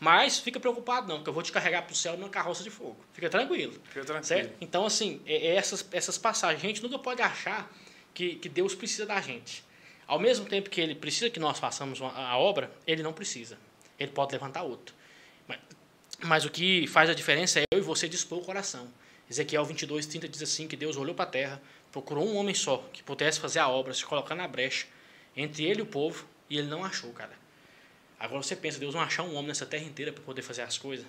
Mas fica preocupado não, que eu vou te carregar para o céu numa carroça de fogo. Fica tranquilo. Fica tranquilo. Certo? Então, assim, é, é essas, essas passagens, a gente nunca pode achar que, que Deus precisa da gente. Ao mesmo tempo que Ele precisa que nós façamos a obra, Ele não precisa. Ele pode levantar outro. Mas, mas o que faz a diferença é eu e você dispor o coração. Ezequiel 22, 30 diz assim, que Deus olhou para a terra, procurou um homem só, que pudesse fazer a obra, se colocar na brecha, entre ele e o povo, e ele não achou, cara. Agora você pensa, Deus não achar um homem nessa terra inteira para poder fazer as coisas,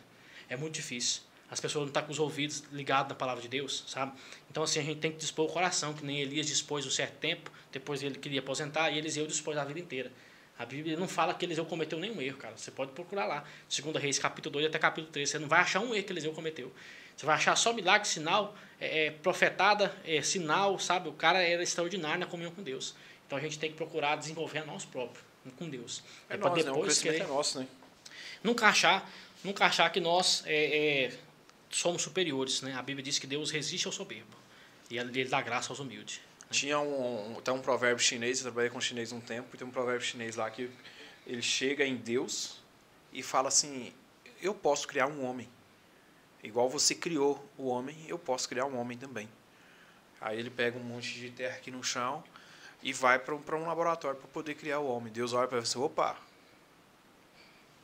é muito difícil. As pessoas não estão tá com os ouvidos ligados na palavra de Deus, sabe? Então, assim, a gente tem que dispor o coração, que nem Elias dispôs um certo tempo, depois ele queria aposentar, e Eliseu dispôs a vida inteira. A Bíblia não fala que Eliseu cometeu nenhum erro, cara. Você pode procurar lá. Segunda Reis, capítulo 2 até capítulo 3. Você não vai achar um erro que Eliseu cometeu. Você vai achar só milagre, sinal, é, é, profetada, é, sinal, sabe? O cara era extraordinário na comunhão com Deus. Então a gente tem que procurar desenvolver a nós próprios com Deus. É, é para depois né? o querer, é nosso, né? Nunca achar, nunca achar que nós é, é, somos superiores, né? A Bíblia diz que Deus resiste ao soberbo e ele dá graça aos humildes. Né? Tinha um, tem um provérbio chinês, eu trabalhei com chinês um tempo, e tem um provérbio chinês lá que ele chega em Deus e fala assim: Eu posso criar um homem. Igual você criou o homem, eu posso criar um homem também. Aí ele pega um monte de terra aqui no chão e vai para um, um laboratório para poder criar o homem. Deus olha para você, opa,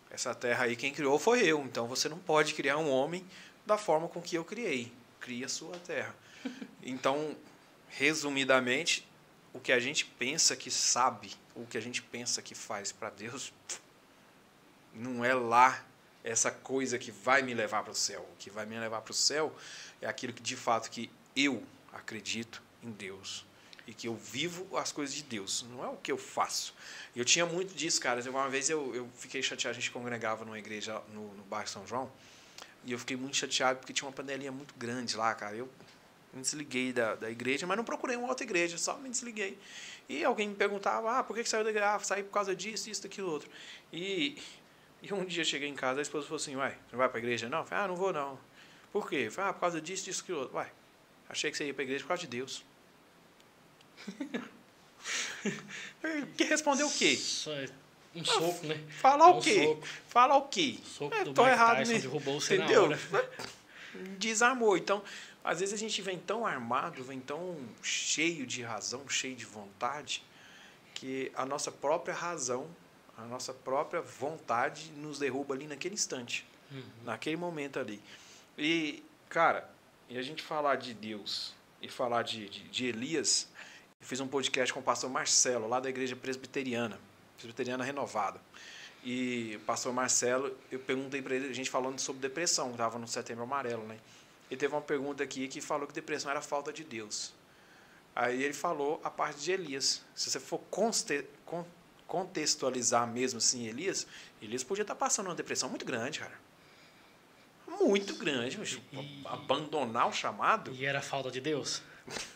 essa terra aí quem criou foi eu, então você não pode criar um homem da forma com que eu criei. Cria a sua terra. Então, resumidamente, o que a gente pensa que sabe, o que a gente pensa que faz para Deus, não é lá essa coisa que vai me levar para o céu. O que vai me levar para o céu é aquilo que de fato que eu acredito em Deus e que eu vivo as coisas de Deus, não é o que eu faço. Eu tinha muito disso, cara. Uma vez eu, eu fiquei chateado, a gente congregava numa igreja no, no bairro São João, e eu fiquei muito chateado porque tinha uma panelinha muito grande lá, cara. Eu me desliguei da, da igreja, mas não procurei uma outra igreja, só me desliguei. E alguém me perguntava, ah, por que, que saiu da igreja? Ah, saí por causa disso, isso, daquilo, outro. E, e um dia eu cheguei em casa, a esposa falou assim, uai, não vai para a igreja não? Eu falei, ah, não vou não. Por quê? Eu falei, ah, por causa disso, disso, daquilo, outro. Uai, achei que você ia para a igreja por causa de Deus. que respondeu o quê? Um soco, né? Falar o quê? Soco. Falar o quê? Soco é, do Mike errado Tyson, derrubou você Entendeu? Desarmou. Então, às vezes a gente vem tão armado, vem tão cheio de razão, cheio de vontade, que a nossa própria razão A nossa própria vontade nos derruba ali naquele instante, uhum. naquele momento ali. E, cara, e a gente falar de Deus e falar de, de, de Elias, eu fiz um podcast com o pastor Marcelo, lá da igreja presbiteriana, presbiteriana renovada. E o pastor Marcelo, eu perguntei para ele, a gente falando sobre depressão, estava no Setembro Amarelo, né? Ele teve uma pergunta aqui que falou que depressão era falta de Deus. Aí ele falou a parte de Elias. Se você for contextualizar mesmo assim Elias, Elias podia estar passando uma depressão muito grande, cara. Muito grande. E, abandonar o chamado. E era falta de Deus?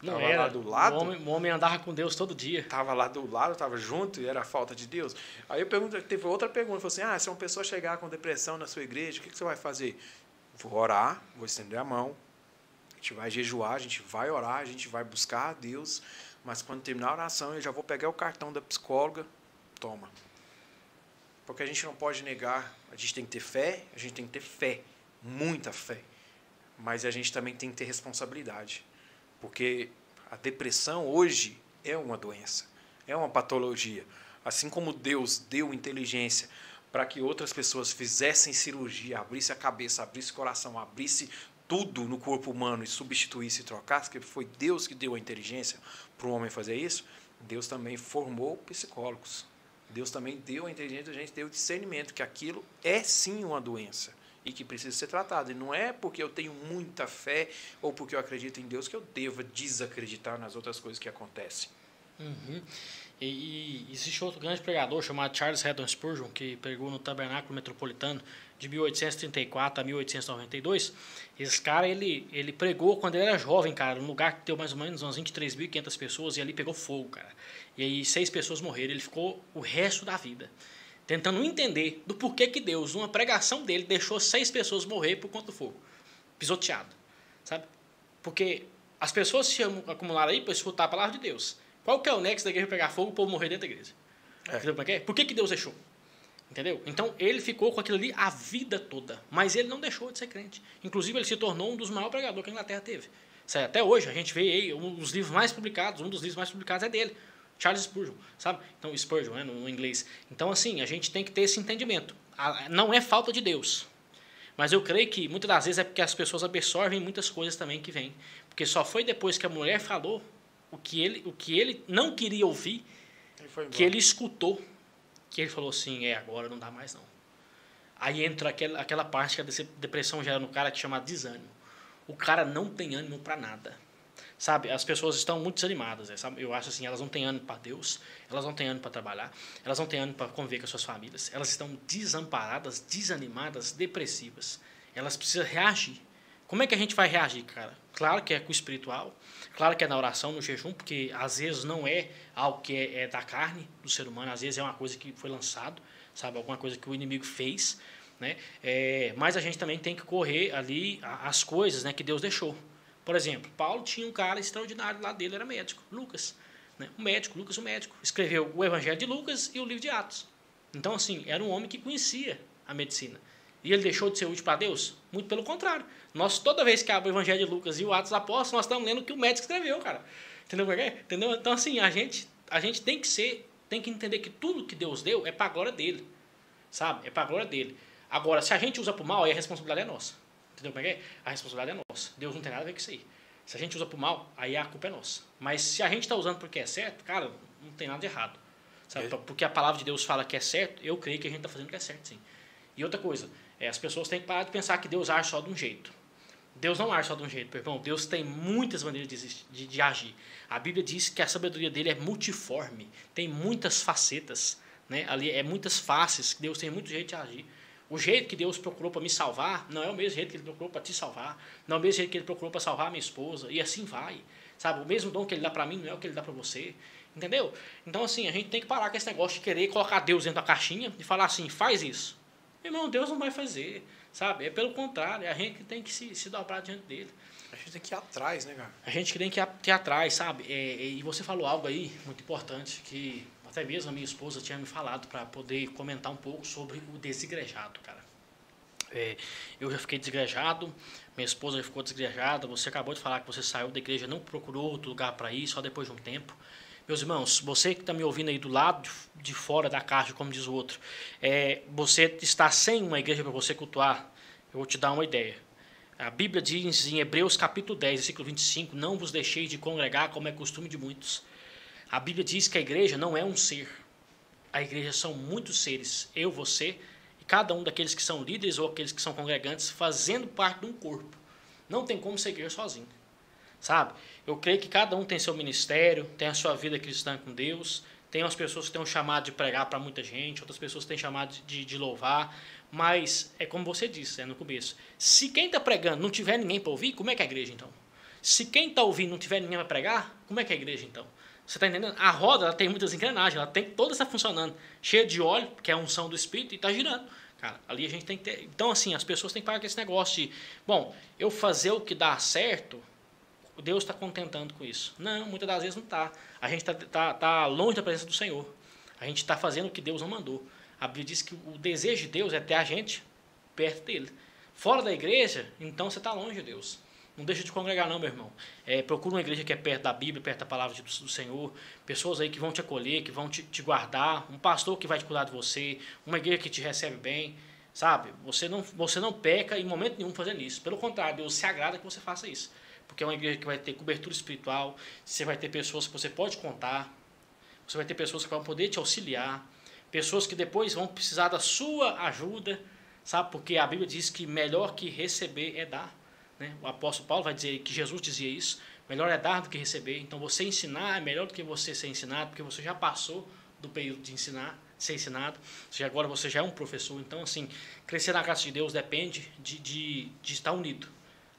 Não tava era. lá do lado. O homem, o homem, andava com Deus todo dia. Tava lá do lado, tava junto e era falta de Deus. Aí eu pergunto, teve outra pergunta, falou assim: "Ah, se uma pessoa chegar com depressão na sua igreja, o que, que você vai fazer?" Vou orar, vou estender a mão. A gente vai jejuar, a gente vai orar, a gente vai buscar a Deus, mas quando terminar a oração, eu já vou pegar o cartão da psicóloga, toma. Porque a gente não pode negar, a gente tem que ter fé, a gente tem que ter fé, muita fé. Mas a gente também tem que ter responsabilidade. Porque a depressão hoje é uma doença, é uma patologia. Assim como Deus deu inteligência para que outras pessoas fizessem cirurgia, abrisse a cabeça, abrisse o coração, abrisse tudo no corpo humano e substituísse e trocasse, que foi Deus que deu a inteligência para o homem fazer isso, Deus também formou psicólogos. Deus também deu a inteligência, a gente deu o discernimento que aquilo é sim uma doença e que precisa ser tratado. E não é porque eu tenho muita fé ou porque eu acredito em Deus que eu deva desacreditar nas outras coisas que acontecem. Uhum. E, e, existe outro grande pregador chamado Charles Haddon Spurgeon, que pregou no Tabernáculo Metropolitano de 1834 a 1892. Esse cara, ele, ele pregou quando ele era jovem, cara, num lugar que deu mais ou menos umas 23.500 pessoas e ali pegou fogo, cara. E aí seis pessoas morreram. Ele ficou o resto da vida tentando entender do porquê que Deus, numa pregação dele, deixou seis pessoas morrer por conta do fogo, pisoteado, sabe? Porque as pessoas se acumularam aí para escutar a palavra de Deus. Qual que é o nexo da igreja pegar fogo e o povo morrer dentro da igreja? É. É é? Por que, que Deus deixou? Entendeu? Então ele ficou com aquilo ali a vida toda, mas ele não deixou de ser crente. Inclusive ele se tornou um dos maiores pregadores que a Inglaterra teve. Até hoje a gente vê aí um dos livros mais publicados, um dos livros mais publicados é dele. Charles Spurgeon, sabe? Então, Spurgeon, né, no, inglês. Então, assim, a gente tem que ter esse entendimento. Não é falta de Deus. Mas eu creio que muitas das vezes é porque as pessoas absorvem muitas coisas também que vêm. Porque só foi depois que a mulher falou o que ele, o que ele não queria ouvir, ele que ele escutou, que ele falou assim, é, agora não dá mais não. Aí entra aquela, aquela parte que a depressão gera no cara que chama desânimo. O cara não tem ânimo para nada. Sabe, as pessoas estão muito desanimadas, né, sabe? Eu acho assim, elas não têm ânimo para Deus, elas não têm ânimo para trabalhar, elas não têm ânimo para conviver com as suas famílias, elas estão desamparadas, desanimadas, depressivas. Elas precisam reagir. Como é que a gente vai reagir, cara? Claro que é com o espiritual, claro que é na oração, no jejum, porque às vezes não é algo que é, é da carne do ser humano, às vezes é uma coisa que foi lançado, sabe? Alguma coisa que o inimigo fez, né? É, mas a gente também tem que correr ali as coisas né, que Deus deixou. Por exemplo, Paulo tinha um cara extraordinário lá dele, era médico, Lucas. Né? O médico, Lucas o médico. Escreveu o Evangelho de Lucas e o livro de Atos. Então, assim, era um homem que conhecia a medicina. E ele deixou de ser útil para Deus? Muito pelo contrário. Nós, toda vez que abre o Evangelho de Lucas e o Atos Apóstolos, nós estamos lendo o que o médico escreveu, cara. Entendeu? Entendeu? Então, assim, a gente, a gente tem que ser, tem que entender que tudo que Deus deu é para a glória dele. Sabe? É para a glória dele. Agora, se a gente usa para o mal, aí a responsabilidade é nossa. Entendeu como é que é? A responsabilidade é nossa. Deus não tem nada a ver com isso aí. Se a gente usa para o mal, aí a culpa é nossa. Mas se a gente está usando porque é certo, cara, não tem nada de errado. Sabe? Porque a palavra de Deus fala que é certo, eu creio que a gente está fazendo o que é certo, sim. E outra coisa, é, as pessoas têm que parar de pensar que Deus age só de um jeito. Deus não age só de um jeito, irmão. Deus tem muitas maneiras de, de, de, agir. A Bíblia diz que a sabedoria dele é multiforme, tem muitas facetas, né? Ali é muitas faces. Deus tem muito jeito de agir. O jeito que Deus procurou para me salvar não é o mesmo jeito que Ele procurou para te salvar, não é o mesmo jeito que Ele procurou para salvar a minha esposa, e assim vai. Sabe, o mesmo dom que Ele dá para mim não é o que Ele dá para você. Entendeu? Então, assim, a gente tem que parar com esse negócio de querer colocar Deus dentro da caixinha e falar assim, faz isso. Irmão, Deus não vai fazer, sabe? É pelo contrário, é a gente que tem que se, se dobrar diante dele. A gente tem que ir atrás, né, cara? A gente tem que ir atrás, sabe? É, e você falou algo aí muito importante que até mesmo a minha esposa tinha me falado para poder comentar um pouco sobre o desigrejado, cara. É, eu já fiquei desigrejado, minha esposa já ficou desigrejada. Você acabou de falar que você saiu da igreja, não procurou outro lugar para ir, só depois de um tempo. Meus irmãos, você que está me ouvindo aí do lado de fora da caixa, como diz o outro, é, você está sem uma igreja para você cultuar, eu vou te dar uma ideia. A Bíblia diz em Hebreus capítulo 10, versículo 25, não vos deixeis de congregar como é costume de muitos. A Bíblia diz que a igreja não é um ser. A igreja são muitos seres, eu, você, e cada um daqueles que são líderes ou aqueles que são congregantes fazendo parte de um corpo. Não tem como ser igreja sozinho. Sabe? Eu creio que cada um tem seu ministério, tem a sua vida cristã com Deus, tem as pessoas que têm um chamado de pregar para muita gente, outras pessoas têm chamado de, de louvar, mas é como você disse é no começo. Se quem está pregando não tiver ninguém para ouvir, como é que é a igreja então? Se quem está ouvindo não tiver ninguém para pregar, como é que é a igreja então? Você está entendendo? A roda ela tem muitas engrenagens, ela tem toda está funcionando, cheia de óleo, que é a unção do Espírito, e está girando. Cara, ali a gente tem que ter. Então, assim, as pessoas têm que parar com esse negócio de, bom, eu fazer o que dá certo, Deus está contentando com isso. Não, muitas das vezes não está. A gente está tá, tá longe da presença do Senhor. A gente está fazendo o que Deus não mandou. A Bíblia diz que o desejo de Deus é ter a gente perto dele. Fora da igreja, então você está longe de Deus. Não deixa de congregar, não, meu irmão. É, procura uma igreja que é perto da Bíblia, perto da palavra do Senhor. Pessoas aí que vão te acolher, que vão te, te guardar. Um pastor que vai te cuidar de você. Uma igreja que te recebe bem. Sabe? Você não, você não peca em momento nenhum fazendo isso. Pelo contrário, Deus se agrada que você faça isso. Porque é uma igreja que vai ter cobertura espiritual. Você vai ter pessoas que você pode contar. Você vai ter pessoas que vão poder te auxiliar pessoas que depois vão precisar da sua ajuda, sabe? Porque a Bíblia diz que melhor que receber é dar. Né? O apóstolo Paulo vai dizer que Jesus dizia isso: melhor é dar do que receber. Então você ensinar é melhor do que você ser ensinado, porque você já passou do período de ensinar, ser ensinado. Já agora você já é um professor. Então, assim, crescer na graça de Deus depende de, de, de estar unido.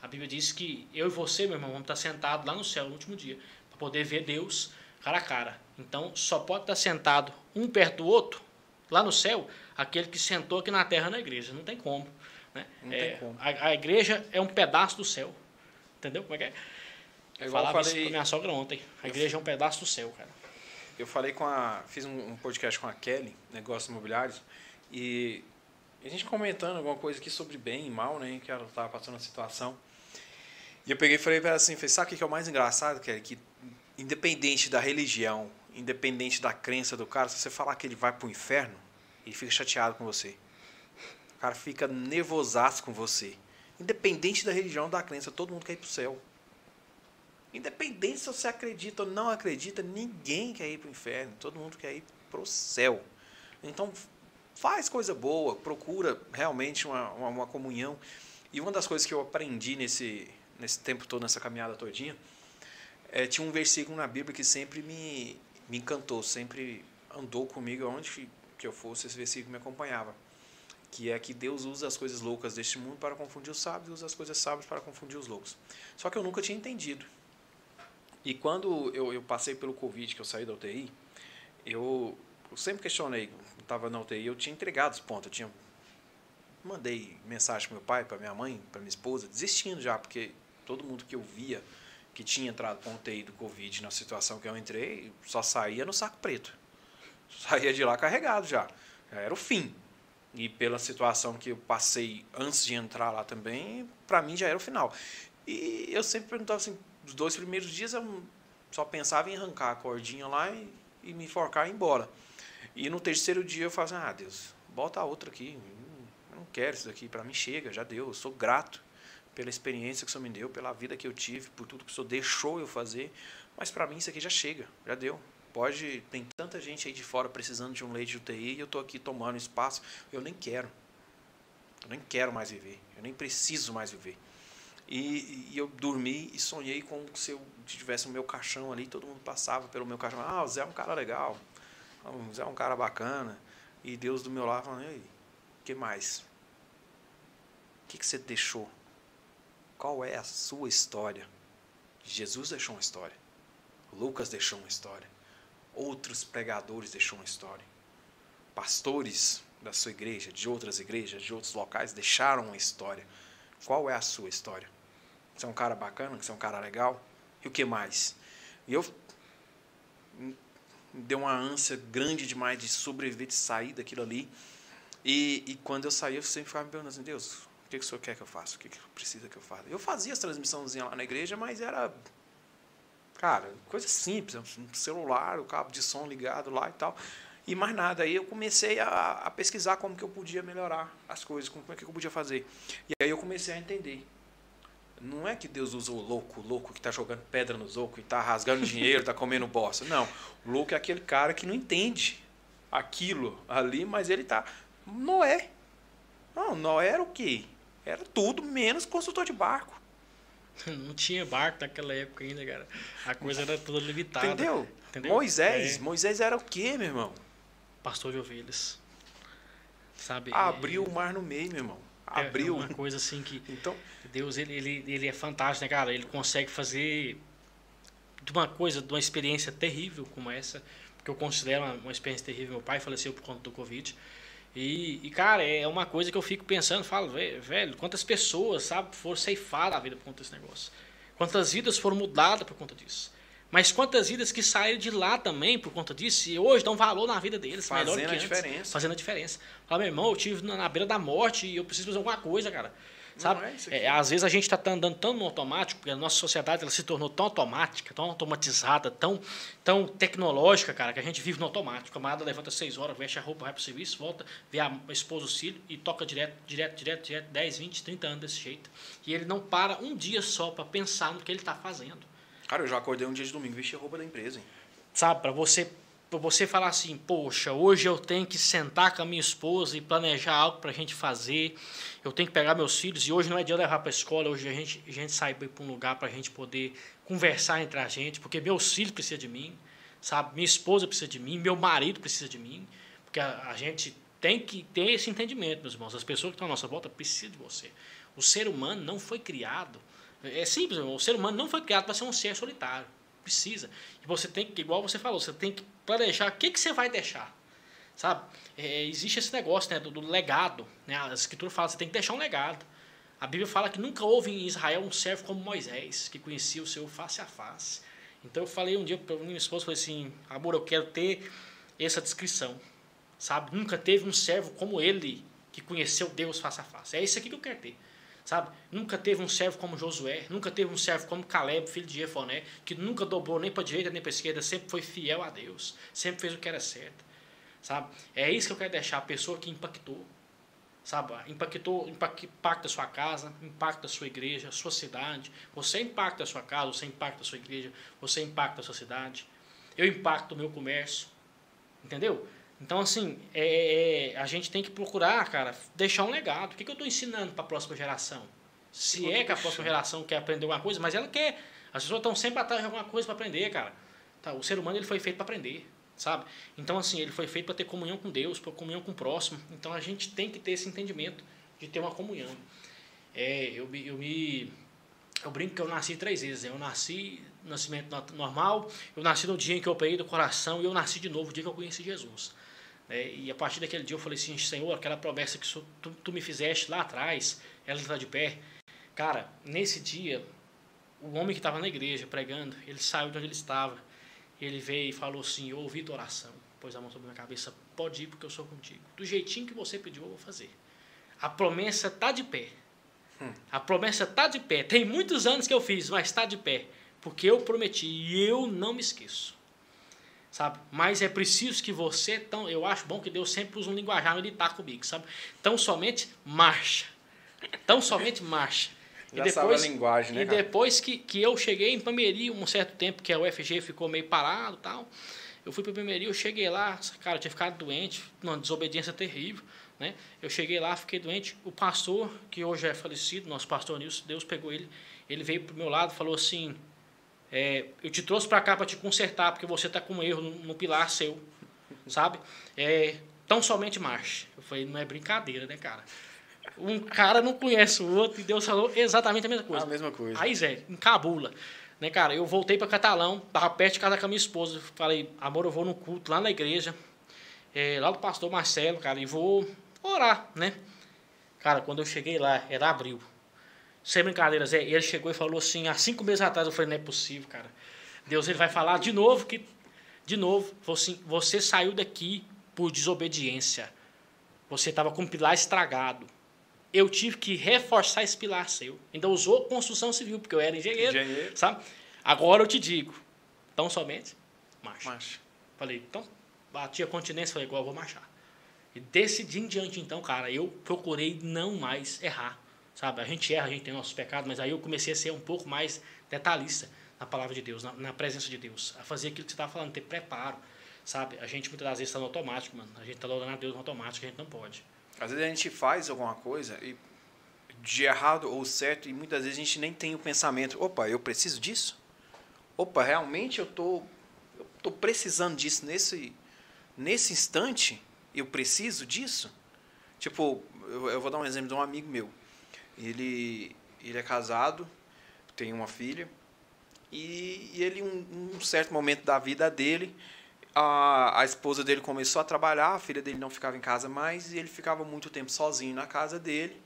A Bíblia diz que eu e você, meu irmão, vamos estar sentados lá no céu no último dia, para poder ver Deus cara a cara. Então, só pode estar sentado um perto do outro, lá no céu, aquele que sentou aqui na terra na igreja. Não tem como. Né? Não é, tem como. A, a, igreja é um pedaço do céu. Entendeu como é que é? é eu falava falei... isso com minha sogra ontem. A igreja é um pedaço do céu, cara. Eu falei com a. Fiz um, um podcast com a Kelly, Negócios Imobiliários, e a gente comentando alguma coisa aqui sobre bem e mal, né? Que ela estava passando a situação. E eu peguei e falei para ela assim, sabe o que é o mais engraçado, Kelly? Que independente da religião, independente da crença do cara, se você falar que ele vai para o inferno, ele fica chateado com você. O cara fica nervosaço com você. Independente da religião, da crença, todo mundo quer ir para o céu. Independente se você acredita ou não acredita, ninguém quer ir para o inferno. Todo mundo quer ir para o céu. Então, faz coisa boa, procura realmente uma, uma, uma, comunhão. E uma das coisas que eu aprendi nesse, nesse tempo todo, nessa caminhada todinha, é, tinha um versículo na Bíblia que sempre me, me encantou, sempre andou comigo aonde que eu fosse, esse versículo me acompanhava. Que é que Deus usa as coisas loucas deste mundo para confundir os sábios e usa as coisas sábias para confundir os loucos. Só que eu nunca tinha entendido. E quando eu, eu passei pelo Covid, que eu saí da UTI, eu, eu sempre questionei, estava na UTI, eu tinha entregado os pontos, eu tinha mandei mensagem para meu pai, para minha mãe, para minha esposa, desistindo já, porque todo mundo que eu via que tinha entrado com UTI do Covid na situação que eu entrei, só saía no saco preto. Saía de lá carregado já. Já era o fim. E pela situação que eu passei antes de entrar lá também, para mim já era o final. E eu sempre perguntava assim, os dois primeiros dias eu só pensava em arrancar a cordinha lá e, e me enforcar e ir embora. E no terceiro dia eu falava assim, ah, Deus, bota a outra aqui. Eu não quero isso daqui, para mim chega, já deu, eu sou grato pela experiência que o Senhor me deu, pela vida que eu tive, por tudo que o Senhor deixou eu fazer. Mas para mim isso aqui já chega, já deu. Pode, tem tanta gente aí de fora precisando de um leite de UTI e eu estou aqui tomando espaço. Eu nem quero. Eu nem quero mais viver. Eu nem preciso mais viver. E, e eu dormi e sonhei com se eu tivesse o meu caixão ali, todo mundo passava pelo meu caixão. Ah, o Zé é um cara legal. O Zé é um cara bacana. E Deus do meu lado falando, ei, o que mais? O que, que você deixou? Qual é a sua história? Jesus deixou uma história. Lucas deixou uma história. Outros pregadores deixou uma história. Pastores da sua igreja, de outras igrejas, de outros locais deixaram uma história. Qual é a sua história? Você é um cara bacana, você é um cara legal? E o que mais? E eu deu uma ânsia grande demais de sobreviver, de sair daquilo ali. E, e quando eu saí, eu sempre ficava me perguntando assim, Deus, o que, que o senhor quer que eu faça? O que, que precisa que eu faça? Eu fazia as transmissãozinhas lá na igreja, mas era Cara, coisa simples, um celular, o cabo de som ligado lá e tal. E mais nada. Aí eu comecei a, a pesquisar como que eu podia melhorar as coisas, como é que eu podia fazer. E aí eu comecei a entender. Não é que Deus usa o louco, o louco que está jogando pedra nos outros e está rasgando dinheiro, está comendo bosta. Não. O louco é aquele cara que não entende aquilo ali, mas ele está. Noé. Não, Noé era o quê? Era tudo menos consultor de barco. Não tinha barco naquela época ainda, cara. A coisa era toda limitada. Entendeu? Entendeu? Moisés. É. Moisés era o quê, meu irmão? Pastor de ovelhas. Sabe? Abriu o mar no meio, meu irmão. É, Abriu. É uma coisa assim que. Então. Deus, ele, ele, ele é fantástico, né, cara? Ele consegue fazer de uma coisa, de uma experiência terrível como essa, que eu considero uma, uma experiência terrível. Meu pai faleceu por conta do Covid. E, e, cara, é uma coisa que eu fico pensando, falo, velho, quantas pessoas, sabe, foram ceifadas a vida por conta desse negócio. Quantas vidas foram mudadas por conta disso. Mas quantas vidas que saíram de lá também por conta disso e hoje dão valor na vida deles. Fazendo melhor que a antes, diferença. Fazendo a diferença. Fala, meu irmão, eu tive na beira da morte e eu preciso fazer alguma coisa, cara. Sabe? É, é, às vezes a gente está andando tão no automático, porque a nossa sociedade ela se tornou tão automática, tão automatizada, tão, tão tecnológica, cara, que a gente vive no automático. A camarada levanta 6 horas, veste a roupa, vai para o serviço, volta, vê a esposa, o filho e toca direto, direto, direto, direto, 10, 20, 30 anos desse jeito. E ele não para um dia só para pensar no que ele está fazendo. Cara, eu já acordei um dia de domingo, vesti a roupa da empresa, hein? Sabe, para você você falar assim, poxa, hoje eu tenho que sentar com a minha esposa e planejar algo para a gente fazer, eu tenho que pegar meus filhos e hoje não é dia de levar para a escola, hoje a gente, a gente sai para um lugar para a gente poder conversar entre a gente, porque meus filhos precisam de mim, sabe? Minha esposa precisa de mim, meu marido precisa de mim, porque a, a gente tem que ter esse entendimento, meus irmãos. As pessoas que estão à nossa volta precisam de você. O ser humano não foi criado, é simples, o ser humano não foi criado para ser um ser solitário precisa. E você tem que, igual você falou, você tem que planejar o que, que você vai deixar. Sabe? É, existe esse negócio né, do, do, legado. Né? A escritura fala que você tem que deixar um legado. A Bíblia fala que nunca houve em Israel um servo como Moisés, que conhecia o seu face a face. Então eu falei um dia para minha esposa, falei assim, amor, eu quero ter essa descrição. Sabe? Nunca teve um servo como ele, que conheceu Deus face a face. É isso aqui que eu quero ter sabe? Nunca teve um servo como Josué, nunca teve um servo como Caleb, filho de Jefoné, que nunca dobrou nem para a direita nem para a esquerda, sempre foi fiel a Deus, sempre fez o que era certo, sabe? É isso que eu quero deixar, a pessoa que impactou, sabe? Impactou, impacta a sua casa, impacta a sua igreja, a sua cidade, você impacta a sua casa, você impacta a sua igreja, você impacta a sua cidade, eu impacto o meu comércio, entendeu? Então, assim, é, é, a gente tem que procurar, cara, deixar um legado. O que, que eu estou ensinando para a próxima geração? Se é que a próxima geração quer aprender alguma coisa, mas ela quer. As pessoas estão sempre atrás de alguma coisa para aprender, cara. Tá, o ser humano ele foi feito para aprender, sabe? Então, assim, ele foi feito para ter comunhão com Deus, para comunhão com o próximo. Então, a gente tem que ter esse entendimento de ter uma comunhão. É, eu, eu me. Eu brinco que eu nasci três vezes. Né? Eu nasci no nascimento normal, eu nasci no dia em que eu operei do coração e eu nasci de novo no dia que eu conheci Jesus. É, e a partir daquele dia eu falei assim, Senhor, aquela promessa que tu, tu me fizeste lá atrás, ela está de pé. Cara, nesse dia, o homem que estava na igreja pregando, ele saiu de onde ele estava. Ele veio e falou assim, eu ouvi tua oração, pôs a mão sobre a minha cabeça, pode ir porque eu sou contigo. Do jeitinho que você pediu, eu vou fazer. A promessa está de pé. Hum. A promessa está de pé. Tem muitos anos que eu fiz, mas está de pé. Porque eu prometi e eu não me esqueço sabe? Mas é preciso que você, tão, eu acho bom que Deus sempre usa um linguajar militar comigo, sabe? Tão somente marcha. Tão somente marcha. Já e depois, a linguagem, né, E depois que, que eu cheguei em Pameri um certo tempo, que a UFG ficou meio parado tal, eu fui para Pameri, eu cheguei lá, cara, eu tinha ficado doente, uma desobediência terrível, né? Eu cheguei lá, fiquei doente, o pastor, que hoje é falecido, nosso pastor Nilson, Deus pegou ele, ele veio pro meu lado e falou assim, é, eu te trouxe para cá para te consertar, porque você está com um erro no, no, pilar seu, sabe? É, tão somente marche. Eu falei, não é brincadeira, né, cara? Um cara não conhece o outro e Deus falou exatamente a mesma coisa. A mesma coisa. Aí, Zé, encabula. Né, cara, eu voltei para Catalão, tava perto de casa com a minha esposa. Falei, amor, eu vou no culto lá na igreja, é, lá do pastor Marcelo, cara, e vou orar, né? Cara, quando eu cheguei lá, era abril. Sem brincadeira, Zé. Ele chegou e falou assim, há cinco meses atrás, eu falei, não é possível, cara. Deus ele vai falar de novo que. De novo, assim, você saiu daqui por desobediência. Você estava com o pilar estragado. Eu tive que reforçar esse pilar seu. Ainda usou construção civil, porque eu era engenheiro, engenheiro. sabe? Agora eu te digo, tão somente marcha. Marcha. Falei, então, bati a continência, falei, igual, vou marchar. E desse dia em diante, então, cara, eu procurei não mais errar. Sabe? A gente erra, a gente tem nossos pecados, mas aí eu comecei a ser um pouco mais detalhista na palavra de Deus, na, na presença de Deus. A fazer aquilo que você estava falando, ter preparo. Sabe? A gente muitas das vezes está no automático, mano. A gente está adorando a Deus no automático, a gente não pode. Às vezes a gente faz alguma coisa e de errado ou certo e muitas vezes a gente nem tem o pensamento, opa, eu preciso disso? Opa, realmente eu tô eu tô precisando disso nesse nesse instante? Eu preciso disso? Tipo, eu, eu vou dar um exemplo de um amigo meu. Ele ele é casado, tem uma filha e, e ele um, um certo momento da vida dele a, a esposa dele começou a trabalhar, a filha dele não ficava em casa mais e ele ficava muito tempo sozinho na casa dele.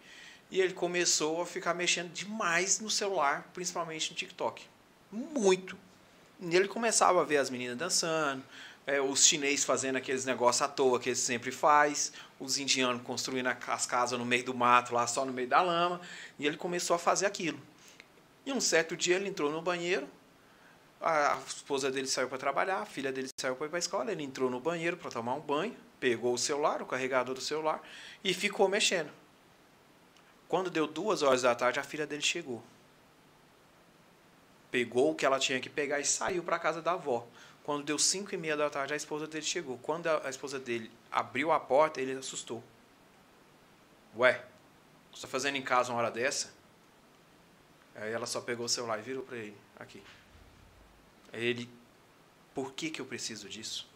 E ele começou a ficar mexendo demais no celular, principalmente no TikTok. Muito. E ele começava a ver as meninas dançando, é, os chineses fazendo aqueles negócios à toa que eles sempre faz, os indianos construindo as casas no meio do mato, lá só no meio da lama. E ele começou a fazer aquilo. E um certo dia ele entrou no banheiro, a esposa dele saiu para trabalhar, a filha dele saiu para ir para a escola, ele entrou no banheiro para tomar um banho, pegou o celular, o carregador do celular e ficou mexendo. Quando deu duas horas da tarde, a filha dele chegou. Pegou o que ela tinha que pegar e saiu para a casa da avó. Quando deu cinco e meia da tarde, a esposa dele chegou. Quando a esposa dele abriu a porta, ele assustou. Ué, você está fazendo em casa uma hora dessa? Aí ela só pegou o celular e virou para ele. Aqui. Aí ele, por que, que eu preciso disso?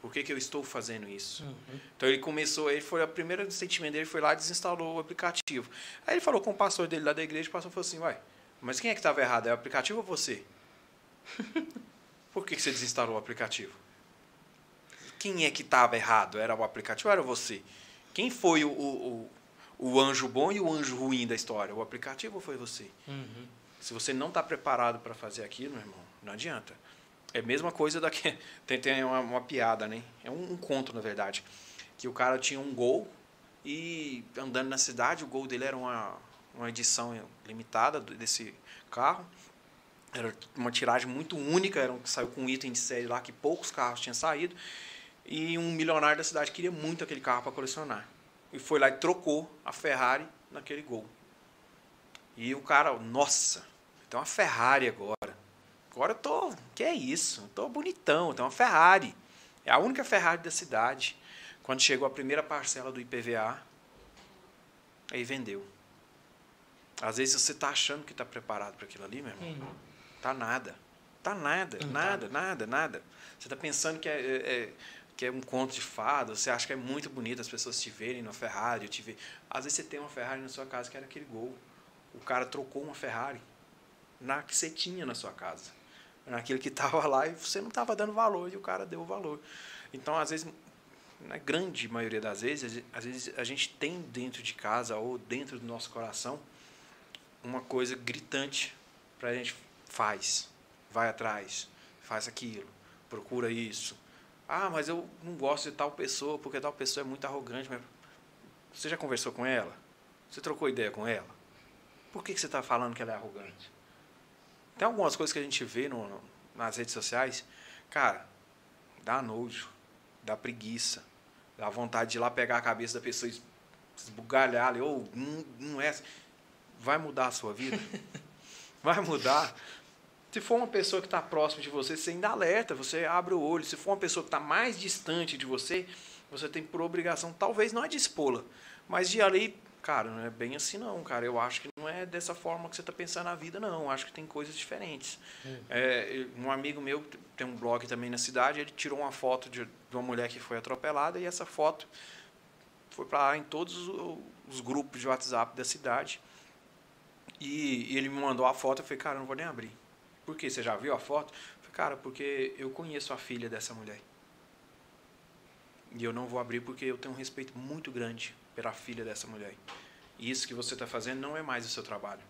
Por que, que eu estou fazendo isso? Uhum. Então ele começou, ele foi a primeira sentimento dele foi lá e desinstalou o aplicativo. Aí ele falou com o pastor dele lá da igreja, o pastor falou assim, uai, mas quem é que estava errado? É o aplicativo ou você? Por que, que você desinstalou o aplicativo? Quem é que estava errado? Era o aplicativo ou era você? Quem foi o, o, o, anjo bom e o anjo ruim da história? O aplicativo ou foi você? Uhum. Se você não está preparado para fazer aquilo, meu irmão, não adianta. É a mesma coisa daqui. Tem, tem uma, uma piada, né? É um, um, conto, na verdade. Que o cara tinha um gol e andando na cidade, o gol dele era uma, uma edição limitada desse carro. Era uma tiragem muito única, era um, saiu com um item de série lá que poucos carros tinham saído. E um milionário da cidade queria muito aquele carro para colecionar. E foi lá e trocou a Ferrari naquele gol. E o cara, nossa, tem uma Ferrari agora. Agora eu tô. Que é isso? Eu tô bonitão, tem uma Ferrari. É a única Ferrari da cidade. Quando chegou a primeira parcela do IPVA, aí vendeu. Às vezes você tá achando que tá preparado para aquilo ali, meu irmão. Tá nada. Tá nada, uhum. nada, nada, nada. Você tá pensando que é, é, é, que é um conto de fada, você acha que é muito bonito as pessoas te verem na Ferrari, te ver. Às vezes você tem uma Ferrari na sua casa que era aquele gol. O cara trocou uma Ferrari na que você tinha na sua casa naquilo que estava lá e você não estava dando valor e o cara deu o valor. Então, às vezes, na grande maioria das vezes, às vezes a gente tem dentro de casa ou dentro do nosso coração uma coisa gritante para a gente faz, vai atrás, faz aquilo, procura isso. Ah, mas eu não gosto de tal pessoa porque tal pessoa é muito arrogante. Mas você já conversou com ela? Você trocou ideia com ela? Por que, que você está falando que ela é arrogante? Tem algumas coisas que a gente vê no, nas redes sociais, cara, dá nojo, dá preguiça, dá vontade de ir lá pegar a cabeça da pessoa e esbugalhar ali, ou oh, não, não é. Assim. Vai mudar a sua vida? Vai mudar. Se for uma pessoa que está próxima de você, você ainda alerta, você abre o olho. Se for uma pessoa que está mais distante de você, você tem por obrigação, talvez não é de expô-la, mas de ali Cara, não é bem assim não, cara. Eu acho que não é dessa forma que você está pensando na vida, não. Eu acho que tem coisas diferentes. Hum. É, um amigo meu tem um blog também na cidade, ele tirou uma foto de, de uma mulher que foi atropelada e essa foto foi para em todos os, os, grupos de WhatsApp da cidade. E, e, ele me mandou a foto, eu falei, cara, eu não vou nem abrir. Por quê? Você já viu a foto? Eu falei, cara, porque eu conheço a filha dessa mulher. E eu não vou abrir porque eu tenho um respeito muito grande pela filha dessa mulher. E isso que você está fazendo não é mais o seu trabalho.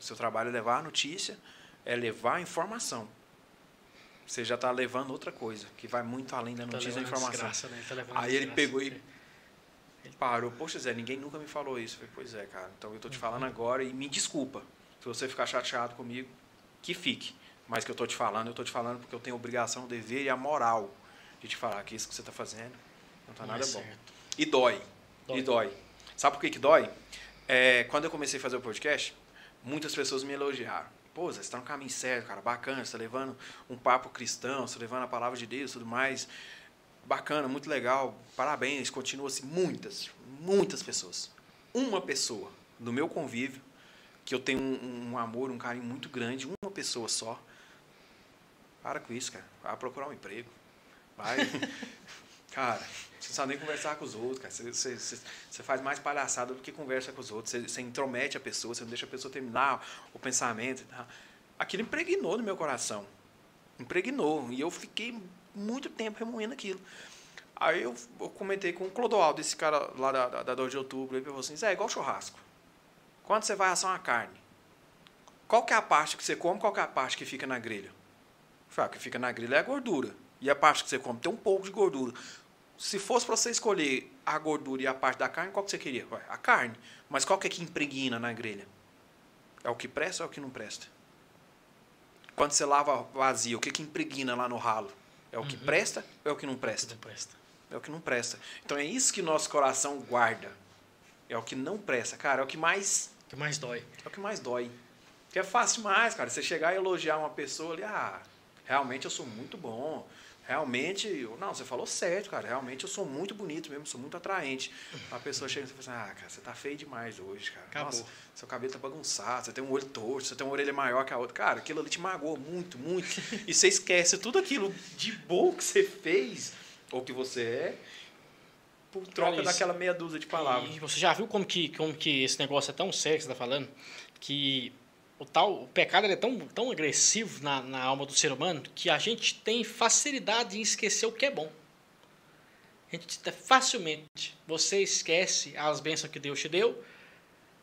O seu trabalho é levar a notícia, é levar a informação. Você já está levando outra coisa, que vai muito além da tá notícia tá e da informação. Desgraça, né? tá Aí ele pegou e parou. Poxa, Zé, ninguém nunca me falou isso. Eu falei, pois é, cara. Então eu estou te falando uhum. agora e me desculpa. Se você ficar chateado comigo, que fique. Mas que eu tô te falando, eu tô te falando porque eu tenho a obrigação, o dever e a moral de te falar que isso que você está fazendo não tá Não nada é bom. certo. E dói. Dói. E dói. Sabe por que, que dói? É, quando eu comecei a fazer o podcast, muitas pessoas me elogiaram. Pô, você está no caminho certo, cara, bacana, você está levando um papo cristão, você está levando a palavra de Deus e tudo mais. Bacana, muito legal, parabéns, continua assim. Muitas, muitas pessoas. Uma pessoa do meu convívio, que eu tenho um, um amor, um carinho muito grande, uma pessoa só. Para com isso, cara. Vai procurar um emprego. Vai. cara, você não sabe nem conversar com os outros, cara. Você, você, você- faz mais palhaçada do que conversa com os outros. Você, você intromete a pessoa, você não deixa a pessoa terminar o pensamento. tal. Aquilo impregnou no meu coração. Impregnou. E eu fiquei muito tempo remoendo aquilo. Aí eu, eu comentei com o Clodoaldo, esse cara lá da, da, da 2 de outubro, ele falou assim, Zé, é igual churrasco. Quando você vai assar uma carne, qual que é a parte que você come, qual que é a parte que fica na grelha? Falei, ah, o que fica na grelha é a gordura. E a parte que você come tem um pouco de gordura. Se fosse para você escolher a gordura e a parte da carne, qual que você queria? Ué, A carne. Mas qual que é que impregna na grelha? É o que presta ou é o que não presta? Quando você lava vazio, o que que impregna lá no ralo? É o que presta ou é o que não presta? Não presta. É o que não presta. Então é isso que nosso coração guarda. É o que não presta, cara. É o que mais O que mais dói? é o que mais dói. Que é fácil demais, cara. Você chegar e elogiar uma pessoa ali, ah, realmente eu sou muito bom. Realmente, não, você falou certo, cara. Realmente eu sou muito bonito mesmo, sou muito atraente. A pessoa chega e você fala assim, ah, cara, você tá feio demais hoje, cara. Acabou. Nossa, seu cabelo tá bagunçado, você tem um olho torto, você tem uma orelha maior que a outra. Cara, aquilo ali te magoa muito, muito. E você esquece tudo aquilo de bom que você fez, ou que você é, por troca isso. daquela meia dúzia de palavras. E você já viu como que, como que esse negócio é tão sério que você está falando? Que o tal o pecado é tão, tão agressivo na, na alma do ser humano que a gente tem facilidade em esquecer o que é bom. A gente facilmente você esquece as bênçãos que Deus te deu,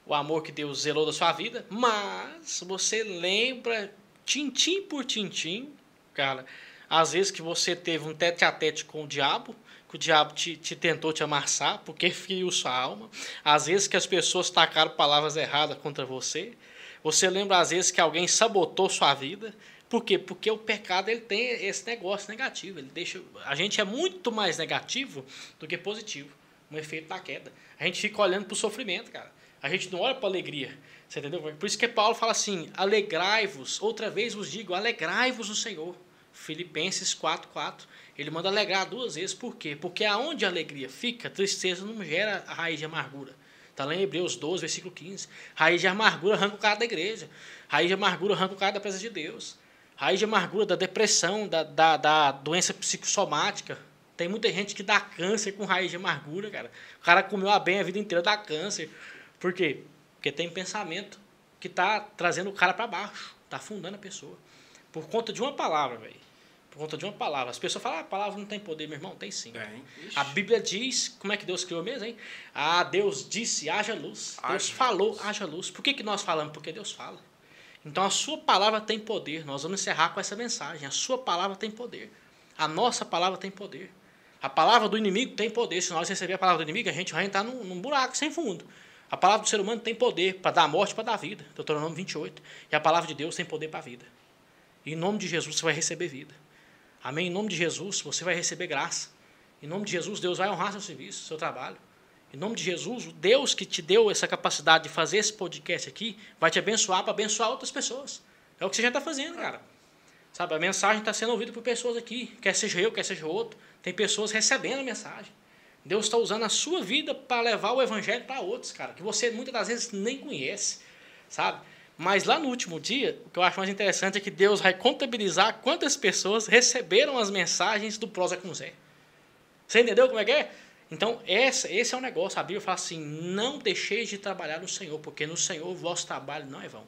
o amor que Deus zelou da sua vida, mas você lembra tintim por tintim, cara, às vezes que você teve um tete a tete com o diabo, que o diabo te, te tentou te amassar porque feriu sua alma, às vezes que as pessoas tacaram palavras erradas contra você, você lembra às vezes que alguém sabotou sua vida, por quê? Porque o pecado ele tem esse negócio negativo, ele deixa a gente é muito mais negativo do que positivo, um efeito da queda. A gente fica olhando para o sofrimento, cara. A gente não olha para alegria. Você entendeu? Por isso que Paulo fala assim: alegrai-vos, outra vez vos digo, alegrai-vos no Senhor. Filipenses 4,4. Ele manda alegrar duas vezes, por quê? Porque aonde a alegria fica, tristeza não gera raiz de amargura. Está lá em Hebreus 12, versículo 15. Raiz de amargura arranca o cara da igreja. Raiz de amargura arranca o cara da presença de Deus. Raiz de amargura da depressão, da, da, da doença psicossomática. Tem muita gente que dá câncer com raiz de amargura, cara. O cara comeu a bem a vida inteira, dá câncer. Por quê? Porque tem pensamento que está trazendo o cara para baixo, está afundando a pessoa. Por conta de uma palavra, velho. Por conta de uma palavra. As pessoas falam, ah, a palavra não tem poder, meu irmão. Tem sim. Tem. A Bíblia diz, como é que Deus criou mesmo, hein? Ah, Deus disse, haja luz. Deus Haja falou, luz. haja luz. Por que, que nós falamos? Porque Deus fala. Então a sua palavra tem poder. Nós vamos encerrar com essa mensagem. A sua palavra tem poder. A nossa palavra tem poder. A palavra do inimigo tem poder. Se nós receber a palavra do inimigo, a gente vai entrar num, num buraco sem fundo. A palavra do ser humano tem poder para dar morte, para dar vida. Deuteronômio 28. E a palavra de Deus tem poder para a vida. E em nome de Jesus você vai receber vida. Amém? Em nome de Jesus você vai receber graça. Em nome de Jesus Deus vai honrar seu serviço, seu trabalho. Em nome de Jesus, o Deus que te deu essa capacidade de fazer esse podcast aqui vai te abençoar para abençoar outras pessoas. É o que você já está fazendo, cara. Sabe, a mensagem está sendo ouvida por pessoas aqui, quer seja eu, quer seja outro. Tem pessoas recebendo a mensagem. Deus está usando a sua vida para levar o evangelho para outros, cara, que você muitas das vezes nem conhece, sabe? Mas lá no último dia, o que eu acho mais interessante é que Deus vai contabilizar quantas pessoas receberam as mensagens do Prosa com Zé. Você entendeu como é que é? Então, essa, esse é o negócio. A Bíblia fala assim: não deixeis de trabalhar no Senhor, porque no Senhor o vosso trabalho não é vão.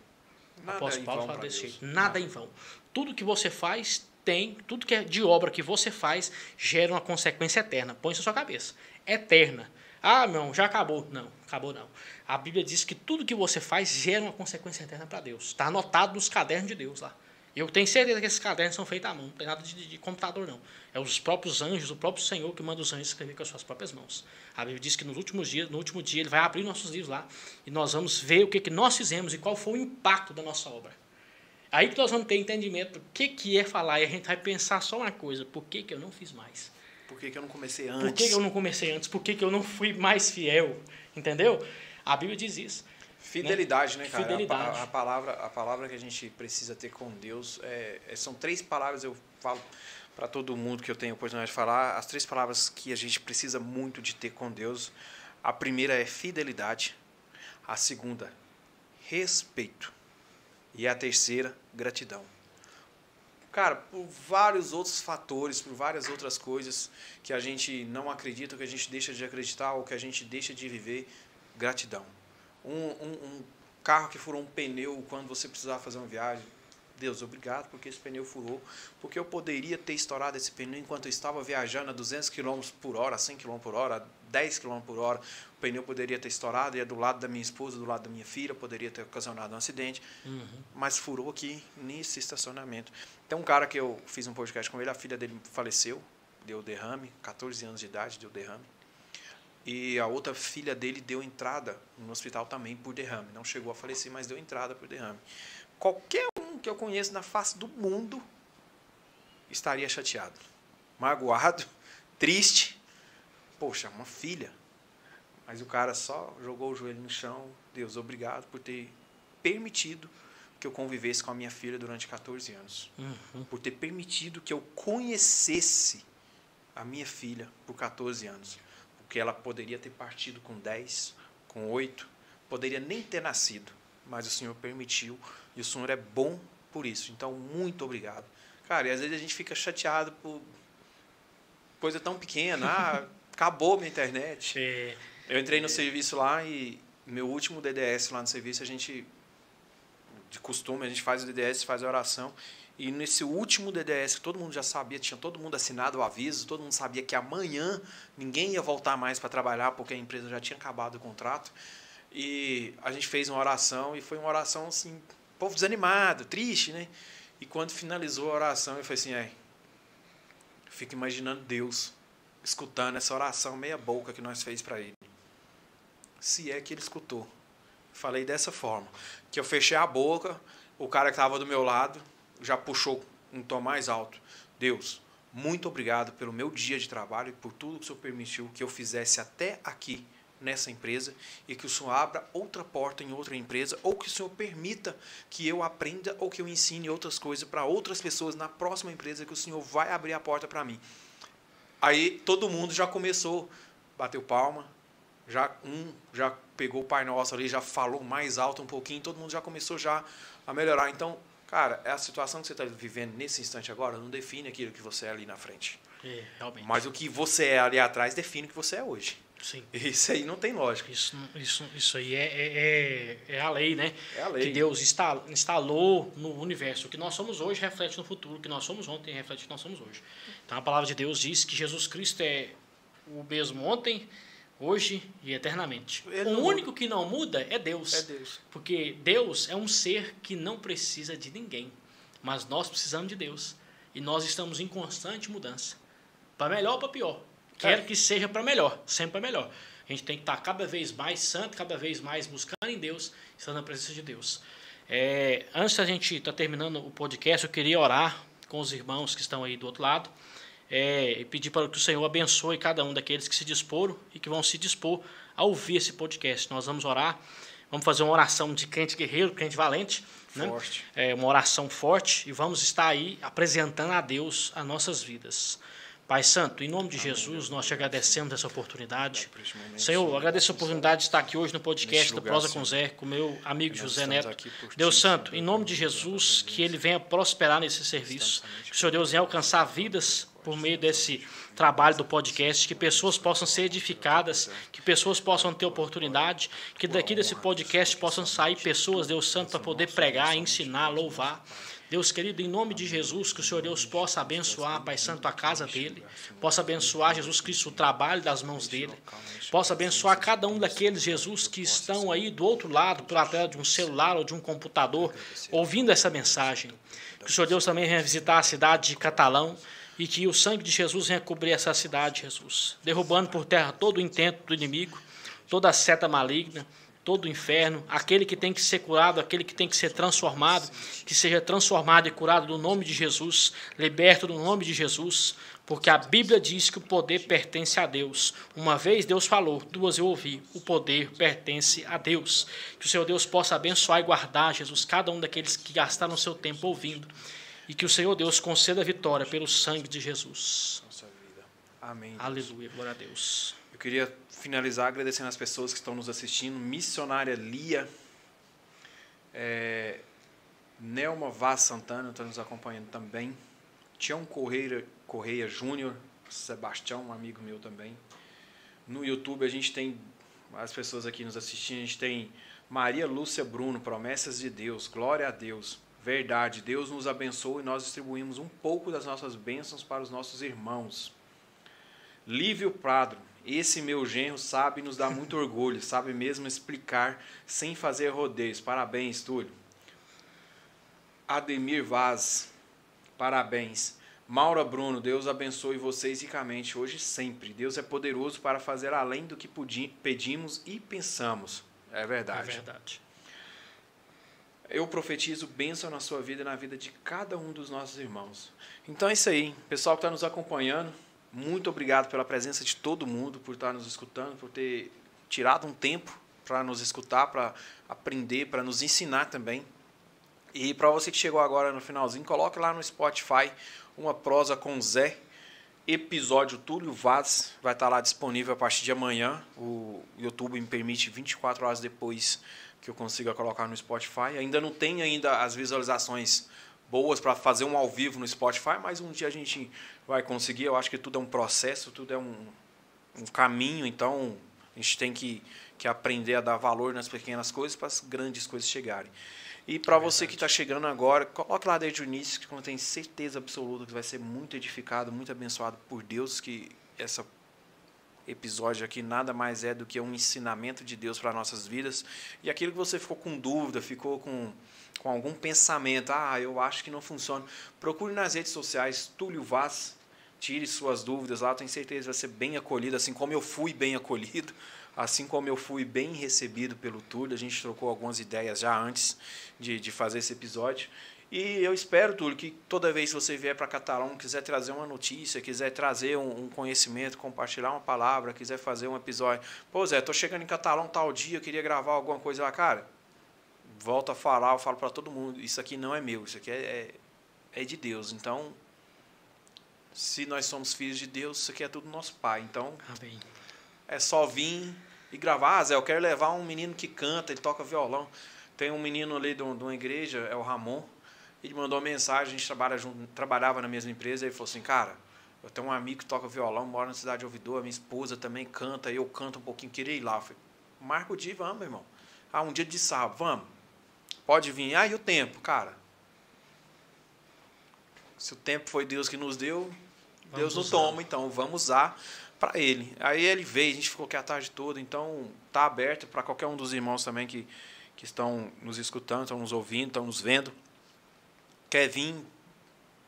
Nada apóstolo em Paulo vão fala desse jeito. Nada em vão. Tudo que você faz tem, tudo que é de obra que você faz gera uma consequência eterna. Põe isso na sua cabeça. Eterna. Ah, não, já acabou. Não, acabou não. A Bíblia diz que tudo que você faz gera uma consequência eterna para Deus. Está anotado nos cadernos de Deus lá. Eu tenho certeza que esses cadernos são feitos à mão, não tem nada de, de computador, não. É os próprios anjos, o próprio Senhor que manda os anjos escrever com as suas próprias mãos. A Bíblia diz que nos últimos dias, no último dia, ele vai abrir nossos livros lá e nós vamos ver o que, que nós fizemos e qual foi o impacto da nossa obra. Aí que nós vamos ter entendimento do que, que é falar e a gente vai pensar só uma coisa: por que, que eu não fiz mais? Por que, que eu não comecei antes? Por que, que eu não comecei antes? Por que, que eu não fui mais fiel? Entendeu? A Bíblia diz isso. Fidelidade, né, cara? Fidelidade. A, a palavra, a palavra que a gente precisa ter com Deus é, é- são três palavras. Eu falo para todo mundo que eu tenho a oportunidade de falar. As três palavras que a gente precisa muito de ter com Deus. A primeira é fidelidade. A segunda, respeito. E a terceira, gratidão. Cara, por vários outros fatores, por várias outras coisas que a gente não acredita, que a gente deixa de acreditar ou que a gente deixa de viver, gratidão. Um, um, um carro que furou um pneu quando você precisava fazer uma viagem, Deus, obrigado porque esse pneu furou, porque eu poderia ter estourado esse pneu enquanto eu estava viajando a 200 km por hora, 100 km por hora, 10 km por hora, o pneu poderia ter estourado, ia do lado da minha esposa, do lado da minha filha, poderia ter ocasionado um acidente, Uhum. mas furou aqui nesse estacionamento. Tem um cara que eu fiz um podcast com ele, a filha dele faleceu, deu derrame, 14 anos de idade, deu derrame. E a outra filha dele deu entrada no hospital também por derrame. Não chegou a falecer, mas deu entrada por derrame. Qualquer um que eu conheço na face do mundo estaria chateado, magoado, triste. Poxa, uma filha. Mas o cara só jogou o joelho no chão. Deus, obrigado por ter permitido que eu convivesse com a minha filha durante 14 anos. Uhum. Por ter permitido que eu conhecesse a minha filha por 14 anos. Porque ela poderia ter partido com 10, com 8, poderia nem ter nascido. Mas o Senhor permitiu e o Senhor é bom por isso. Então, muito obrigado. Cara, e às vezes a gente fica chateado por coisa tão pequena. Ah, acabou minha internet. É, Eu entrei no serviço lá e meu último DDS lá no serviço, a gente, de costume, a gente faz o DDS, faz a oração. E nesse último DDS, que todo mundo já sabia, tinha todo mundo assinado o aviso, todo mundo sabia que amanhã ninguém ia voltar mais para trabalhar porque a empresa já tinha acabado o contrato. E a gente fez uma oração e foi uma oração assim, povo desanimado, triste, né? E quando finalizou a oração, eu falei assim, é, fico imaginando Deus escutando essa oração meia boca que nós fez para ele. Se é que ele escutou. Falei dessa forma, que eu fechei a boca, o cara que estava do meu lado já puxou um tom mais alto. Deus, muito obrigado pelo meu dia de trabalho e por tudo que o Senhor permitiu que eu fizesse até aqui nessa empresa e que o Senhor abra outra porta em outra empresa ou que o Senhor permita que eu aprenda ou que eu ensine outras coisas para outras pessoas na próxima empresa que o Senhor vai abrir a porta para mim. Aí todo mundo já começou, bateu palma, já um já pegou o Pai Nosso ali, já falou mais alto um pouquinho, todo mundo já começou já a melhorar. Então, cara, a situação que você está vivendo nesse instante agora não define aquilo que você é ali na frente. é, realmente. Mas o que você é ali atrás define o que você é hoje. Sim. Isso aí não tem lógica. Isso, isso, isso aí é, é, é, é a lei, né? É a lei. Que Deus insta- instalou no universo. O que nós somos hoje reflete no futuro. O que nós somos ontem reflete o que nós somos hoje. Então a palavra de Deus diz que Jesus Cristo é o mesmo ontem, hoje e eternamente. Ele o único que não muda é Deus. É Deus. Porque Deus é um ser que não precisa de ninguém. Mas nós precisamos de Deus. E nós estamos em constante mudança. Para melhor ou para pior. Quero É. que seja para melhor, sempre para melhor. A gente tem que estar cada vez mais santo, cada vez mais buscando em Deus, estando na presença de Deus. É, antes da gente estar terminando o podcast, eu queria orar com os irmãos que estão aí do outro lado é, e pedir para que o Senhor abençoe cada um daqueles que se disporam e que vão se dispor a ouvir esse podcast. Nós vamos orar, vamos fazer uma oração de crente guerreiro, crente valente, né? Forte. É, uma oração forte e vamos estar aí apresentando a Deus as nossas vidas. Pai Santo, em nome de Jesus, nós te agradecemos essa oportunidade. Momento, Senhor, Senhor, agradeço a oportunidade de estar aqui hoje no podcast do Prosa Senhor. com Zé, com meu amigo José Neto. por ti, Deus Santo, em nome de Jesus, que ele venha prosperar nesse serviço. Que o Senhor Deus venha alcançar vidas por meio desse trabalho do podcast, que pessoas possam ser edificadas, que pessoas possam ter oportunidade, que daqui desse podcast possam sair pessoas, Deus Santo, para poder pregar, ensinar, louvar. Deus querido, em nome de Jesus, que o Senhor Deus possa abençoar, Pai Santo, a casa dele, possa abençoar, Jesus Cristo, o trabalho das mãos dele, possa abençoar cada um daqueles, Jesus, que estão aí do outro lado, pela tela de um celular ou de um computador, ouvindo essa mensagem. Que o Senhor Deus também venha visitar a cidade de Catalão e que o sangue de Jesus venha cobrir essa cidade, Jesus, derrubando por terra todo o intento do inimigo, toda a seta maligna, todo o inferno, aquele que tem que ser curado, aquele que tem que ser transformado, que seja transformado e curado no nome de Jesus, liberto no nome de Jesus, porque a Bíblia diz que o poder pertence a Deus. Uma vez Deus falou, duas eu ouvi, o poder pertence a Deus. Que o Senhor Deus possa abençoar e guardar, Jesus, cada um daqueles que gastaram seu tempo ouvindo, e que o Senhor Deus conceda a vitória pelo sangue de Jesus. Amém. Deus. Aleluia, glória a Deus. Eu queria finalizar agradecendo as pessoas que estão nos assistindo. Missionária Lia, é, Nelma Vaz Santana está nos acompanhando também. Tião Correia, Correia Júnior, Sebastião, um amigo meu também. No YouTube a gente tem as pessoas aqui nos assistindo, a gente tem Maria Lúcia Bruno, Promessas de Deus, Glória a Deus, Verdade, Deus nos abençoa e nós distribuímos um pouco das nossas bênçãos para os nossos irmãos. Lívio Prado, esse meu genro sabe nos dá muito orgulho, sabe mesmo explicar sem fazer rodeios. Parabéns, Túlio. Ademir Vaz, parabéns. Maura Bruno, Deus abençoe vocês ricamente hoje e sempre. Deus é poderoso para fazer além do que pedimos e pensamos. É verdade. É verdade. Eu profetizo bênção na sua vida e na vida de cada um dos nossos irmãos. Então é isso aí. Pessoal que está nos acompanhando, muito obrigado pela presença de todo mundo, por estar nos escutando, por ter tirado um tempo para nos escutar, para aprender, para nos ensinar também. E para você que chegou agora no finalzinho, coloque lá no Spotify uma prosa com Zé, episódio Túlio Vaz, vai estar lá disponível a partir de amanhã. O YouTube me permite 24 horas depois que eu consiga colocar no Spotify. Ainda não tem ainda as visualizações boas para fazer um ao vivo no Spotify, mas um dia a gente vai conseguir. Eu acho que tudo é um processo, tudo é um, um caminho, então a gente tem que, que aprender a dar valor nas pequenas coisas para as grandes coisas chegarem. E para é você que está chegando agora, coloque lá desde o início, que eu tenho certeza absoluta que vai ser muito edificado, muito abençoado por Deus, que essa episódio aqui nada mais é do que um ensinamento de Deus para nossas vidas. E aquilo que você ficou com dúvida, ficou com, com algum pensamento, ah, eu acho que não funciona, procure nas redes sociais Túlio Vaz, tire suas dúvidas lá, tenho certeza vai ser bem acolhido, assim como eu fui bem acolhido, assim como eu fui bem recebido pelo Túlio. A gente trocou algumas ideias já antes de, de fazer esse episódio. E eu espero, Túlio, que toda vez que você vier para Catalão, quiser trazer uma notícia, quiser trazer um, um, conhecimento, compartilhar uma palavra, quiser fazer um episódio. Pô, Zé, tô chegando em Catalão tal dia, queria gravar alguma coisa lá. Cara, volta a falar, eu falo para todo mundo, isso aqui não é meu, isso aqui é, é, é de Deus. Então, se nós somos filhos de Deus, isso aqui é tudo nosso Pai. Então, Amém. é só vir e gravar. Ah, Zé, eu quero levar um menino que canta, ele toca violão. Tem um menino ali de uma igreja, é o Ramon ele mandou uma mensagem, a gente trabalha junto, trabalhava na mesma empresa, e ele falou assim, cara, eu tenho um amigo que toca violão, mora na cidade de Ouvidor, minha esposa também canta, eu canto um pouquinho, queria ir lá. Eu falei, marca o dia, vamos, meu irmão. Ah, um dia de sábado, vamos. Pode vir. Ah, e o tempo, cara? Se o tempo foi Deus que nos deu, vamos Deus não toma, então vamos usar para ele. Aí ele veio, a gente ficou aqui a tarde toda, então tá aberto para qualquer um dos irmãos também que, que estão nos escutando, estão nos ouvindo, estão nos vendo quer vir,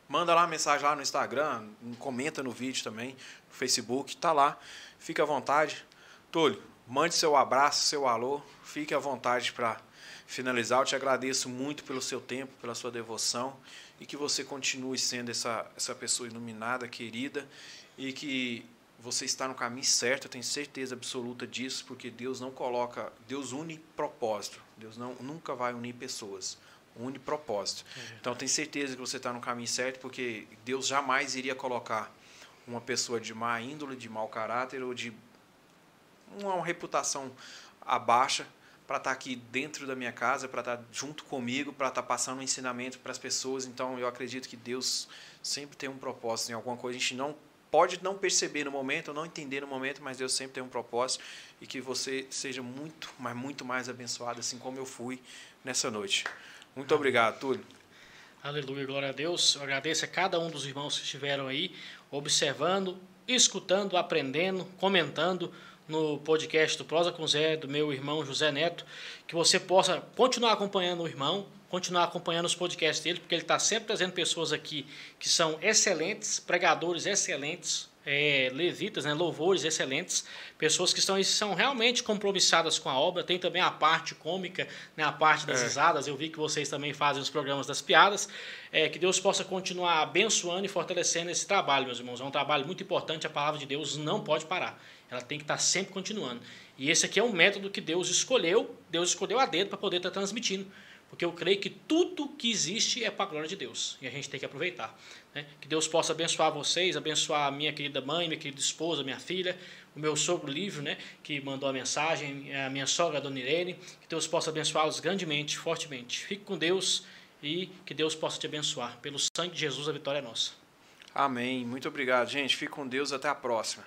manda lá uma mensagem lá no Instagram, comenta no vídeo também, no Facebook, tá lá. Fique à vontade. Túlio, mande seu abraço, seu alô, fique à vontade para finalizar. Eu te agradeço muito pelo seu tempo, pela sua devoção e que você continue sendo essa, essa pessoa iluminada, querida e que você está no caminho certo, eu tenho certeza absoluta disso, porque Deus não coloca, Deus une propósito. Deus não nunca vai unir pessoas une propósito. É então tem certeza que você está no caminho certo, porque Deus jamais iria colocar uma pessoa de má índole, de mau caráter ou de uma, reputação abaixa para estar tá aqui dentro da minha casa, para estar tá junto comigo, para estar tá passando um ensinamento para as pessoas. Então eu acredito que Deus sempre tem um propósito em alguma coisa. A gente não pode não perceber no momento, ou não entender no momento, mas Deus sempre tem um propósito e que você seja muito, mas muito mais abençoado, assim como eu fui nessa noite. Muito obrigado, Túlio. Aleluia, glória a Deus. Eu agradeço a cada um dos irmãos que estiveram aí observando, escutando, aprendendo, comentando no podcast do Prosa com Zé, do meu irmão José Neto, que você possa continuar acompanhando o irmão, continuar acompanhando os podcasts dele, porque ele está sempre trazendo pessoas aqui que são excelentes, pregadores excelentes, é, levitas, né, louvores excelentes, pessoas que estão, são realmente compromissadas com a obra. Tem também a parte cômica, né, a parte das é. risadas. Eu vi que vocês também fazem os programas das piadas. É, que Deus possa continuar abençoando e fortalecendo esse trabalho, meus irmãos. É um trabalho muito importante. A palavra de Deus não pode parar. Ela tem que estar sempre continuando. E esse aqui é um método que Deus escolheu. Deus escolheu a dedo para poder estar transmitindo. Porque eu creio que tudo que existe é para a glória de Deus. E a gente tem que aproveitar. Né? Que Deus possa abençoar vocês, abençoar a minha querida mãe, minha querida esposa, minha filha, o meu sogro Livro, né, que mandou a mensagem, a minha sogra, a dona Irene. Que Deus possa abençoá-los grandemente, fortemente. Fique com Deus e que Deus possa te abençoar. Pelo sangue de Jesus, a vitória é nossa. Amém. Muito obrigado, gente. Fique com Deus. Até a próxima.